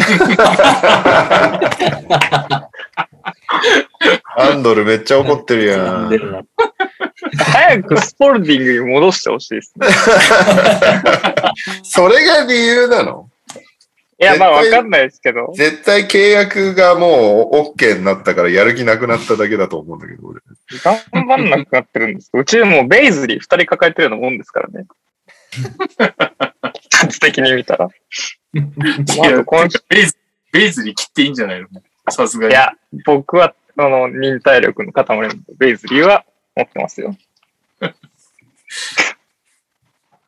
[SPEAKER 3] アンドルめっちゃ怒ってるやん。
[SPEAKER 5] 早くスポルディングに戻してほしいですね。(laughs)
[SPEAKER 3] それが理由なの？
[SPEAKER 5] いや、まあわかんないですけど。
[SPEAKER 3] 絶対契約がもう OK になったからやる気なくなっただけだと思うんだけど、俺。
[SPEAKER 5] 頑張んなくなってるんです。うちでもうベイズリー二人抱えてるようなもんですからね。(laughs) 数的に見たら。(laughs) 今週
[SPEAKER 2] ベイズ、ベイズに切っていいんじゃないの？さすがに。
[SPEAKER 5] いや、僕は、あの、忍耐力の塊なんで、ベイズリーは持ってますよ。(laughs)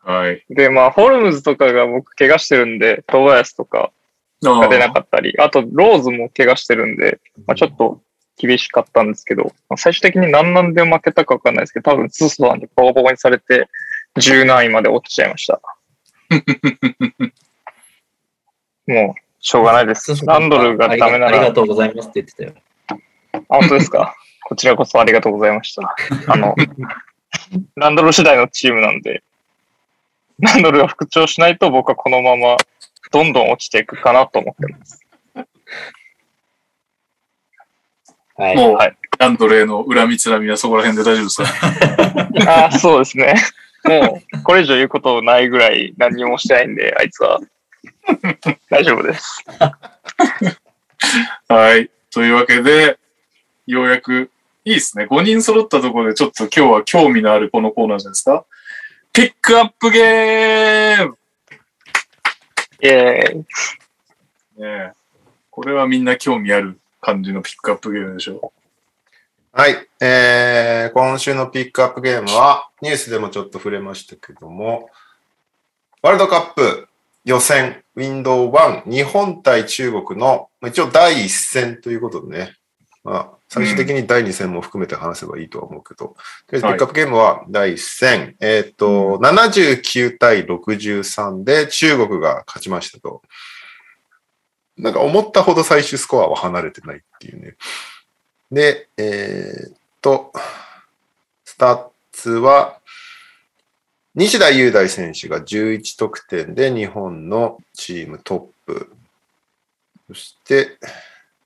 [SPEAKER 2] はい。
[SPEAKER 5] で、まあ、ホルムズとかが僕怪我してるんで、トーバヤスとか
[SPEAKER 2] あ
[SPEAKER 5] が出なかったり、あと、ローズも怪我してるんで、まあ、ちょっと厳しかったんですけど、まあ、最終的に何なんで負けたかわかんないですけど、多分、ツースワンでボコボコにされて、10何位まで落ちちゃいました。(laughs) もう、しょうがないです。ランドルがダメなら
[SPEAKER 1] ありが、とうございますって言ってたよ。
[SPEAKER 5] あ本当ですか？こちらこそありがとうございました。(laughs) あの、ランドル次第のチームなんで、ランドルが復調しないと僕はこのままどんどん落ちていくかなと思ってます。
[SPEAKER 1] はい。
[SPEAKER 2] もう、
[SPEAKER 5] はい
[SPEAKER 2] アンドレイの恨みつらみはそこら辺で大丈夫ですか？
[SPEAKER 5] ああ、そうですね。もう、これ以上言うことないぐらい何にもしてないんで、あいつは。(laughs) 大丈夫です。
[SPEAKER 2] はい。というわけで、ようやく、いいですね。5人揃ったところでちょっと今日は興味のあるこのコーナーじゃないですか。ピックアップゲーム
[SPEAKER 5] イェーイ。
[SPEAKER 2] ねえこれはみんな興味ある感じのピックアップゲームでしょ
[SPEAKER 3] はい。えー、今週のピックアップゲームは、ニュースでもちょっと触れましたけども、ワールドカップ予選、ウィンドウ1、日本対中国の、まあ一応第一戦ということでね、まあ、最終的に第二戦も含めて話せばいいとは思うけど、とりあえずピックアップゲームは第一戦、えっ、と、79対63で中国が勝ちましたと。なんか思ったほど最終スコアは離れてないっていうね。で、えーっと、スタッツは、西田優大選手が11得点で日本のチームトップ。そして、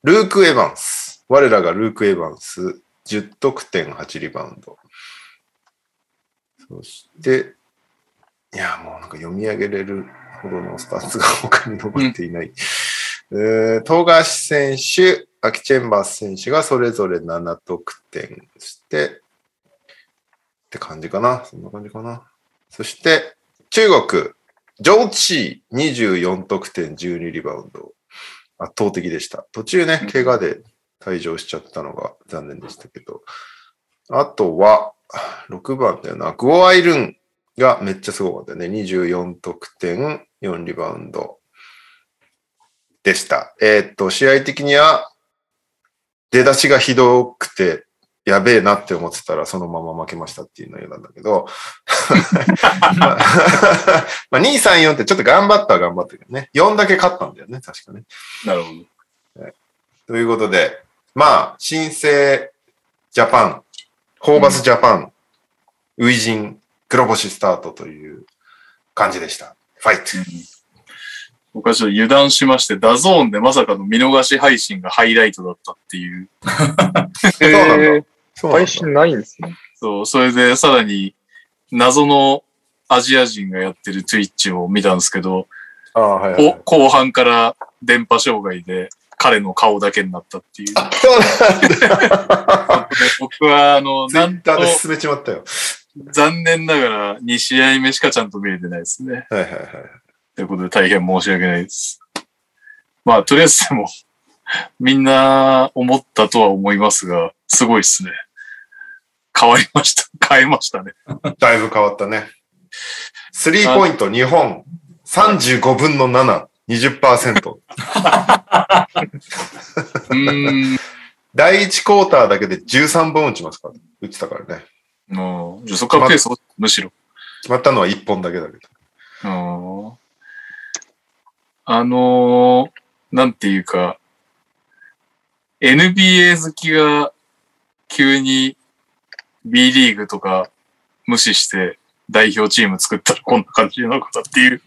[SPEAKER 3] ルーク・エヴァンス。我らがルーク・エヴァンス、10得点8リバウンド。そして、いや、もうなんか読み上げれるほどのスタッツが他に残っていない。えー、富樫選手、アキチェンバース選手がそれぞれ7得点して、って感じかな。そんな感じかな。そして、中国、ジョーチー24得点12リバウンド。圧倒的でした。途中ね、怪我で退場しちゃったのが残念でしたけど。あとは、6番だよな。グオアイルンがめっちゃすごかったよね。24得点4リバウンド。でした。えーっと、試合的には、出だしがひどくて、やべえなって思ってたら、そのまま負けましたっていう内容なんだけど、(laughs) まあ、まあ2、3、4ってちょっと頑張ったは頑張ったけどね。4だけ勝ったんだよね、確かね。
[SPEAKER 2] なるほど。
[SPEAKER 3] ということで、まあ、新生ジャパン、ホーバスジャパン、初陣、黒星スタートという感じでした。ファイト。
[SPEAKER 2] 僕はちょっと油断しまして、ダゾーンでまさかの見逃し配信がハイライトだったっていう。(laughs)
[SPEAKER 3] そうなんだ
[SPEAKER 5] 配信ないんですね。
[SPEAKER 2] そう、それでさらに謎のアジア人がやってる Twitch を見たんですけど、
[SPEAKER 3] ああ、はいはいはい
[SPEAKER 2] お後半から電波障害で彼の顔だけになったっていう。(laughs) 僕は、あの、なんと
[SPEAKER 3] 進めちまったよ。
[SPEAKER 2] 残念ながら2試合目しかちゃんと見れてないですね。
[SPEAKER 3] はいはいはい。
[SPEAKER 2] ということで大変申し訳ないです。まあ、とりあえずでも、みんな思ったとは思いますが、すごいですね。変わりました。(laughs) 変えましたね。
[SPEAKER 3] だいぶ変わったね。スリーポイント日本35分の7、20%。
[SPEAKER 2] うーん。
[SPEAKER 3] 第1クォーターだけで13本打ちますから、打ってたからね。
[SPEAKER 2] もう、そこからペースを、むしろ。
[SPEAKER 3] 決まったのは1本だけだけど。
[SPEAKER 2] うんあのーなんていうか、NBA 好きが急に B リーグとか無視して代表チーム作ったらこんな感じなのかなっていう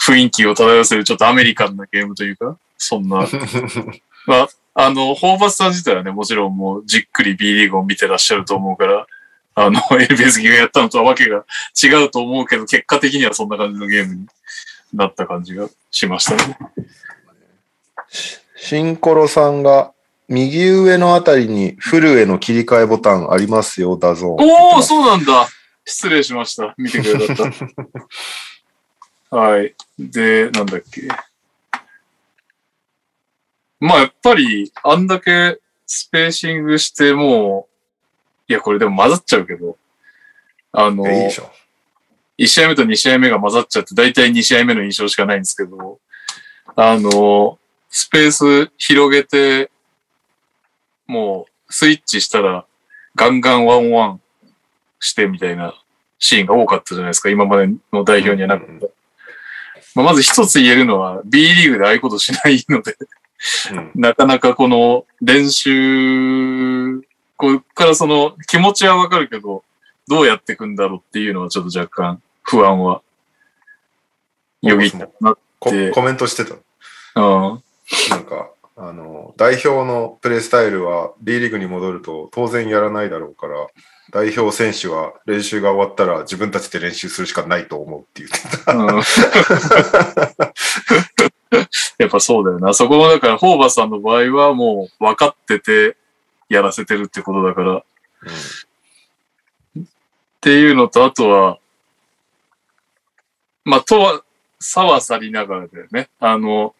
[SPEAKER 2] 雰囲気を漂わせるちょっとアメリカンなゲームというか、そんな。(laughs) まあ、あの、ホーバスさん自体はね、もちろんもうじっくり B リーグを見てらっしゃると思うから、あの、好きがやったのとはわけが違うと思うけど、結果的にはそんな感じのゲームになった感じがしましたね。
[SPEAKER 3] シンコロさんが、右上のあたりにフルへの切り替えボタンありますよ、ダゾーン。
[SPEAKER 2] おお、そうなんだ。失礼しました。見てくれた。はい。で、なんだっけ。まあ、やっぱり、あんだけスペーシングしてもう、いや、これでも混ざっちゃうけど、あの、
[SPEAKER 3] えいいでしょ。
[SPEAKER 2] 1試合目と2試合目が混ざっちゃって、だいたい2試合目の印象しかないんですけど、あの、スペース広げて、もうスイッチしたらガンガンワンワンしてみたいなシーンが多かったじゃないですか、今までの代表にはなかった。まあ、まず一つ言えるのは B リーグでああいうことしないので、
[SPEAKER 3] うん
[SPEAKER 2] なかなかこの練習、こっからその気持ちはわかるけど、どうやっていくんだろうっていうのはちょっと若干不安はよぎったな。
[SPEAKER 3] コ
[SPEAKER 2] で
[SPEAKER 3] コメントしてた。
[SPEAKER 2] うん。
[SPEAKER 3] なんか、あの、代表のプレースタイルは B リーグに戻ると当然やらないだろうから、代表選手は練習が終わったら自分たちで練習するしかないと思うって言ってた。
[SPEAKER 2] うん (laughs) やっぱそうだよな。そこもだから、ホーバスさんの場合はもう分かっててやらせてるってことだから。っていうのと、あとは、まあ、とは、差は去りながらだよね。あの、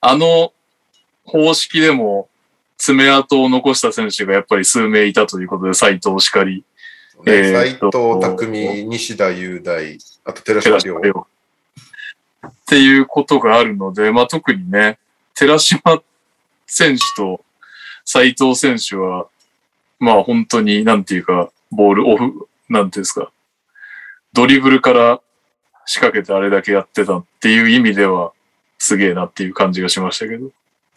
[SPEAKER 2] あの方式でも爪痕を残した選手がやっぱり数名いたということで、斎藤しかり、
[SPEAKER 3] うん。ね
[SPEAKER 2] えー
[SPEAKER 3] 斎藤匠、西田雄大、あと寺島亮。
[SPEAKER 2] っていうことがあるので、まあ、特にね、寺島選手と斉藤選手は、まあ本当になんていうか、ボールオフ、なんていうんですか、ドリブルから仕掛けてあれだけやってたっていう意味では、すげえなっていう感じがしましたけど。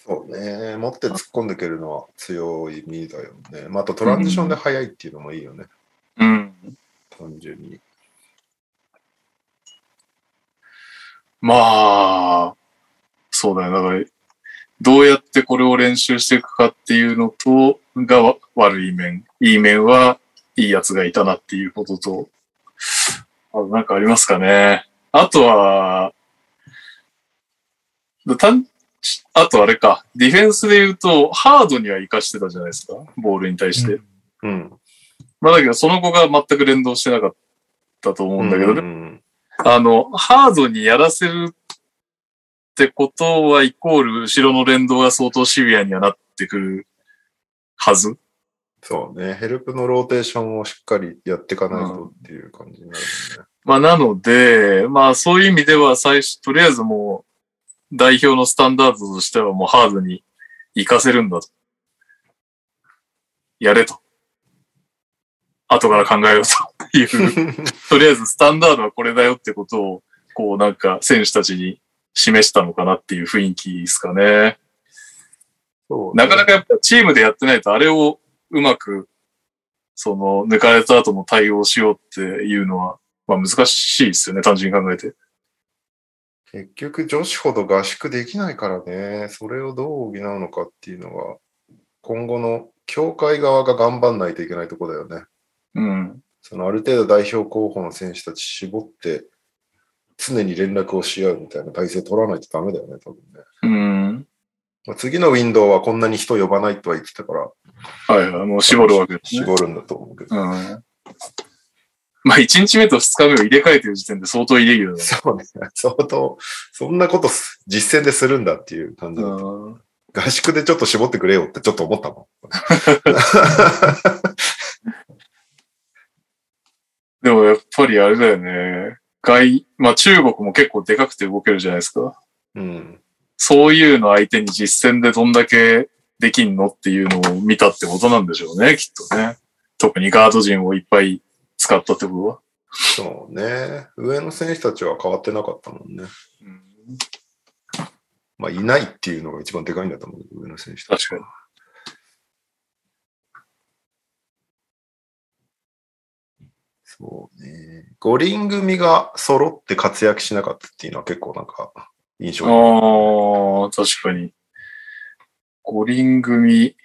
[SPEAKER 3] そうね。持って突っ込んでくるのは強い意味だよね。まあ、あトランジションで速いっていうのもいいよね。
[SPEAKER 2] うん。
[SPEAKER 3] 単純に。
[SPEAKER 2] まあ、そうだよ。だから、どうやってこれを練習していくかっていうのと、が悪い面。いい面はいいやつがいたなっていうことと、あなんかありますかね。あとは、単あとあれか、ディフェンスで言うと、ハードには活かしてたじゃないですか。ボールに対して。
[SPEAKER 3] うん。
[SPEAKER 2] まあだけど、その後が全く連動してなかったと思うんだけど、
[SPEAKER 3] うん
[SPEAKER 2] あの、ハードにやらせるってことは、イコール、後ろの連動が相当シビアにはなってくるはず。
[SPEAKER 3] そうね。ヘルプのローテーションをしっかりやっていかないとっていう感じになるよね。
[SPEAKER 2] まあ、なので、まあ、そういう意味では、最初、とりあえずもう、代表のスタンダードとしてはもうハードに活かせるんだと。やれと。後から考えようという。(laughs) とりあえずスタンダードはこれだよってことを、こうなんか選手たちに示したのかなっていう雰囲気ですかね。
[SPEAKER 3] そう
[SPEAKER 2] なかなかやっぱチームでやってないとあれをうまく、その抜かれた後の対応しようっていうのは、まあ難しいですよね、単純に考えて。
[SPEAKER 3] 結局女子ほど合宿できないからね、それをどう補うのかっていうのが、今後の協会側が頑張んないといけないとこだよね。
[SPEAKER 2] うん。
[SPEAKER 3] そのある程度代表候補の選手たち絞って、常に連絡をし合うみたいな体制取らないとダメだよね、多分ね。
[SPEAKER 2] うん。
[SPEAKER 3] まあ、次のウィンドウはこんなに人呼ばないとは言ってたから、
[SPEAKER 2] はいはい、もう絞るわけですね。
[SPEAKER 3] 絞るんだと思うけど。
[SPEAKER 2] うん。(laughs) まあ1日目と2日目を入れ替えてる時点で相当イレギュラーだ
[SPEAKER 3] そうね。(laughs) 相当、そんなことす実践でするんだっていう感じだった。
[SPEAKER 2] うん
[SPEAKER 3] 合宿でちょっと絞ってくれよってちょっと思ったもん。(laughs)
[SPEAKER 2] でもやっぱりあれだよね。外、まあ中国も結構でかくて動けるじゃないですか。
[SPEAKER 3] うん。
[SPEAKER 2] そういうの相手に実戦でどんだけできんのっていうのを見たってことなんでしょうね、きっとね。特にガード陣をいっぱい使ったってことは？
[SPEAKER 3] そうね。上の選手たちは変わってなかったもんね。
[SPEAKER 2] うん
[SPEAKER 3] まあ、いないっていうのが一番でかいんだと思う。上の選手たち。
[SPEAKER 2] 確かに。
[SPEAKER 3] そうね。五輪組が揃って活躍しなかったっていうのは結構なんか印象的
[SPEAKER 2] ああ、確かに。五輪組、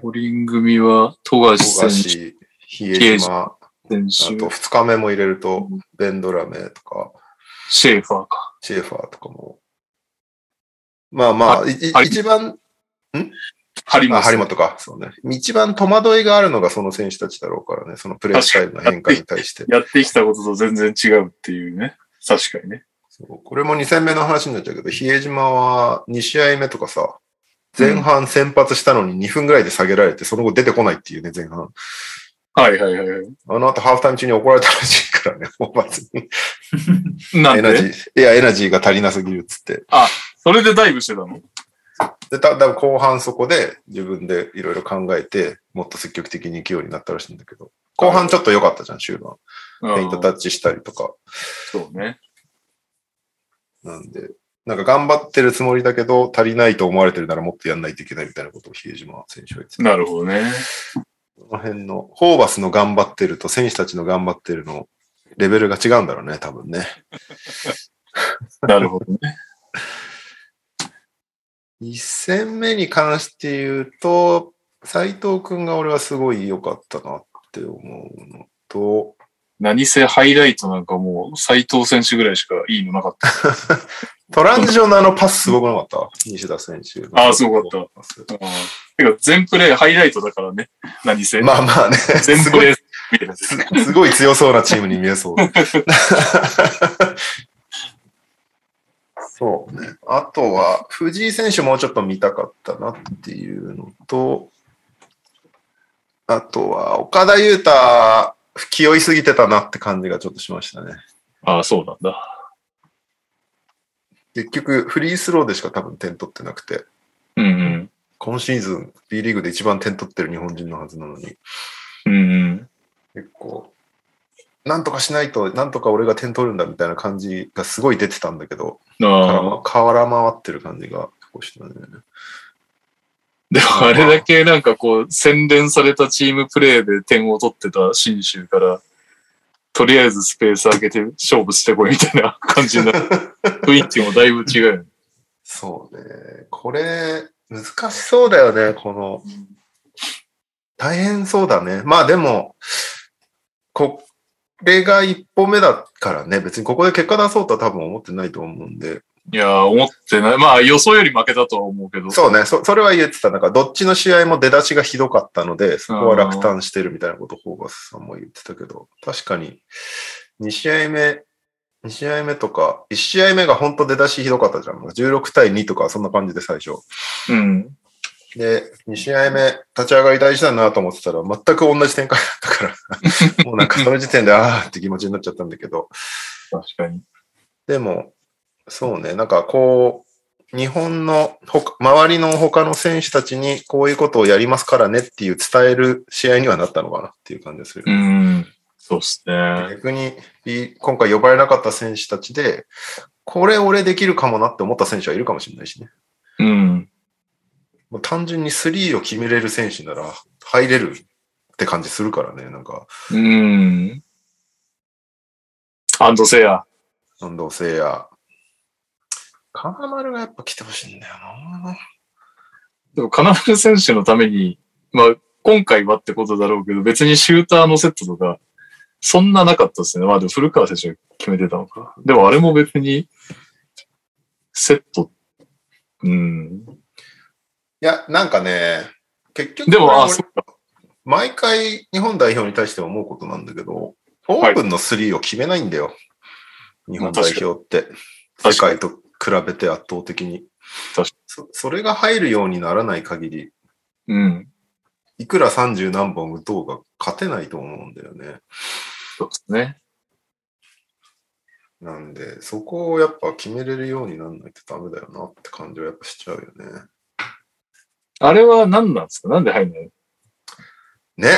[SPEAKER 2] 五輪組は、富樫選手、
[SPEAKER 3] 富樫、比江島、あ
[SPEAKER 2] 選
[SPEAKER 3] と
[SPEAKER 2] 手、
[SPEAKER 3] 二日目も入れると、ベンドラメとか、
[SPEAKER 2] シェーファーか。
[SPEAKER 3] シェーファーとかも。まあまあ、一番、
[SPEAKER 2] 張本。
[SPEAKER 3] あ、張本か。そうね。一番戸惑いがあるのがその選手たちだろうからね。そのプレースタイルの変化に対して。
[SPEAKER 2] やってきたことと全然違うっていうね。確かにね。
[SPEAKER 3] そうこれも2戦目の話になっちゃうけど、比江島は2試合目とかさ、前半先発したのに2分ぐらいで下げられて、その後出てこないっていうね、前半。
[SPEAKER 2] はいはいはいはい。
[SPEAKER 3] あの後ハーフタイム中に怒られたらしいからね、(laughs) もう別に。
[SPEAKER 2] なん
[SPEAKER 3] エナジ
[SPEAKER 2] で
[SPEAKER 3] ー、いや、エナジーが足りなすぎるっつって。
[SPEAKER 2] それでダイブしてたの？
[SPEAKER 3] で、ただ後半そこで自分でいろいろ考えて、もっと積極的に行くようになったらしいんだけど、後半ちょっと良かったじゃん、終盤。ペイントタッチしたりとか。
[SPEAKER 2] そうね。
[SPEAKER 3] なんで、なんか頑張ってるつもりだけど、足りないと思われてるならもっとやんないといけないみたいなことを比江島選手は言ってた。
[SPEAKER 2] なるほどね。
[SPEAKER 3] この辺の、ホーバスの頑張ってると選手たちの頑張ってるの、レベルが違うんだろうね、多分ね。(laughs)
[SPEAKER 2] なるほどね。
[SPEAKER 3] 1戦目に関して言うと、斎藤くんが俺はすごい良かったなって思うのと、
[SPEAKER 2] 何せハイライトなんかもう斎藤選手ぐらいしかいいのなかった。(laughs)
[SPEAKER 3] トランジションのあのパスすごくなかった？西田選手。
[SPEAKER 2] あーすごかったてか全プレーハイライトだからね。何せ。
[SPEAKER 3] まあまあね、すごい
[SPEAKER 2] 全プレー見てるすね。
[SPEAKER 3] すごい強そうなチームに見えそう。(laughs) そうね。あとは、藤井選手もうちょっと見たかったなっていうのと、あとは、岡田優太、気負いすぎてたなって感じがちょっとしましたね。
[SPEAKER 2] ああ、そうなんだ。
[SPEAKER 3] 結局、フリースローでしか多分点取ってなくて、
[SPEAKER 2] うんうん。
[SPEAKER 3] 今シーズン B リーグで一番点取ってる日本人のはずなのに、
[SPEAKER 2] うんうん。
[SPEAKER 3] 結構、なんとかしないと、なんとか俺が点取るんだみたいな感じがすごい出てたんだけど、
[SPEAKER 2] ああ。
[SPEAKER 3] 空回ってる感じが結構したね。
[SPEAKER 2] でもあれだけなんかこう、洗練されたチームプレーで点を取ってた新州から、とりあえずスペース上げて勝負してこいみたいな感じになる。(laughs) 雰囲気もだいぶ違うよね。
[SPEAKER 3] そうね。これ、難しそうだよね、この。大変そうだね。まあでも、これが一歩目だからね、別にここで結果出そうとは多分思ってないと思うんで。
[SPEAKER 2] いやー、思ってない。まあ予想より負けたとは思うけど。
[SPEAKER 3] そうね、そそれは言ってた。なんか、どっちの試合も出だしがひどかったので、そこは落胆してるみたいなことをホーバスさんも言ってたけど、確かに、2試合目、2試合目とか、1試合目が本当出だしひどかったじゃん。16対2とか、そんな感じで最初。
[SPEAKER 2] うん。
[SPEAKER 3] で、2試合目、立ち上がり大事だなと思ってたら、全く同じ展開だったから、(laughs) もうなんかその時点で、あーって気持ちになっちゃったんだけど、
[SPEAKER 2] 確かに。
[SPEAKER 3] でも、そうね、なんかこう、日本の周りの他の選手たちにこういうことをやりますからねっていう伝える試合にはなったのかなっていう感じがする。
[SPEAKER 2] うん。そうっすね。
[SPEAKER 3] 逆に、い今回呼ばれなかった選手たちで、これ俺できるかもなって思った選手はいるかもしれないしね。
[SPEAKER 2] うん。
[SPEAKER 3] もう単純にスリーを決めれる選手なら入れるって感じするからね、なんか。
[SPEAKER 2] うん。アンドセア。
[SPEAKER 3] 安藤聖也。金丸がやっぱ来てほしいんだよな。
[SPEAKER 2] でも、金丸選手のために、まあ、今回はってことだろうけど、別にシューターのセットとか、そんななかったですね。まあ、でも古川選手が決めてたのか。でも、あれも別に、セット、うん。
[SPEAKER 3] いや、なんかね、結局、
[SPEAKER 2] でも、あ、そっか。
[SPEAKER 3] 毎回日本代表に対して思うことなんだけど、オープンのスリーを決めないんだよ。日本代表って。世界と比べて圧倒的に
[SPEAKER 2] 確か
[SPEAKER 3] そ。それが入るようにならない限り、
[SPEAKER 2] うん。
[SPEAKER 3] いくら30何本打とうが勝てないと思うんだよね。
[SPEAKER 2] そうですね。
[SPEAKER 3] なんで、そこをやっぱ決めれるようにならないとダメだよなって感じはやっぱしちゃうよね。
[SPEAKER 2] あれは何なんですか？なんで入んない
[SPEAKER 3] ね。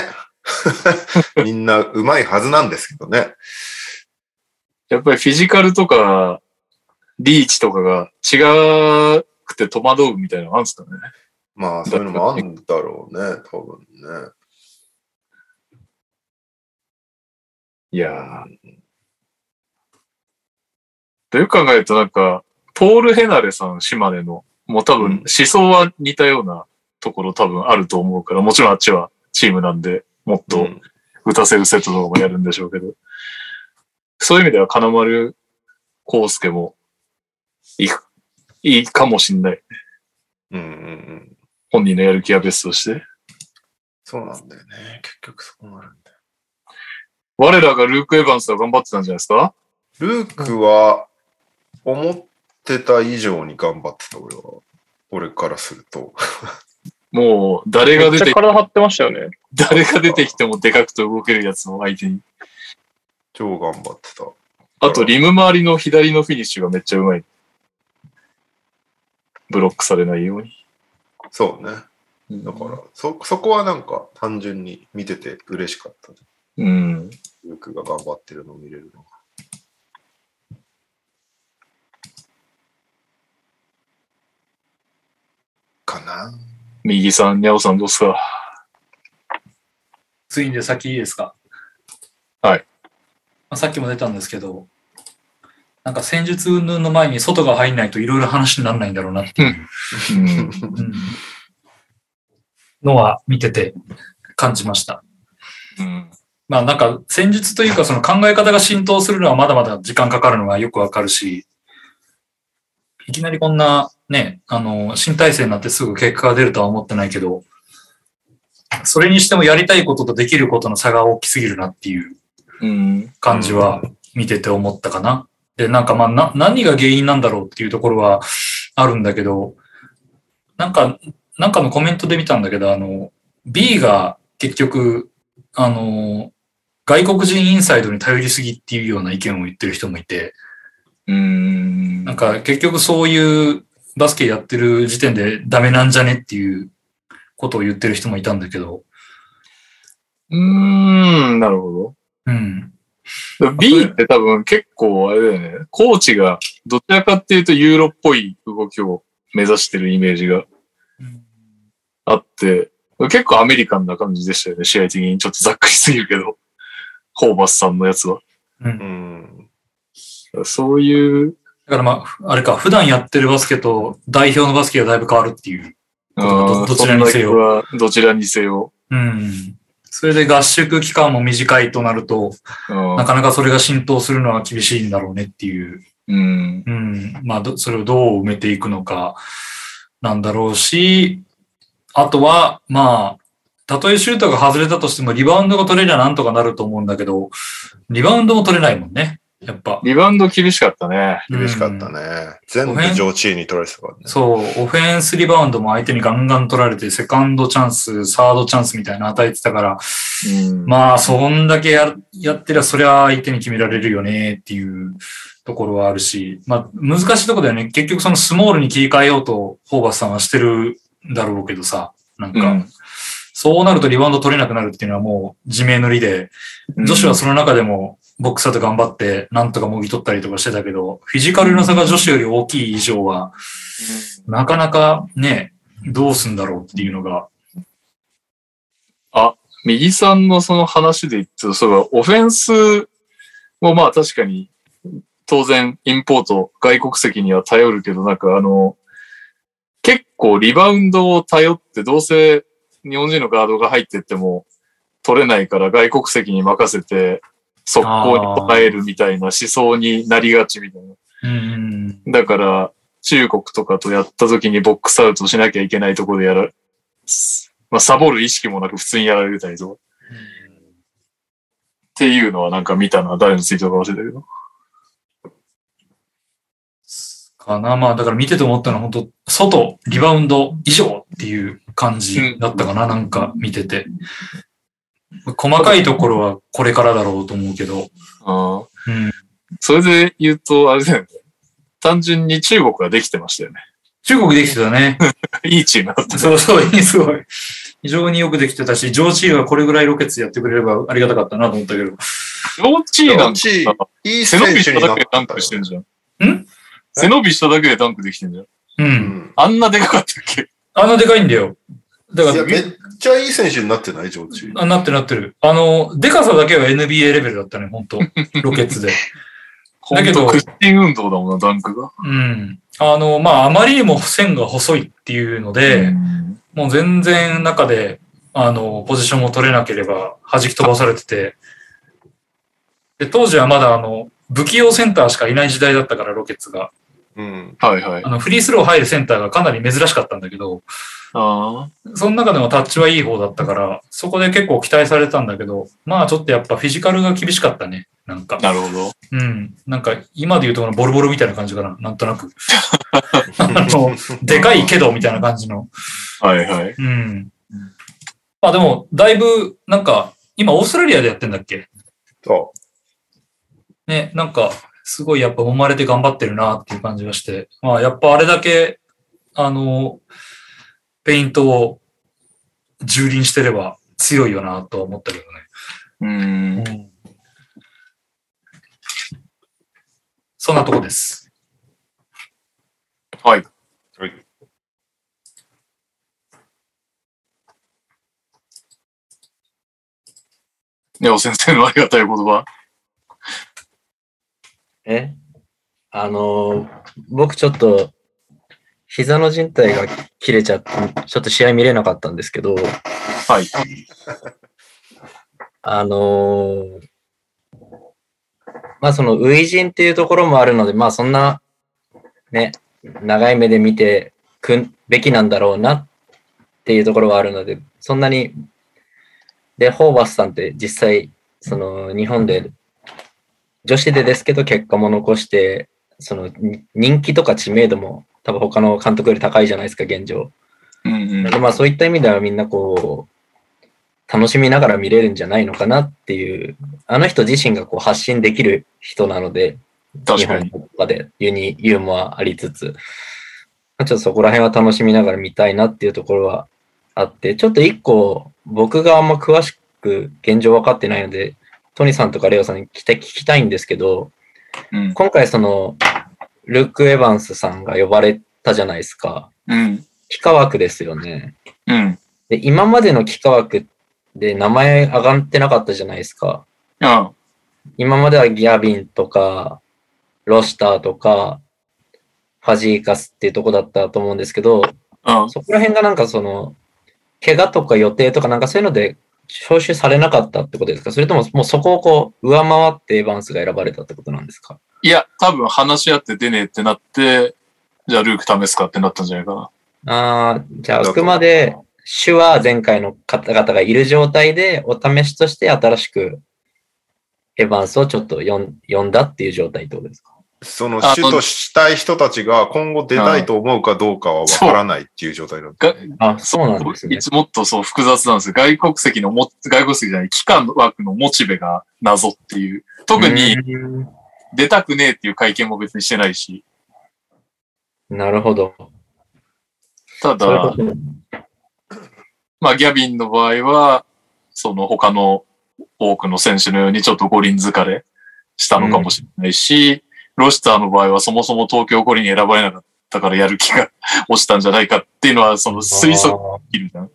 [SPEAKER 3] (laughs) みんな上手いはずなんですけどね。
[SPEAKER 2] やっぱりフィジカルとか、リーチとかが違くて戸惑うみたいなのあるんですかね。
[SPEAKER 3] まあ、そういうのもあるんだろうね、多分ね。
[SPEAKER 2] いやー。という考えるとなんか、ポール・ヘナレさん、島根の、もう多
[SPEAKER 3] うん
[SPEAKER 2] 分思想は似たようなところ多分あると思うから、もちろんあっちはチームなんで、もっと
[SPEAKER 3] うん
[SPEAKER 2] 打たせるセットとかもやるんでしょうけど、そういう意味では金丸康介もいいいいかもしんない。
[SPEAKER 3] うんうんうん。
[SPEAKER 2] 本人のやる気は別として。
[SPEAKER 3] そうなんだよね。結局そうなるんだよ。
[SPEAKER 2] 我らがルーク・エヴァンスは頑張ってたんじゃないですか？
[SPEAKER 3] ルークは、思ってた以上に頑張ってた、俺は。俺からすると。
[SPEAKER 2] もう、誰が出て、
[SPEAKER 5] 体張ってましたよね。
[SPEAKER 2] 誰が出てきてもでかくと動けるやつの相手に。
[SPEAKER 3] 超頑張ってた。
[SPEAKER 2] あと、リム周りの左のフィニッシュがめっちゃうまい。ブロックされないように。
[SPEAKER 3] そうね。だから、そ、そこはなんか単純に見てて嬉しかった、ね。
[SPEAKER 2] うん。
[SPEAKER 3] ルークが頑張ってるのを見れるのが。かな
[SPEAKER 2] 右さん、ニャオさんどうっすか？
[SPEAKER 4] ついんで先いいですか？
[SPEAKER 2] はい
[SPEAKER 4] まあ、さっきも出たんですけど、なんか戦術云々の前に外が入んないといろいろ話にならないんだろうなっていう、
[SPEAKER 2] うん。
[SPEAKER 4] うん。のは見てて感じました。
[SPEAKER 2] うん。
[SPEAKER 4] まあなんか戦術というかその考え方が浸透するのはまだまだ時間かかるのがよくわかるし、いきなりこんなね、あの、新体制になってすぐ結果が出るとは思ってないけど、それにしてもやりたいこととできることの差が大きすぎるなっていう
[SPEAKER 2] うん。
[SPEAKER 4] 感じは見てて思ったかな。で、なんかまあな、何が原因なんだろうっていうところはあるんだけど、なんか、なんかのコメントで見たんだけど、あの、B が結局、あの、外国人インサイドに頼りすぎっていうような意見を言ってる人もいて、
[SPEAKER 2] うん
[SPEAKER 4] なんか結局そういうバスケやってる時点でダメなんじゃねっていうことを言ってる人もいたんだけど、
[SPEAKER 2] うーん、なるほど。
[SPEAKER 4] うん。
[SPEAKER 2] B って多分結構あれだよね。コーチがどちらかっていうとユーロっぽい動きを目指してるイメージがあって、結構アメリカンな感じでしたよね。試合的にちょっとざっくりすぎるけど。ホーバスさんのやつは。
[SPEAKER 4] うん
[SPEAKER 3] うん。
[SPEAKER 2] そういう、
[SPEAKER 4] だからまあ、あれか、普段やってるバスケと代表のバスケがだいぶ変わるっていう。どちらにせよ
[SPEAKER 2] どちらにせよ。
[SPEAKER 4] うん。それで合宿期間も短いとなると、
[SPEAKER 2] うん
[SPEAKER 4] なかなかそれが浸透するのは厳しいんだろうねっていう。
[SPEAKER 2] うん。
[SPEAKER 4] うん。まあ、どそれをどう埋めていくのかなんだろうし、あとは、まあ、たとえシュートが外れたとしてもリバウンドが取れりゃなんとかなると思うんだけど、リバウンドも取れないもんね。やっぱ。
[SPEAKER 2] リバウンド厳しかったね。
[SPEAKER 3] 厳しかった
[SPEAKER 4] うん
[SPEAKER 3] ね。全部上チーに取られてたからね。
[SPEAKER 4] そう、オフェンスリバウンドも相手にガンガン取られて、セカンドチャンス、サードチャンスみたいなの与えてたから、
[SPEAKER 2] うん。
[SPEAKER 4] まあ、そんだけややってりゃ、そりゃ相手に決められるよねっていうところはあるし、まあ、難しいところだよね。結局そのスモールに切り替えようと、ホーバスさんはしてるんだろうけどさ、なんか、
[SPEAKER 2] うん
[SPEAKER 4] そうなるとリバウンド取れなくなるっていうのはもう自明の理で、女子はその中でもボックサーと頑張って、なんとかもぎ取ったりとかしてたけど、フィジカルの差が女子より大きい以上は、なかなかね、どうすんだろうっていうのが、
[SPEAKER 2] 右さんのその話で言ってた、そういえばオフェンスもまあ確かに、当然インポート、外国籍には頼るけど、なんかあの、結構リバウンドを頼って、どうせ日本人のガードが入ってっても取れないから外国籍に任せて、速攻に応えるみたいな思想になりがちみたいな。
[SPEAKER 4] うん、
[SPEAKER 2] だから、中国とかとやった時にボックスアウトしなきゃいけないところでやら、まあ、サボる意識もなく普通にやられたりとか。っていうのはなんか見たのは誰のツイートか忘れたけど。
[SPEAKER 4] かな。まあ、だから見てて思ったのは本当外、リバウンド以上っていう感じだったかな。なんか見てて。細かいところはこれからだろうと思うけど。
[SPEAKER 2] ああ
[SPEAKER 4] うん、
[SPEAKER 2] それで言うと、あれだよね。単純に中国ができてましたよね。
[SPEAKER 4] 中国できてたね。(laughs)
[SPEAKER 2] いいチームだった。
[SPEAKER 4] そうそう、すごい。非常によくできてたし、ジョーチーがこれぐらいロケツやってくれればありがたかったなと思ったけど。
[SPEAKER 2] 両チームなんて
[SPEAKER 3] いい
[SPEAKER 2] 背伸びしただけでダンクしてんじゃん。
[SPEAKER 4] ん？
[SPEAKER 2] 背伸びしただけでダンクできてんじゃん。
[SPEAKER 4] う。
[SPEAKER 3] うんん。
[SPEAKER 2] あんなでかかったっけ？
[SPEAKER 4] あんなでかいんだよ。だから
[SPEAKER 3] めっちゃいい選手になってない、ジョーチ。
[SPEAKER 4] あ、なってるなってる。あの、でかさだけは NBA レベルだったね、本当 (laughs) ロケッツで。だけど
[SPEAKER 2] と、屈伸運動だもんな、ダンクが。
[SPEAKER 4] うん。あの、まあ、あまりにも線が細いっていうので、もう全然中で、あの、ポジションも取れなければ弾き飛ばされてて、で、当時はまだあの、不器用センターしかいない時代だったから、ロケッツが。
[SPEAKER 3] うん。
[SPEAKER 2] はいはい
[SPEAKER 4] あ。の、フリースロー入るセンターがかなり珍しかったんだけど、
[SPEAKER 2] あ
[SPEAKER 4] その中でもタッチはいい方だったから、そこで結構期待されたんだけど、まあちょっとやっぱフィジカルが厳しかったね。なんか
[SPEAKER 2] あ、。なるほど。
[SPEAKER 4] うん。なんか今で言うとこのボルボルみたいな感じかな。なんとなく。(laughs) あの、でかいけどみたいな感じの。
[SPEAKER 2] はいはい。
[SPEAKER 4] うん。まあでも、だいぶ、なんか、今オーストラリアでやってんだっけ？
[SPEAKER 3] そ
[SPEAKER 4] ね、なんか、すごいやっぱ揉まれて頑張ってるなっていう感じがして。まあやっぱあれだけ、あの、ペイントを蹂躙してれば強いよなとは思ったけどね。
[SPEAKER 2] うん。
[SPEAKER 4] そんなとこです。
[SPEAKER 2] はい。
[SPEAKER 3] はい
[SPEAKER 2] ネオ先生のありがたい言葉。
[SPEAKER 1] え？あのー僕ちょっと、膝の靭帯が切れちゃって、ちょっと試合見れなかったんですけど、
[SPEAKER 2] はい。
[SPEAKER 1] あのーまあその、初陣っていうところもあるので、まあそんな、ね、長い目で見てくんべきなんだろうなっていうところはあるので、そんなに、で、ホーバスさんって実際、その、日本で、女子でですけど結果も残して、その、に人気とか知名度も多分他の監督より高いじゃないですか、現状。
[SPEAKER 2] うんうん
[SPEAKER 1] でまあそういった意味ではみんなこう、楽しみながら見れるんじゃないのかなっていう、あの人自身がこう発信できる人なので。日本とかでユニ、ユーモアありつつ、まあちょっとそこら辺は楽しみながら見たいなっていうところはあって、ちょっと一個僕があんま詳しく現状分かってないので、トニさんとかレオさんに聞きたいんですけど、
[SPEAKER 2] うん。
[SPEAKER 1] 今回その、ルーク・エヴァンスさんが呼ばれたじゃないですか。
[SPEAKER 2] うん。
[SPEAKER 1] 幾何枠ですよね。
[SPEAKER 2] うん。
[SPEAKER 1] で、今までの幾何枠で名前上がってなかったじゃないですか。
[SPEAKER 2] あ
[SPEAKER 1] 今まではギャビンとか、ロシターとか、ファジーカスっていうとこだったと思うんですけど、
[SPEAKER 2] あ。
[SPEAKER 1] そこら辺がなんかその、怪我とか予定とかなんかそういうので招集されなかったってことですか？それとももうそこをこう上回ってエヴァンスが選ばれたってことなんですか？
[SPEAKER 2] いや、多分話し合って出ねえってなって、じゃあルーク試すかってなったんじゃないかな。
[SPEAKER 1] ああ、じゃああくまで主は前回の方々がいる状態でお試しとして新しくエヴァンスをちょっと呼んだっていう状態ってことですか？
[SPEAKER 3] その
[SPEAKER 2] あ
[SPEAKER 3] 主としたい人たちが今後出たいと思うかどうかはわからないっていう状態なんで
[SPEAKER 2] が
[SPEAKER 1] あ、そうなんですね
[SPEAKER 2] い。つもっとそう複雑なんですよ。外国籍のも、外国籍じゃない、機関枠のモチベが謎っていう。特に
[SPEAKER 1] うん
[SPEAKER 2] 出たくねえっていう会見も別にしてないし。
[SPEAKER 1] なるほど。
[SPEAKER 2] ただまあギャビンの場合は、その他の多くの選手のようにちょっと五輪疲れしたのかもしれないし、ロシターの場合はそもそも東京五輪選ばれなかったからやる気が落ちたんじゃないかっていうのはその推測
[SPEAKER 1] あ
[SPEAKER 2] できるじゃんっ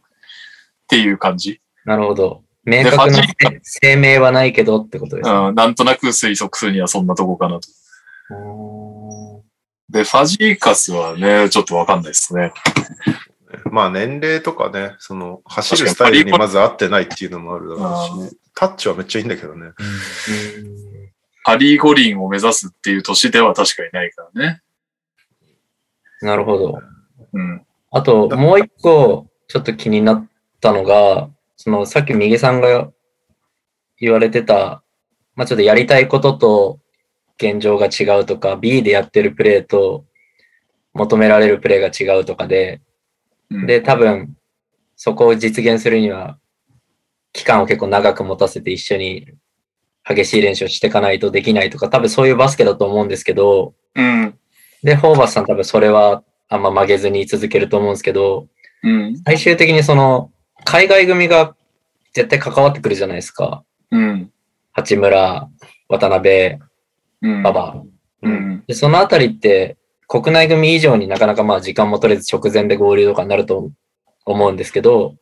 [SPEAKER 2] ていう感じ。
[SPEAKER 1] ーなるほど。明確な
[SPEAKER 2] ファジ
[SPEAKER 1] 声明はないけどってことですね。
[SPEAKER 2] うん、なんとなく推測するにはそんなとこかなと。
[SPEAKER 1] う
[SPEAKER 2] で、ファジーカスはね、ちょっとわかんないですね。
[SPEAKER 3] まあ年齢とかね、その走るスタイルにまず合ってないっていうのもあるだろうし、タッチはめっちゃいいんだけどね。
[SPEAKER 1] ん
[SPEAKER 2] パリ五輪を目指すっていう年では確かにないからね。
[SPEAKER 1] なるほど。
[SPEAKER 2] うん。
[SPEAKER 1] あと、もう一個、ちょっと気になったのが、その、さっき右さんが言われてた、まあちょっとやりたいことと現状が違うとか、B でやってるプレーと求められるプレーが違うとかで、
[SPEAKER 2] うん、
[SPEAKER 1] で、多分、そこを実現するには、期間を結構長く持たせて一緒に激しい練習をしていかないとできないとか、多分そういうバスケだと思うんですけど、
[SPEAKER 2] うん。
[SPEAKER 1] で、ホーバスさん多分それはあんま曲げずに続けると思うんですけど、
[SPEAKER 2] うん。
[SPEAKER 1] 最終的にその、海外組が絶対関わってくるじゃないですか。
[SPEAKER 2] うん。
[SPEAKER 1] 八村、渡辺、
[SPEAKER 2] うん。
[SPEAKER 1] 馬場。
[SPEAKER 2] うん。
[SPEAKER 1] で、そのあたりって、国内組以上になかなかまあ時間も取れず直前で合流とかになると思うんですけど、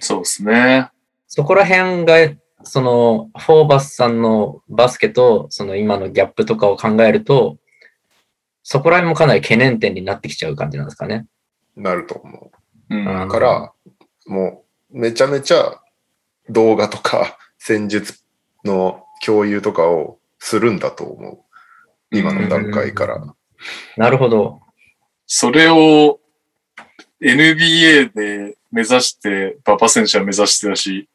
[SPEAKER 2] そうですね。
[SPEAKER 1] そこら辺が、その、フォーバスさんのバスケと、その今のギャップとかを考えると、そこら辺もかなり懸念点になってきちゃう感じなんですかね。
[SPEAKER 3] なると思
[SPEAKER 2] うん。
[SPEAKER 3] う。だから、もう、めちゃめちゃ動画とか (laughs) 戦術の共有とかをするんだと思う。今の段階から。
[SPEAKER 1] なるほど。
[SPEAKER 2] それを NBA で目指して、馬場選手は目指してたし、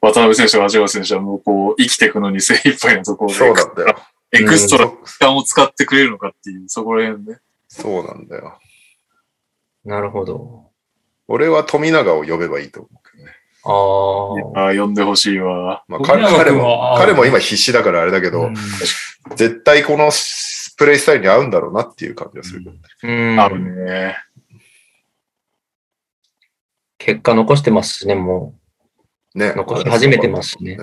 [SPEAKER 2] 渡辺選手、八村選手はもうこう生きていくのに精一杯なところで、
[SPEAKER 3] そうなんだよ。
[SPEAKER 2] エクストラ
[SPEAKER 3] そ
[SPEAKER 2] 時間を使ってくれるのかっていう、そこら辺ね。
[SPEAKER 3] そうなんだよ。
[SPEAKER 1] なるほど。
[SPEAKER 3] 俺は富永を呼べばいいと思う。
[SPEAKER 1] ああ。
[SPEAKER 2] ああ、呼んでほしいわ。
[SPEAKER 3] まあ、彼も、彼も今必死だからあれだけど、
[SPEAKER 4] うん
[SPEAKER 3] 絶対このプレイスタイルに合うんだろうなっていう感じがするけどね。
[SPEAKER 1] うん
[SPEAKER 2] あるね。
[SPEAKER 1] 結果残してますしね、も
[SPEAKER 3] ね
[SPEAKER 1] う。残し始めてますしね。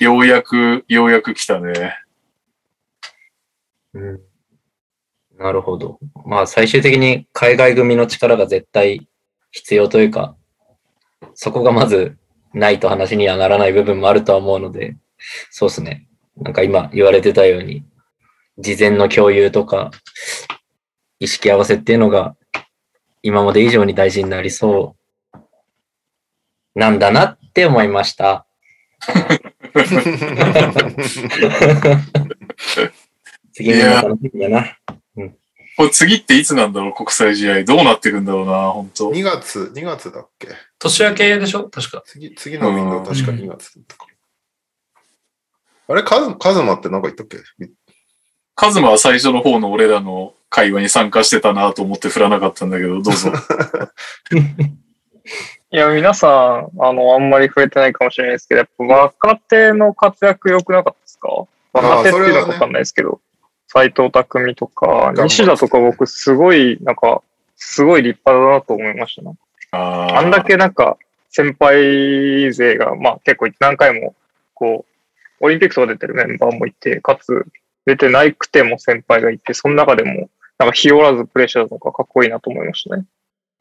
[SPEAKER 2] ようやく、ようやく来たね。
[SPEAKER 1] うん。なるほど。まあ最終的に海外組の力が絶対必要というか、そこがまずないと話にはならない部分もあるとは思うので、そうですね。なんか今言われてたように、事前の共有とか、意識合わせっていうのが、今まで以上に大事になりそう、なんだなって思いました。(laughs) 次も楽しみだな。
[SPEAKER 2] これ次っていつなんだろう、国際試合。どうなってくんだろうな、本当
[SPEAKER 3] 2月、2月だっけ？
[SPEAKER 4] 年明けでしょ？確か。
[SPEAKER 3] 次、次のウィンドウ確か2月だったか。あれカズ、カズマってなんか言ったっけ？
[SPEAKER 2] カズマは最初の方の俺らの会話に参加してたなと思って振らなかったんだけど、どうぞ。(laughs)
[SPEAKER 5] いや、皆さん、あの、あんまり触れてないかもしれないですけど、やっぱ若手の活躍良くなかったですか？若手っていうのはわかんないですけど、斎藤匠とか、西田とか僕すごい、なんか、すごい立派だなと思いましたね。
[SPEAKER 2] あ
[SPEAKER 5] んだけなんか、先輩勢が、まあ結構何回も、こう、オリンピックとか出てるメンバーもいて、かつ、出てないくても先輩がいて、その中でも、なんか日和らずプレッシャーとかかっこいいなと思いましたね。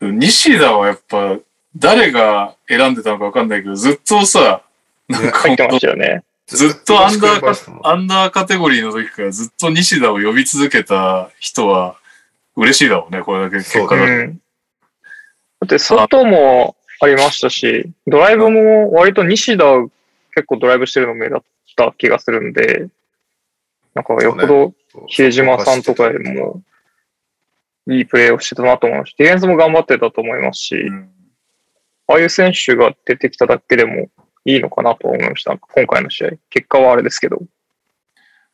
[SPEAKER 2] 西田はやっぱ、誰が選んでたのかわかんないけど、ずっとさ、なんか
[SPEAKER 5] 入ってましたよね。
[SPEAKER 2] ずっとアンダーカ
[SPEAKER 3] ずっと
[SPEAKER 2] アンダーカテゴリーの時からずっと西田を呼び続けた人は嬉しいだろうね、これだけ結果
[SPEAKER 5] う
[SPEAKER 2] が。
[SPEAKER 5] ん。だって、外もありましたし、ドライブも割と西田結構ドライブしてるの目立った気がするんで、なんかよっぽど比江島さんとかよりもいいプレーをしてたなと思いますし、ディフェンスも頑張ってたと思いますし、
[SPEAKER 2] うん
[SPEAKER 5] ああいう選手が出てきただけでもいいのかなと思いました。今回の試合。結果はあれですけど。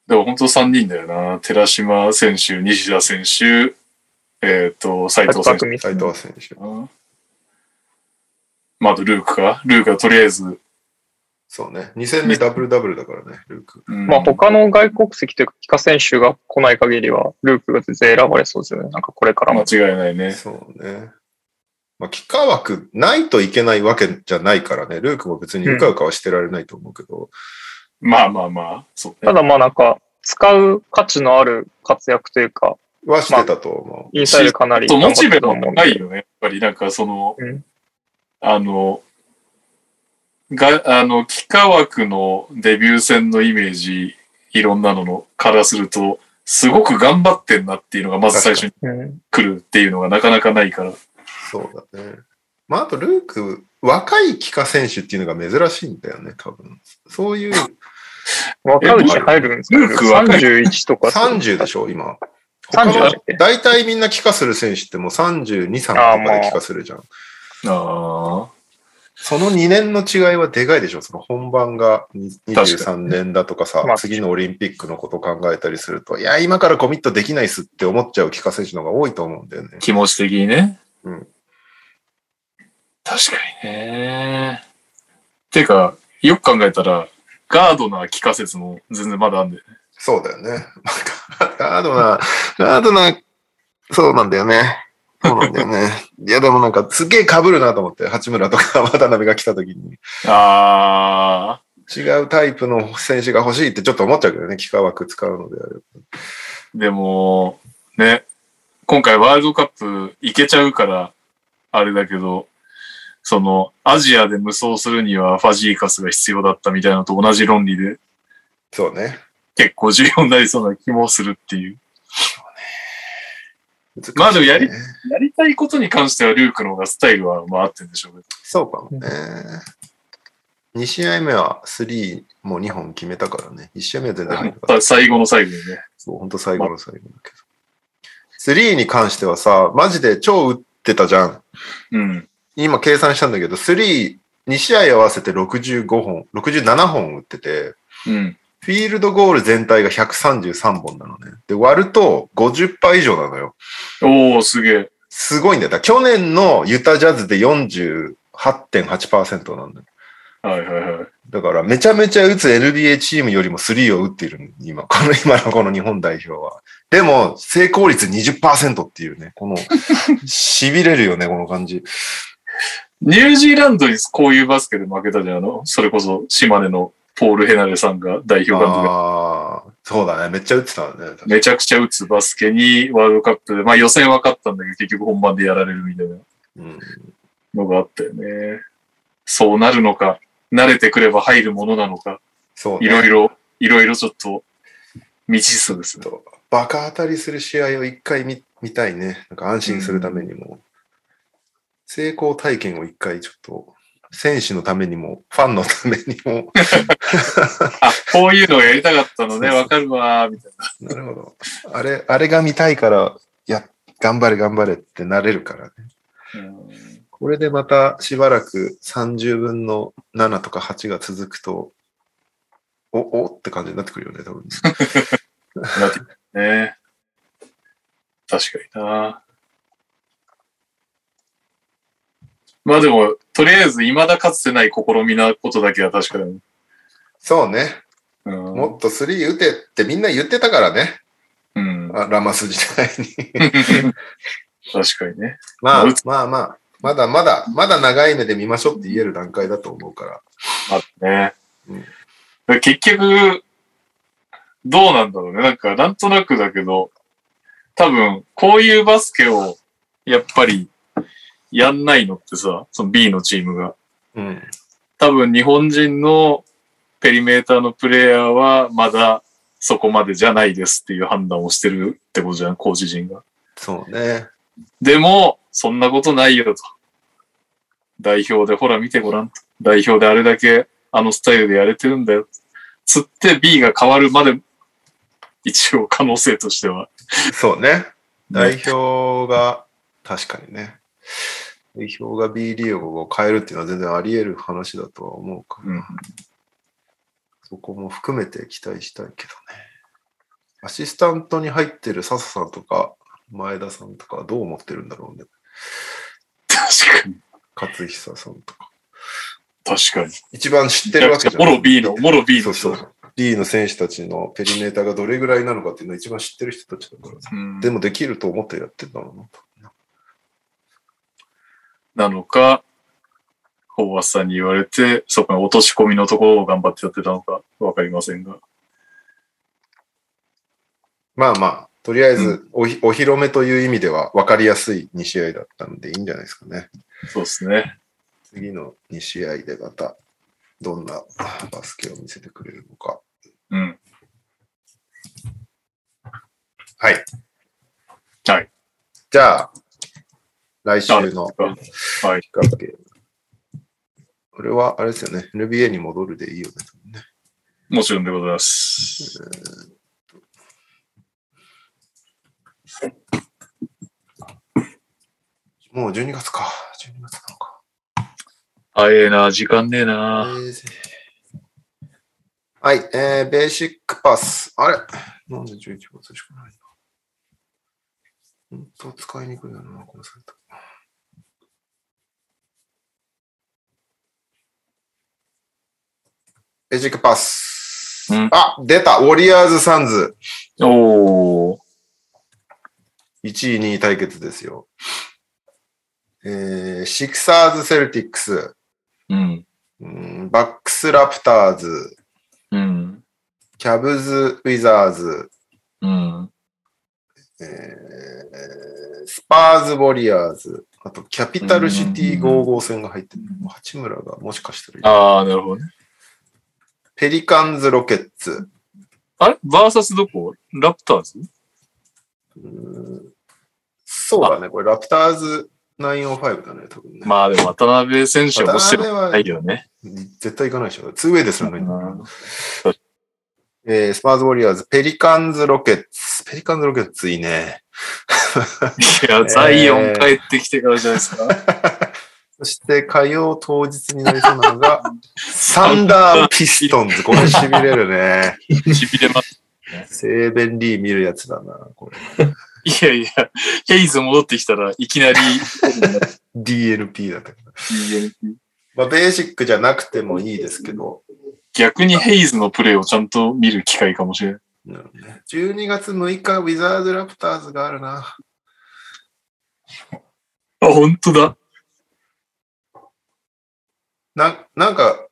[SPEAKER 2] でも本当3人だよな。寺島選手、西田選手、えっ、と、斉藤選手。
[SPEAKER 5] 匠
[SPEAKER 3] 斉藤選手。
[SPEAKER 2] うんまあ、あとルークか。ルークはとりあえず、
[SPEAKER 3] そうね。2戦目ダブルダブルだからね、ルーク。
[SPEAKER 2] うん
[SPEAKER 5] まあ他の外国籍というか、帰化選手が来ない限りは、ルークが全然選ばれそうですよね。なんかこれからも。
[SPEAKER 2] 間違いないね。
[SPEAKER 3] そうね。まあ、幾何枠ないといけないわけじゃないからね。ルークも別にうかうかはしてられないと思うけど。
[SPEAKER 2] まあまあまあ、そうね。
[SPEAKER 5] ただまあなんか、使う価値のある活躍というか、
[SPEAKER 3] はしてたと思
[SPEAKER 5] インサイドかなり
[SPEAKER 2] と、モチベも
[SPEAKER 5] 頑張ってたと思うんで。
[SPEAKER 2] ないよね。やっぱりなんかその、
[SPEAKER 5] うん
[SPEAKER 2] あの、が、あの、幾何枠のデビュー戦のイメージ、いろんなののからすると、すごく頑張ってんなっていうのがまず最初に
[SPEAKER 5] うん
[SPEAKER 2] 来るっていうのがなかなかないから。
[SPEAKER 3] う。そうだね。まあ、あとルーク、若い帰化選手っていうのが珍しいんだよね、多分。そういう
[SPEAKER 5] 若いうち入るんですか
[SPEAKER 2] ルーク若い
[SPEAKER 5] 31とか。
[SPEAKER 3] 30でしょ、今。
[SPEAKER 5] 30
[SPEAKER 3] 他の
[SPEAKER 5] だっけ
[SPEAKER 3] 大体みんな帰化する選手ってもう32、3とかで帰化するじゃん。
[SPEAKER 2] あ
[SPEAKER 3] その2年の違いはでかいでしょ？その本番がに
[SPEAKER 2] 確か
[SPEAKER 3] 23年だとかさ、
[SPEAKER 5] まあ
[SPEAKER 3] 次のオリンピックのこと考えたりすると、いや、今からコミットできないっすって思っちゃう帰化選手の方が多いと思うんだよね
[SPEAKER 2] あ、。気持ち的にね。
[SPEAKER 3] うん
[SPEAKER 2] 確かにね。てか、よく考えたら、ガードな気化説も全然まだあんだよね。
[SPEAKER 3] そうだよね。(laughs) ガードな、ガードな、そうなんだよね。そうなんだよね。(laughs) いや、でもなんかすげえ被るなと思って、八村とか渡辺が来た時に。
[SPEAKER 2] あ
[SPEAKER 3] 違うタイプの選手が欲しいってちょっと思っちゃうけどね、幾何枠使うのであれば。
[SPEAKER 2] ー、でも、ね、今回ワールドカップ行けちゃうから、あれだけど、その、アジアで無双するにはファジーカスが必要だったみたいなのと同じ論理で、
[SPEAKER 3] そうね。
[SPEAKER 2] 結構重要になりそうな気もするっていう。
[SPEAKER 3] ね
[SPEAKER 2] まあでもやりやりたいことに関してはルークの方がスタイルはまあ合ってるんでしょうけど。
[SPEAKER 3] そうかもね。2試合目は3もう2本決めたからね。1試合目は全然入。
[SPEAKER 2] 最後の最後にね。
[SPEAKER 3] そう、本当最後の最後だけど。3に関してはさ、マジで超打ってたじゃん。
[SPEAKER 2] うん。
[SPEAKER 3] 今計算したんだけど、3、2試合合わせて65本、67本打ってて、
[SPEAKER 2] うん。
[SPEAKER 3] フィールドゴール全体が133本なのね。で、割ると50%以上なのよ。
[SPEAKER 2] おー、すげえ。
[SPEAKER 3] すごいんだよ。だ去年のユタジャズで48.8%なんだよ。
[SPEAKER 2] はいはいはい。
[SPEAKER 3] だから、めちゃめちゃ打つ NBA チームよりも3を打っている、今。この、今のこの日本代表は。でも、成功率20%っていうね、この、痺れるよね、この感じ。
[SPEAKER 2] ニュージーランドにこういうバスケで負けたじゃん。あの、それこそ島根のポール・ヘナレさんが代表監督で
[SPEAKER 3] ああ、そうだね。めっちゃ打ってたね。
[SPEAKER 2] めちゃくちゃ打つバスケにワールドカップで、まあ予選は勝ったんだけど結局本番でやられるみたいな
[SPEAKER 3] うん、
[SPEAKER 2] のがあったよね。そうなるのか、慣れてくれば入るものなのか、
[SPEAKER 3] そう、ね。
[SPEAKER 2] いろいろ、いろいろちょっと未知数ですね。
[SPEAKER 3] とバカ当たりする試合を一回見見たいね。なんか安心するためにも。成功体験を一回ちょっと、選手のためにも、ファンのためにも。(laughs)
[SPEAKER 2] あ、こういうのをやりたかったのね、わかるわー、みたいな。
[SPEAKER 3] なるほど。あれ、あれが見たいから、や、頑張れ頑張れってなれるからね。
[SPEAKER 2] うん
[SPEAKER 3] これでまたしばらく30分の7とか8が続くと、お、おって感じになってくるよね、多分。(laughs)
[SPEAKER 2] なってくるね。確かにな。まあでも、とりあえず、未だかつてない試みなことだけは確かだね。
[SPEAKER 3] そうね。
[SPEAKER 2] うん。
[SPEAKER 3] もっと3打てってみんな言ってたからね。
[SPEAKER 2] うん、
[SPEAKER 3] あラマス時代に。
[SPEAKER 2] 確かにね。(laughs)
[SPEAKER 3] まあまあまあ、まだまだ、まだ長い目で見ましょうって言える段階だと思うから。
[SPEAKER 2] あね。
[SPEAKER 3] うん
[SPEAKER 2] 結局、どうなんだろうね。なんか、なんとなくだけど、多分、こういうバスケを、やっぱり、やんないのってさ、その B のチームが。
[SPEAKER 3] うん。
[SPEAKER 2] 多分、日本人のペリメーターのプレイヤーは、まだそこまでじゃないですっていう判断をしてるってことじゃん、コーチ陣が。
[SPEAKER 3] そうね。
[SPEAKER 2] でも、そんなことないよと。代表でほら見てごらんと。代表であれだけあのスタイルでやれてるんだよ。つって B が変わるまで、一応可能性としては。
[SPEAKER 3] そうね。代表が、確かにね。代表が B リーグを変えるっていうのは全然あり得る話だとは思うから、
[SPEAKER 2] うん
[SPEAKER 3] そこも含めて期待したいけどね。アシスタントに入ってる笹さんとか前田さんとかはどう思ってるんだろうね。
[SPEAKER 2] 確かに。
[SPEAKER 3] 勝久さんとか。
[SPEAKER 2] 確かに。
[SPEAKER 3] 一番知ってるわけじゃん。
[SPEAKER 2] もろ B の、もろ B の。
[SPEAKER 3] そうそう。D の選手たちのペリメーターがどれぐらいなのかっていうのを一番知ってる人たちだからさ。
[SPEAKER 2] うん
[SPEAKER 3] でもできると思ってやってんだろうなと。
[SPEAKER 2] なのか、ホーバスさんに言われて、そこの落とし込みのところを頑張ってやってたのかわかりませんが。
[SPEAKER 3] まあまあ、とりあえずおひ、お披露目という意味では分かりやすい2試合だったのでいいんじゃないですかね。
[SPEAKER 2] そうですね。
[SPEAKER 3] 次の2試合でまたどんなバスケを見せてくれるのか。
[SPEAKER 2] うん。
[SPEAKER 3] はい。
[SPEAKER 2] はい。
[SPEAKER 3] じゃあ、来週の
[SPEAKER 2] はい。
[SPEAKER 3] 企画ゲーム。これはあれですよね。NBA に戻るでいいよね。
[SPEAKER 2] もちろんでございます。
[SPEAKER 3] もう12月か。12月なのか。
[SPEAKER 2] 早えな、時間ねえな。
[SPEAKER 3] はい、えー、ベーシックパス。あれ？なんで11月しかない本当使いにくいよな、このサイト。ベーシックパス。
[SPEAKER 2] うん
[SPEAKER 3] あ、出たウォリアーズ・サンズ。
[SPEAKER 2] おー。
[SPEAKER 3] 1位、2位対決ですよ。えー、シクサーズ・セルティックス。
[SPEAKER 2] うん。
[SPEAKER 3] うんバックス・ラプターズ。
[SPEAKER 2] うん。
[SPEAKER 3] キャブズ・ウィザーズ。
[SPEAKER 2] うん。
[SPEAKER 3] えースパーズ・ウォリアーズ、あとキャピタルシティゴーゴー戦が入ってる。八村がもしかしたら
[SPEAKER 2] ああ、なるほどね。
[SPEAKER 3] ペリカンズ・ロケッツ。
[SPEAKER 2] あれ？バーサスどこ？ラプターズ？
[SPEAKER 3] うーんそうだね、これラプターズ905だね、多分ね。
[SPEAKER 2] まあでも渡辺選手は面白
[SPEAKER 3] 渡辺は
[SPEAKER 2] くないよね。
[SPEAKER 3] 絶対行かないでしょ。2ウェイですらないんだから
[SPEAKER 2] うん
[SPEAKER 3] えースパーズ・ウォリアーズ、ペリカンズ・ロケッツ。ペリカンズ・ロケッツいいね。
[SPEAKER 2] いや、ザイオン帰ってきてからじゃないですか。(laughs)
[SPEAKER 3] そして火曜当日になりそうなのが、サンダー・ピストンズ。これ痺れるね。
[SPEAKER 2] しびれます。
[SPEAKER 3] セーベンリー見るやつだな、これ。
[SPEAKER 2] いやいや、ヘイズ戻ってきたらいきなり (laughs)
[SPEAKER 3] DNP だったけど。
[SPEAKER 2] DNP
[SPEAKER 3] まあ、ベーシックじゃなくてもいいですけど、
[SPEAKER 2] 逆にヘイズのプレーをちゃんと見る機会かもしれない。
[SPEAKER 3] なるほどね12月6日、ウィザーズ・ラプターズがあるな。
[SPEAKER 2] あ、本当だ。
[SPEAKER 3] ななんか、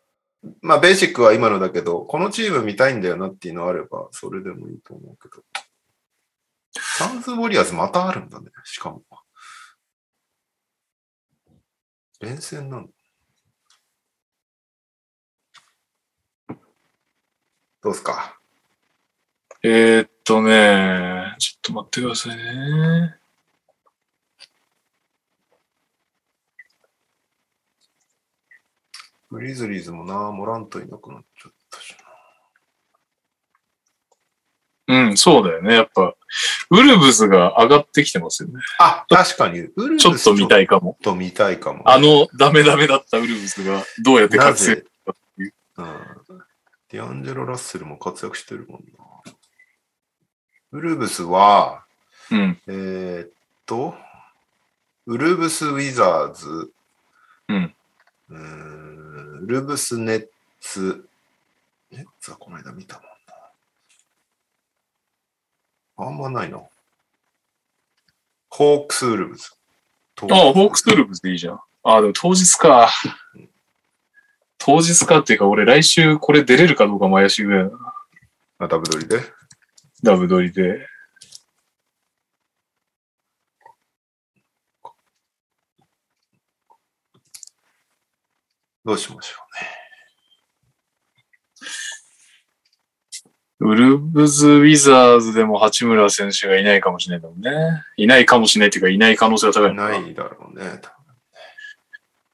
[SPEAKER 3] まあ、ベーシックは今のだけど、このチーム見たいんだよなっていうのあれば、それでもいいと思うけど。サンズ・ウォリアーズまたあるんだね、しかも。連戦なんだ。どうすか？
[SPEAKER 2] えー、っとね、ちょっと待ってくださいね。
[SPEAKER 3] グリズリーズもな、モラントいなくなっちゃったし
[SPEAKER 2] うん、そうだよね。やっぱ、ウルブズが上がってきてますよね。
[SPEAKER 3] な。あ、確かに、ウルブス
[SPEAKER 2] ちょっと見たいかも。
[SPEAKER 3] ちょっと見たいかも。
[SPEAKER 2] あの、ダメダメだったウルブズがどうやって
[SPEAKER 3] な
[SPEAKER 2] 活躍
[SPEAKER 3] ぜ、うん。ディアンジェロ・ラッセルも活躍してるもんな。ウルブスは、
[SPEAKER 2] うん。
[SPEAKER 3] えーっと、ウルブス・ウィザーズ、
[SPEAKER 2] うん。
[SPEAKER 3] うーんウルブス・ネッツ、ネッツはこの間見たもんな。あんまないな。ホークス・ウルブズ。
[SPEAKER 2] ああ、ホークスウルブズでいいじゃん。ああ、でも当日か。当日かっていうか、俺来週これ出れるかどうかも怪しいぐらいだな。
[SPEAKER 3] あ、ダブドリで？
[SPEAKER 2] ダブ撮りで。
[SPEAKER 3] どうしましょ
[SPEAKER 2] ウルブズ・ウィザーズでも八村選手がいないかもしれないんだもんね。いないかもしれないっていうか、いない可能性が高
[SPEAKER 3] うね。
[SPEAKER 2] いのか
[SPEAKER 3] ないだろうね。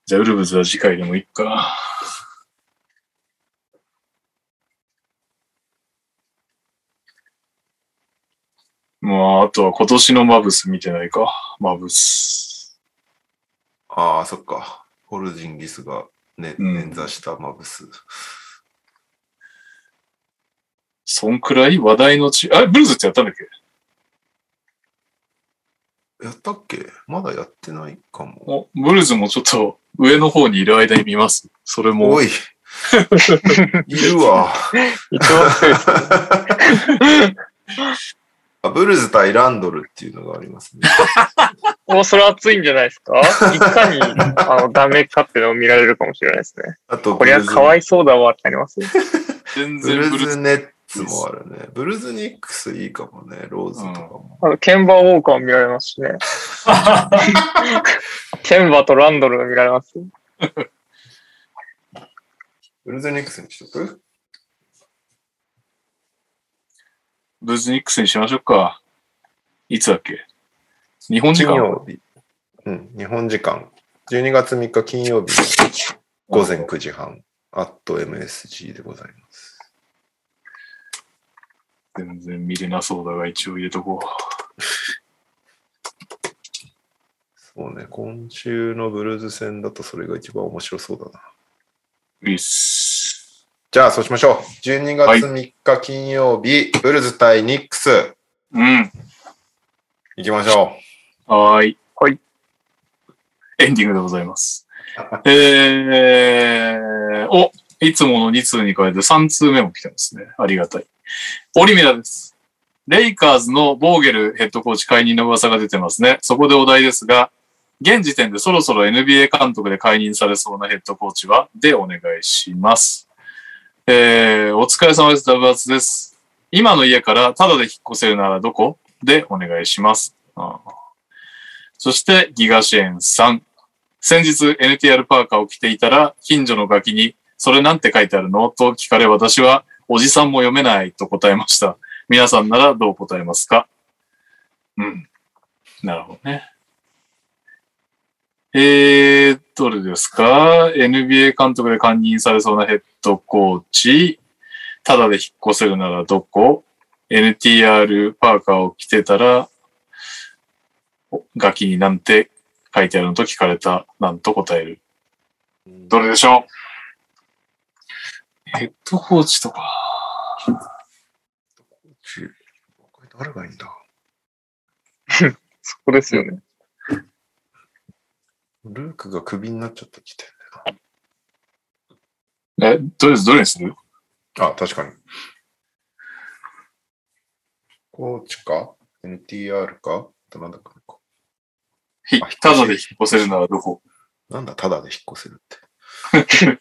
[SPEAKER 2] じゃあ、ウルブズは次回でもいいか。まあ、あとは今年のマブス見てないか。マブス。
[SPEAKER 3] ああ、そっか。ホルジンギスが、ね、
[SPEAKER 2] うん
[SPEAKER 3] 捻挫したマブス。
[SPEAKER 2] そんくらい話題のち、あ、ブルーズってやったんだっけ？
[SPEAKER 3] やったっけ？まだやってないかも。
[SPEAKER 2] おブルーズもちょっと上の方にいる間に見ます。それも
[SPEAKER 3] お。い。(laughs) いるわ。
[SPEAKER 5] 一番強いです。
[SPEAKER 3] あブルズ対ランドルっていうのがありますね。(laughs)
[SPEAKER 5] もうそれ熱いんじゃないですか？いかに、あの、ダメかっていうのを見られるかもしれないですね。(laughs)
[SPEAKER 3] あと、
[SPEAKER 5] これはかわいそうだわってなります？よ。(laughs)
[SPEAKER 2] 全
[SPEAKER 3] ブル
[SPEAKER 2] 然ブルーズ。
[SPEAKER 3] ズネッツもあるね。ブルズニックスいいかもね。ローズとかも。
[SPEAKER 5] あの、ケンバーウォーカーも見られますしね。ケンバーとランドルが見られますよ。
[SPEAKER 3] ブルズニックスにしとく？
[SPEAKER 2] ブルーズニックスにしましょうか。いつだっけ？日本時間？
[SPEAKER 3] 金曜日。うん、日本時間。12月3日金曜日午前9時半。アット MSG でございます。
[SPEAKER 2] 全然見れなそうだが、一応入れとこ
[SPEAKER 3] そうね、今週のブルーズ戦だとそれが一番面白そうだな。
[SPEAKER 2] う。いいっす。
[SPEAKER 3] じゃあ、そうしましょう。12月3日金曜日、ブルズ対ニックス、
[SPEAKER 2] うん。
[SPEAKER 3] 行きましょ
[SPEAKER 2] はーい。
[SPEAKER 5] はい。
[SPEAKER 2] エンディングでございます。(laughs) えー、お、いつもの2通に加えて3通目も来てますね。ありがたい。オリミラです。レイカーズのボーゲルヘッドコーチ解任の噂が出てますね。そこでお題ですが、現時点でそろそろ NBA 監督で解任されそうなヘッドコーチはでお願いします。えー、お疲れ様です。ダブアツです。今の家からタダで引っ越せるならどこ？でお願いします。あそして、ギガシェンさん。先日 NTR パーカーを着ていたら、近所のガキに、それなんて書いてあるの？と聞かれ、私は、おじさんも読めないと答えました。皆さんならどう答えますか？うん。なるほどね。えー、どれですか ?NBA 監督で兼任されそうなヘッドコーチ。ただで引っ越せるならどこ ?NTR パーカーを着てたら、ガキになんて書いてあるのと聞かれた、なんと答える。
[SPEAKER 3] う。
[SPEAKER 2] どれでしょう？ヘッドコーチとか。
[SPEAKER 3] これ誰がいいんだ？(laughs)
[SPEAKER 5] そこですよね。
[SPEAKER 3] ルークがクビになっちゃった時点
[SPEAKER 2] え、とりあえずどれにする？
[SPEAKER 3] でな。あ、確かに。コーチか ?NTR か？あとなんだかな
[SPEAKER 2] ひ
[SPEAKER 3] あ
[SPEAKER 2] ただで引っ越せるならどこ？
[SPEAKER 3] なんだ、ただで引っ越せるって。(laughs)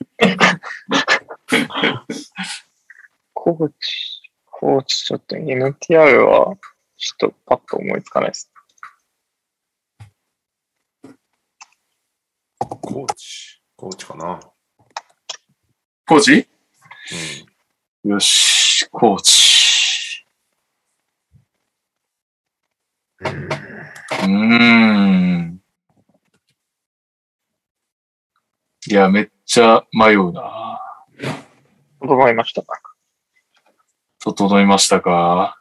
[SPEAKER 5] コーチ、コーチちょっと NTR はちょっとパッと思いつかないです。
[SPEAKER 3] コーチ。コーチかな。
[SPEAKER 2] コーチ
[SPEAKER 3] うん。
[SPEAKER 2] よし、コーチ。うーん。いや、めっちゃ迷うな。
[SPEAKER 5] 整いました。
[SPEAKER 2] 整いましたか？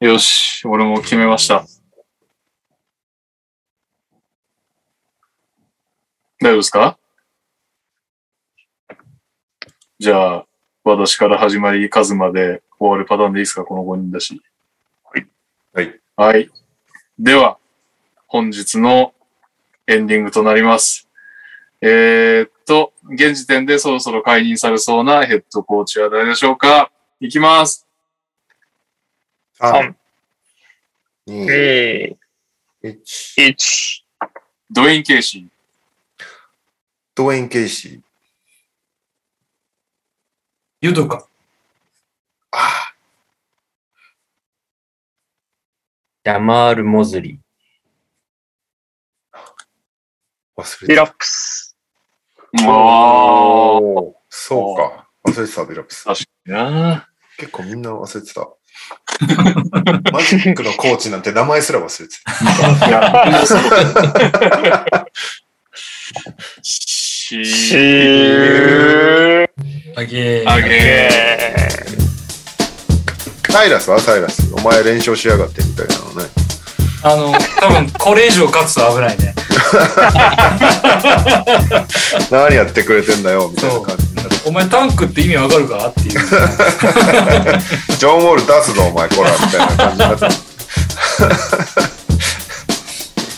[SPEAKER 2] よし、俺も決めました。大丈夫ですか？じゃあ、私から始まり、数まで終わるパターンでいいですか？この5人だし。
[SPEAKER 3] はい。はい。
[SPEAKER 2] はい。では、本日のエンディングとなります。えーっと、現時点でそろそろ解任されそうなヘッドコーチは誰でしょうか？いきます。
[SPEAKER 3] 3、2、
[SPEAKER 5] 2、
[SPEAKER 3] 1。
[SPEAKER 5] 1。
[SPEAKER 2] ドイン・ケイシー。
[SPEAKER 3] ドウェイン・ケイシー。
[SPEAKER 4] ユドカ。
[SPEAKER 3] あ
[SPEAKER 1] ジャマール・モズリ
[SPEAKER 3] あ、忘れて
[SPEAKER 5] リラップス。
[SPEAKER 2] ああ、
[SPEAKER 3] おーそうか。忘れてた、デラックス。
[SPEAKER 2] 確かにな。
[SPEAKER 3] 結構みんな忘れてた。マジックのコーチなんて名前すら忘れてた。
[SPEAKER 2] いや、そう。(laughs) し
[SPEAKER 5] シ
[SPEAKER 2] ー。
[SPEAKER 5] ー。
[SPEAKER 4] あげー。
[SPEAKER 2] あげ
[SPEAKER 5] え
[SPEAKER 3] サイラスはサイラス。お前連勝しやがってみたいなのね。
[SPEAKER 4] あの、多分これ以上勝つと危ないね。(laughs)
[SPEAKER 3] 何やってくれてんだよ、みたいな感じ。
[SPEAKER 4] お前タンクって意味わかるかっていう。
[SPEAKER 3] ジョン・ウォール出すぞ、お前、こら、みたいな感じになって。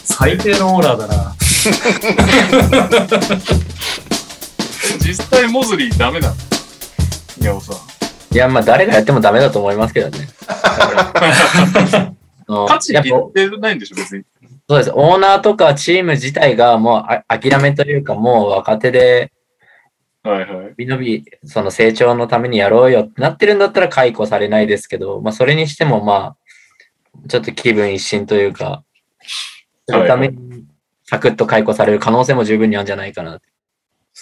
[SPEAKER 4] 最低のオーラーだな。
[SPEAKER 2] 実際モズリーダメなの宮尾さん。
[SPEAKER 1] いや、まあ誰がやってもダメだと思いますけどね。(laughs)
[SPEAKER 2] 価値
[SPEAKER 1] やっ
[SPEAKER 2] てないんでしょ、別に。
[SPEAKER 1] そうです。オーナーとかチーム自体がもうあ諦めというか、もう若手で、
[SPEAKER 2] はいはい。
[SPEAKER 1] びのび、その成長のためにやろうよってなってるんだったら解雇されないですけど、まあそれにしてもまあ、ちょっと気分一新というか、そのためにサクッと解雇される可能性も十分にあるんじゃないかな。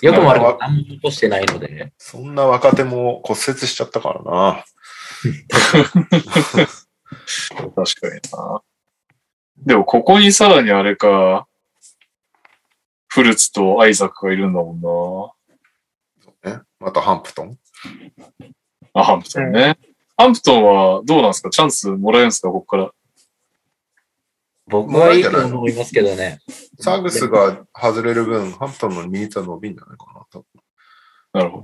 [SPEAKER 1] よくも悪くも何も残してないので、
[SPEAKER 3] そんな若手も骨折しちゃったからな。(laughs)
[SPEAKER 2] 確かにな。でも、ここにさらにあれか、フルツとアイザックがいるんだも
[SPEAKER 3] ね、またハンプトン？
[SPEAKER 2] んな。あ、ハンプトンね。ハンプトンはどうなんですか？チャンスもらえるんですか？ここから。
[SPEAKER 1] 僕はいいと思いますけどね。
[SPEAKER 3] サグスが外れる分、ハンプトンのミニツは伸びんじゃないかな。多分
[SPEAKER 2] なるほど。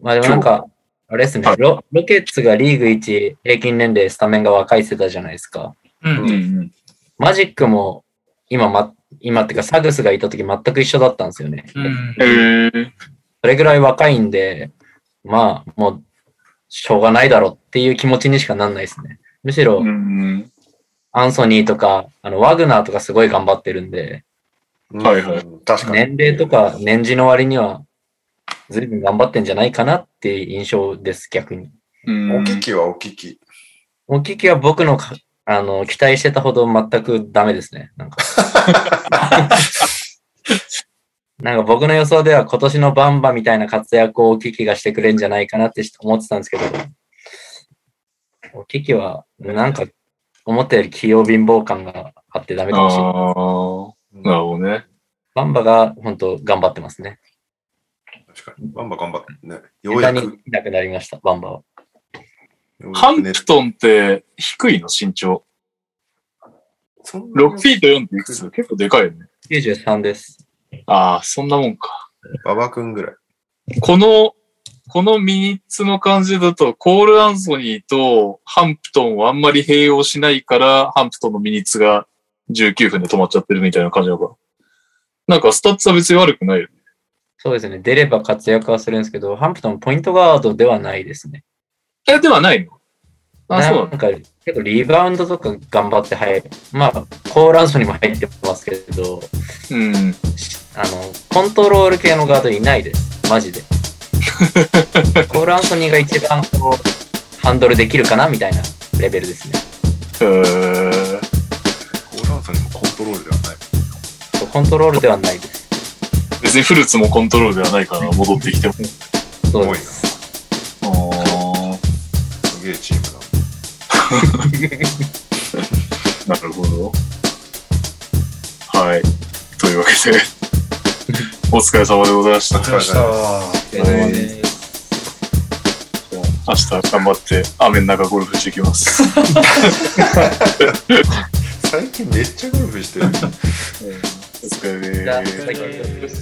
[SPEAKER 1] まあでもなんか、あれですね
[SPEAKER 2] はい、
[SPEAKER 1] ロロケッツがリーグ1平均年齢スタメンが若い世代じゃないですか。
[SPEAKER 4] うん。
[SPEAKER 2] うんうん。
[SPEAKER 1] マジックも今、ま、今っていうかサグスがいた時全く一緒だったんですよね。
[SPEAKER 4] うん。
[SPEAKER 2] えー、
[SPEAKER 1] それぐらい若いんで、まあもうしょうがないだろうっていう気持ちにしかなんないですね。むしろ
[SPEAKER 2] うんうん。
[SPEAKER 1] アンソニーとか、あのワグナーとかすごい頑張ってるんで、
[SPEAKER 2] はいはい
[SPEAKER 3] うん確かに。
[SPEAKER 1] 年齢とか年次の割には随分頑張ってんじゃないかなっていう印象です、逆に。
[SPEAKER 2] うん
[SPEAKER 3] お聞きはお聞き。
[SPEAKER 1] お聞きは僕のかあの期待してたほど全くダメですね。なんか (laughs) なんか僕の予想では今年のバンバみたいな活躍をお聞きがしてくれるんじゃないかなって思ってたんですけど、お聞きはなんか思ったより器用貧乏感があってダメかもしれない。
[SPEAKER 2] ああ、なるほどね。
[SPEAKER 1] バンバが本当頑張ってますね。
[SPEAKER 3] 確かに。バンバ頑張ってね。ようやく。
[SPEAKER 1] いなくなりました、バンバは。
[SPEAKER 2] ハンプトンって低いの？身長。
[SPEAKER 3] そんな
[SPEAKER 2] 6フィート4っていくつ？結構でかいよね。
[SPEAKER 1] 93です。
[SPEAKER 2] ああ、そんなもんか。
[SPEAKER 3] 馬場君ぐらい。
[SPEAKER 2] この、このミニッツの感じだと、コール・アンソニーとハンプトンをあんまり併用しないから、ハンプトンのミニッツが19分で止まっちゃってるみたいな感じなのかな。なんかスタッツは別に悪くないよね。
[SPEAKER 1] そうですね。出れば活躍はするんですけど、ハンプトンポイントガードではないですね。
[SPEAKER 2] え、ではないの？あ、そうなんだ。
[SPEAKER 1] なんか結構リバウンドとか頑張ってはいる。まあ、コール・アンソニーも入ってますけど、
[SPEAKER 2] うん。
[SPEAKER 1] あの、コントロール系のガードいないです。マジで。(laughs) コール・アンソニーが一番こう、ハンドルできるかなみたいなレベルですね。
[SPEAKER 2] へー
[SPEAKER 3] コール・アンソニーもコントロールではない。
[SPEAKER 1] コントロールではないです。
[SPEAKER 2] 別にフルーツもコントロールではないから戻ってきても。
[SPEAKER 1] そうです。
[SPEAKER 2] あー
[SPEAKER 3] すげえチームだ。(laughs) (laughs)
[SPEAKER 2] なるほど。はい。というわけで、お疲れ様でございました。
[SPEAKER 3] お疲れ様です
[SPEAKER 2] はい明日頑張って雨の中ゴルフしてきます。
[SPEAKER 3] 最近めっちゃゴルフしてる。
[SPEAKER 2] お疲れです。